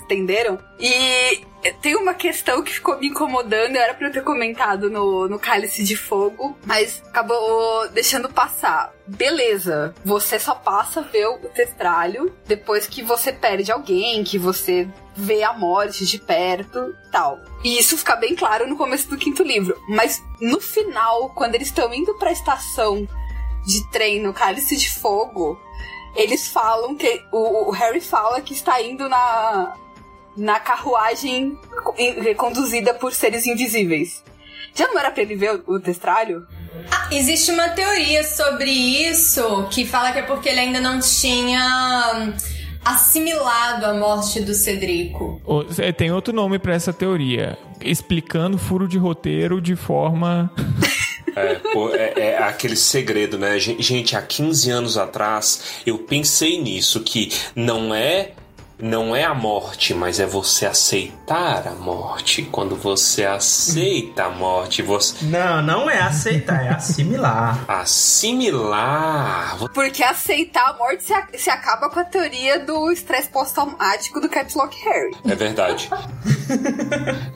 S5: estenderam. E tem uma questão que ficou me incomodando, era pra eu ter comentado no, no Cálice de Fogo, mas acabou deixando passar. Beleza, você só passa a ver o testralho depois que você perde alguém, que você vê a morte de perto tal. E isso fica bem claro no começo do quinto livro. Mas no final, quando eles estão indo pra estação de trem no Cálice de Fogo, eles falam que. O, o Harry fala que está indo na, na carruagem co- em- conduzida por seres invisíveis. Já não era pra ele ver o testralho?
S6: Ah, existe uma teoria sobre isso que fala que é porque ele ainda não tinha hum, assimilado a morte do Cedrico.
S2: É, Tem outro nome pra essa teoria. Explicando furo de roteiro de forma.
S3: É, pô, é, é aquele segredo, né? Gen- Gente, há 15 anos atrás eu pensei nisso, que não é. Não é a morte, mas é você aceitar a morte. Quando você aceita a morte, você.
S4: Não, não é aceitar, é assimilar.
S3: Assimilar.
S5: Porque aceitar a morte se, se acaba com a teoria do estresse pós-traumático do Caps Lock Harry.
S3: É verdade.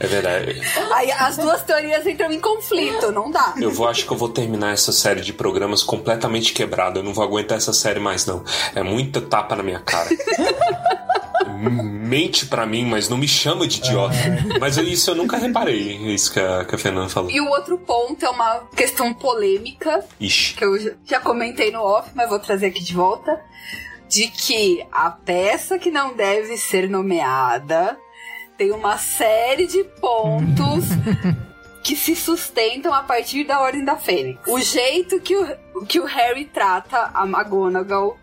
S3: É verdade.
S5: Aí as duas teorias entram em conflito, não dá.
S3: Eu vou, acho que eu vou terminar essa série de programas completamente quebrado. Eu não vou aguentar essa série mais, não. É muita tapa na minha cara. Mente pra mim, mas não me chama de idiota. Mas isso eu nunca reparei, isso que a, que a Fernanda falou.
S5: E o outro ponto é uma questão polêmica,
S3: Ixi.
S5: que eu já- já comentei no off, mas vou trazer aqui de volta. De que a peça que não deve ser nomeada tem uma série de pontos que se sustentam a partir da Ordem da Fênix. O jeito que o, que o Harry trata a McGonagall,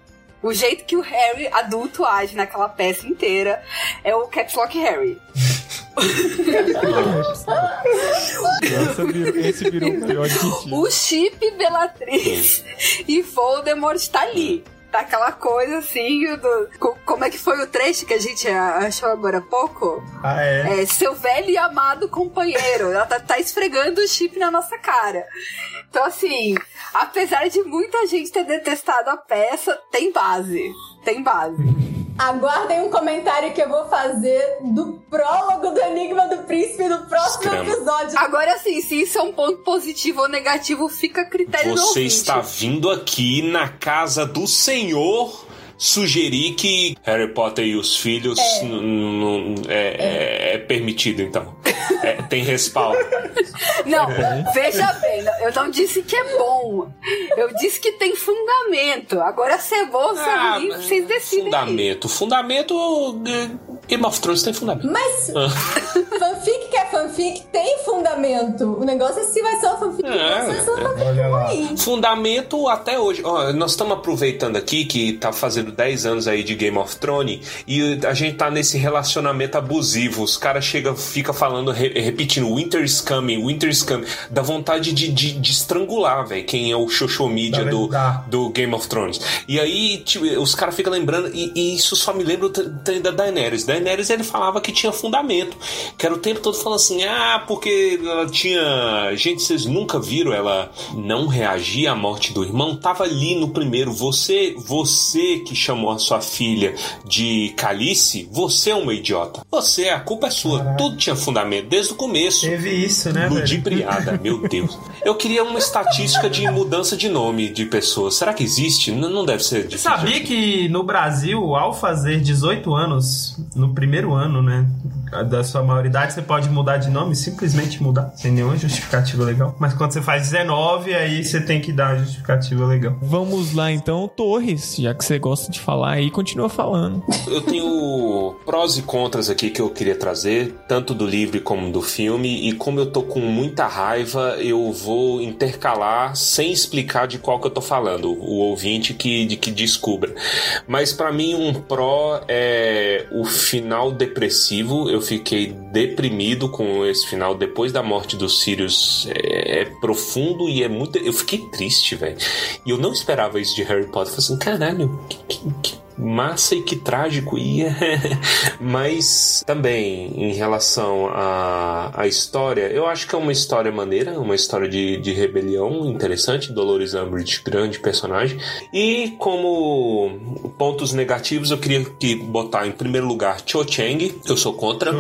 S5: o jeito que o Harry adulto age naquela peça inteira é o Caps Lock Harry.
S2: Virou- esse virou o pior.
S5: O chip Bellatrix e Voldemort tá ali. Aquela coisa assim, do, co- como é que foi o trecho que a gente achou agora há pouco?
S4: Ah, é?
S5: É, seu velho e amado companheiro. Ela tá, tá esfregando o chip na nossa cara. Então, assim, apesar de muita gente ter detestado a peça, tem base. Tem base.
S6: Aguardem um comentário que eu vou fazer do prólogo do Enigma do Príncipe no próximo
S3: Escrama.
S6: episódio.
S5: Agora sim, se isso é um ponto positivo ou negativo, fica a critério do
S3: Você está vindo aqui na casa do Senhor sugerir que Harry Potter e os filhos
S6: É.
S3: é, é- é permitido, então. É, tem respaldo.
S5: Não,
S3: É.
S5: veja bem, eu não disse que é bom. Eu disse que tem fundamento. Agora se é bom é
S3: Ah,
S5: ruim, vocês decidem. aí.
S3: Fundamento. Fundamento. eh, Game of Thrones tem fundamento.
S6: Mas
S3: Ah.
S6: fanfic que é fanfic tem fundamento. O negócio é se vai ser uma fanfic
S3: É,
S6: vai ser uma fanfic ruim.
S3: Fundamento até hoje. Ó, nós estamos aproveitando aqui que tá fazendo 10 anos aí de Game of Thrones e a gente tá nesse relacionamento abusivo. Os caras chegam, fica falando, re- repetindo Winter is coming, Winter is coming. Dá vontade de, de, de estrangular, velho, quem é o social media do, do Game of Thrones. E aí, tipo, os caras ficam lembrando, e, e isso só me lembra o tre- trem da Daenerys. Daenerys ele falava que tinha fundamento, que era o tempo todo falando assim: ah, porque ela tinha. Gente, vocês nunca viram ela não reagir à morte do irmão? Tava ali no primeiro. Você, você que chamou a sua filha de Calice, você é uma idiota. Você, a culpa é sua. Tudo tinha fundamento desde o começo.
S4: Teve isso, né, velho?
S3: Ludibriada, meu Deus. Eu queria uma estatística de mudança de nome de pessoas. Será que existe? N- não deve ser
S4: Você
S3: difícil.
S4: sabia que no Brasil, ao fazer 18 anos, no primeiro ano, né, da sua maioridade, você pode mudar de nome, simplesmente mudar, sem nenhuma justificativa legal. Mas quando você faz 19, aí você tem que dar a justificativa legal.
S2: Vamos lá então, Torres, já que você gosta de falar aí, continua falando.
S3: Eu tenho prós e contras aqui que eu queria trazer, tanto do livro como do filme, e como eu tô com muita raiva, eu vou intercalar sem explicar de qual que eu tô falando, o ouvinte que, de que descubra. Mas pra mim um pró é o final depressivo, eu fiquei deprimido com esse final depois da morte dos Sirius, é, é profundo e é muito... Eu fiquei triste, velho. E eu não esperava isso de Harry Potter, falei assim, caralho, que- que- que massa e que trágico e mas também em relação à, à história eu acho que é uma história maneira uma história de, de rebelião interessante Dolores Umbridge grande personagem e como pontos negativos eu queria que botar em primeiro lugar Cho Chang eu sou contra.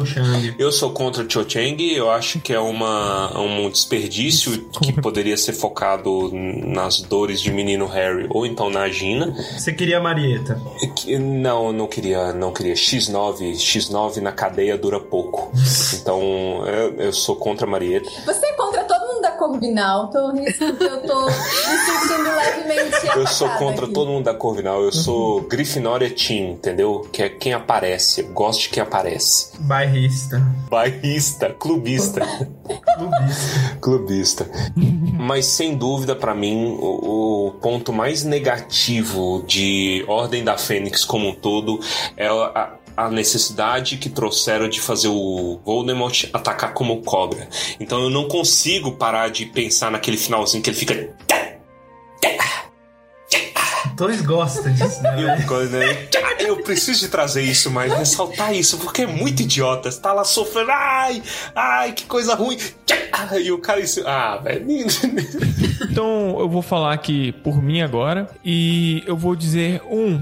S3: Eu sou contra Cho Chang eu acho que é uma, um desperdício que poderia ser focado nas dores de menino Harry ou então na Gina.
S4: Você queria a Marieta?
S3: Que- Não, eu não queria, não queria. X9, X9 na cadeia dura pouco. Então, eu, eu sou contra a Marieta.
S6: Você é contra Corvinal, Torres, porque eu tô me sentindo levemente
S3: Eu sou contra
S6: aqui.
S3: todo mundo da Corvinal. Eu sou Grifinória Team, entendeu? Que é quem aparece. Eu gosto de quem aparece.
S4: Bairrista.
S3: Bairrista, clubista.
S4: Clubista.
S3: clubista. Mas sem dúvida, pra mim, o, o ponto mais negativo de Ordem da Fênix como um todo é a, a necessidade que trouxeram de fazer o Voldemort atacar como cobra. Então eu não consigo parar de pensar naquele finalzinho que ele fica.
S4: Dois gosta disso, né?
S3: Quando ele- Eu preciso de trazer isso, mas ressaltar isso, porque é muito idiota. Você tá lá sofrendo, ai, ai, que coisa ruim. E o cara. isso- Ah, velho.
S2: Então eu vou falar aqui por mim agora e eu vou dizer um,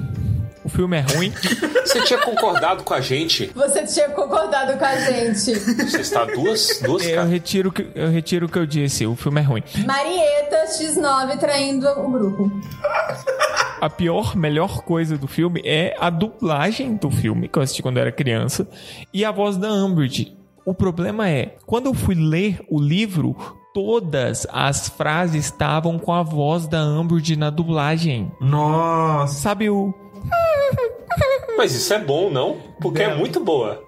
S2: o filme é ruim.
S3: Você tinha concordado com a gente?
S6: Você tinha concordado com a gente.
S3: Você está duas, duas
S2: Eu retiro, o que- eu retiro o que eu disse, o filme é ruim.
S6: Marieta X9 traindo o grupo.
S2: A pior, melhor coisa do filme é a dublagem do filme, que eu assisti quando eu era criança, e a voz da Umbridge. O problema é, quando eu fui ler o livro, todas as frases estavam com a voz da Umbridge na dublagem.
S4: Nossa.
S2: Sabe o...
S3: Mas isso é bom, não? Porque é, muito boa.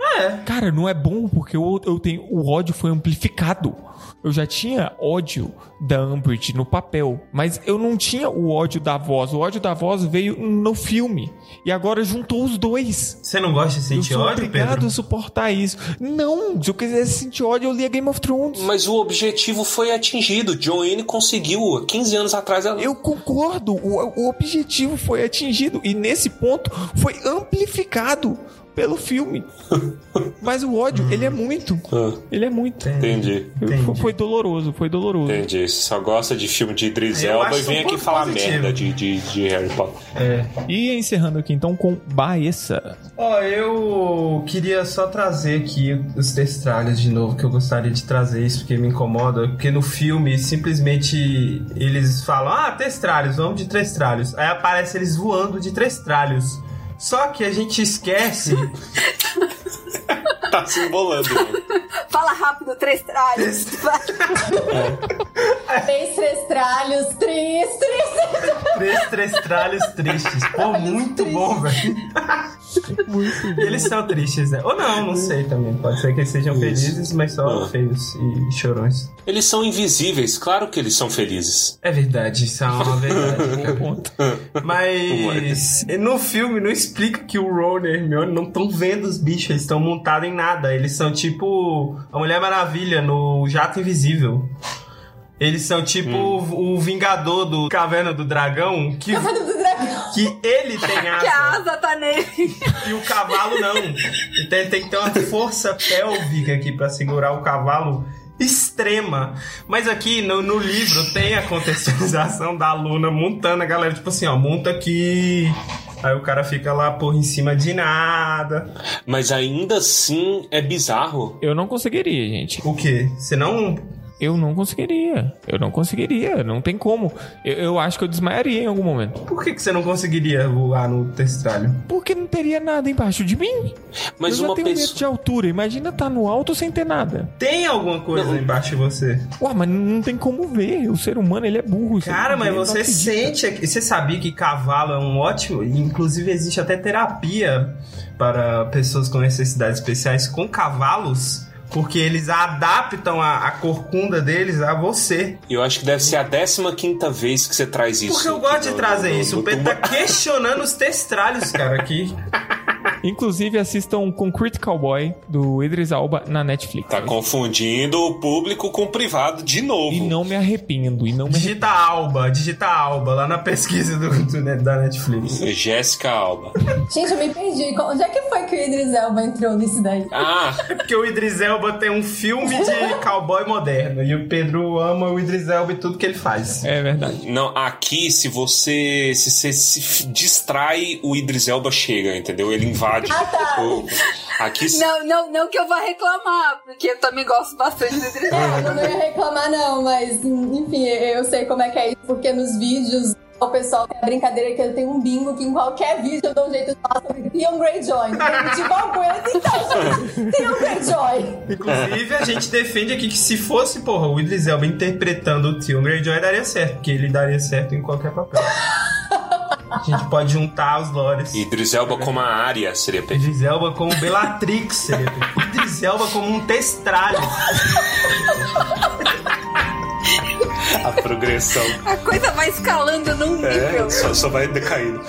S2: Cara, não é bom porque eu, eu tenho o ódio foi amplificado. Eu já tinha ódio da Umbridge no papel, mas eu não tinha o ódio da voz. O ódio da voz veio no filme. E agora juntou os dois.
S4: Você não gosta de sentir
S2: eu sou
S4: ódio,
S2: obrigado
S4: Pedro?
S2: a suportar isso. Não, se eu quisesse sentir ódio, eu lia Game of Thrones.
S3: Mas o objetivo foi atingido. Joanne conseguiu. há 15 anos atrás ela.
S2: Eu concordo, o, o objetivo foi atingido e nesse ponto foi amplificado. pelo filme. Mas o ódio, ele é muito. Ele é muito.
S3: Entendi.
S2: Foi doloroso, foi doloroso.
S3: Entendi. Você só gosta de filme de Idris Elba e vem
S2: um
S3: aqui falar
S2: positivo.
S3: merda de, de, de Harry Potter.
S4: É.
S2: E encerrando aqui então com Baessa.
S4: Ó, eu queria só trazer aqui os testralhos de novo, que eu gostaria de trazer isso, porque me incomoda, porque no filme simplesmente eles falam, ah, testralhos, vamos de testralhos. Aí aparece eles voando de testralhos. Só que a gente esquece.
S3: tá se embolando.
S5: Fala rápido, três tralhos.
S6: Três trestralhos, três, três.
S4: Três testralhos tristes. Pô, muito bom, velho. Eles são tristes, né? Ou não, não sei também. Pode ser que eles sejam felizes, mas só
S3: Ah.
S4: feios e chorões.
S3: Eles são invisíveis, claro que eles são felizes.
S4: É verdade, isso é uma verdade. Mas no filme não explica que o Ron e a Hermione não estão vendo os bichos, eles estão montados em nada. Eles são tipo a Mulher Maravilha no Jato Invisível. Eles são tipo o, o Vingador do Caverna do Dragão, que,
S6: Caverna do Dragão.
S4: que ele tem
S5: que a
S4: asa
S5: asa tá nele.
S4: e o cavalo não. Então ele tem que ter uma força pélvica aqui pra segurar o cavalo extrema. Mas aqui no, no livro tem a contextualização da Luna montando a galera, tipo assim, ó, monta aqui. Aí o cara fica lá, porra, em cima de nada.
S3: Mas ainda assim é bizarro.
S2: Eu não conseguiria, gente.
S4: O quê? Você não.
S2: Eu não conseguiria. Eu não conseguiria. Não tem como. Eu, eu acho que eu desmaiaria em algum momento.
S4: Por que, que você não conseguiria voar no testralho?
S2: Porque não teria nada embaixo de mim.
S3: Mas
S2: eu já
S3: uma
S2: tenho
S3: pessoa-
S2: medo de altura. Imagina estar no alto sem ter nada.
S4: Tem alguma coisa embaixo de você?
S2: Ué, mas não tem como ver. O ser humano, ele é burro.
S4: Cara,
S2: não
S4: mas
S2: vê, não
S4: você sente. aqui- Você sabia que cavalo é um ótimo. Inclusive, existe até terapia para pessoas com necessidades especiais com cavalos. Porque eles adaptam a, a corcunda deles a você.
S3: Eu acho que deve ser a 15 quinta vez que você traz isso.
S4: Porque eu gosto de trazer
S3: no-
S4: isso.
S3: no-
S4: O Pedro tá questionando os testralhos, cara, aqui.
S2: Inclusive, assistam Concrete Cowboy, do Idris Alba, na Netflix.
S3: Tá confundindo o público com o privado de novo.
S2: E não me arrependo. E não me
S4: Digita Alba, digita Alba lá na pesquisa do, do net- da Netflix.
S3: Jéssica Alba.
S6: Gente, eu me perdi. Onde é que foi que o Idris Elba entrou nisso daí?
S3: Ah,
S4: É porque o Idris Elba tem um filme de cowboy moderno. E o Pedro ama o Idris Elba e tudo que ele faz.
S2: É verdade.
S3: não, aqui se você se você se f- distrai, o Idris Elba chega, entendeu? Ele invade.
S6: Ah, tá.
S3: o- Aqui
S5: Não, não, não que eu vá reclamar, porque eu também gosto bastante do Idris
S6: É,
S5: Elba.
S6: eu não ia reclamar, não, mas enfim, eu sei como é que é isso, porque nos vídeos o pessoal tem a brincadeira que eu tenho um bingo que em qualquer vídeo eu dou um jeito de falar sobre Theon Greyjoy. Então, de qual coisa? Então, Theon Greyjoy.
S4: Inclusive, a gente defende aqui que se fosse, porra, o Idris Elba interpretando o Theon Greyjoy daria certo, porque ele daria certo em qualquer papel. A gente pode juntar os lores.
S3: Idris Elba como a área seria perfeito.
S4: Idris Elba como Bellatrix seria perfeito. Idris Elba como um testralho.
S3: A progressão.
S5: A coisa vai escalando num nível.
S3: É, só, só vai decaindo.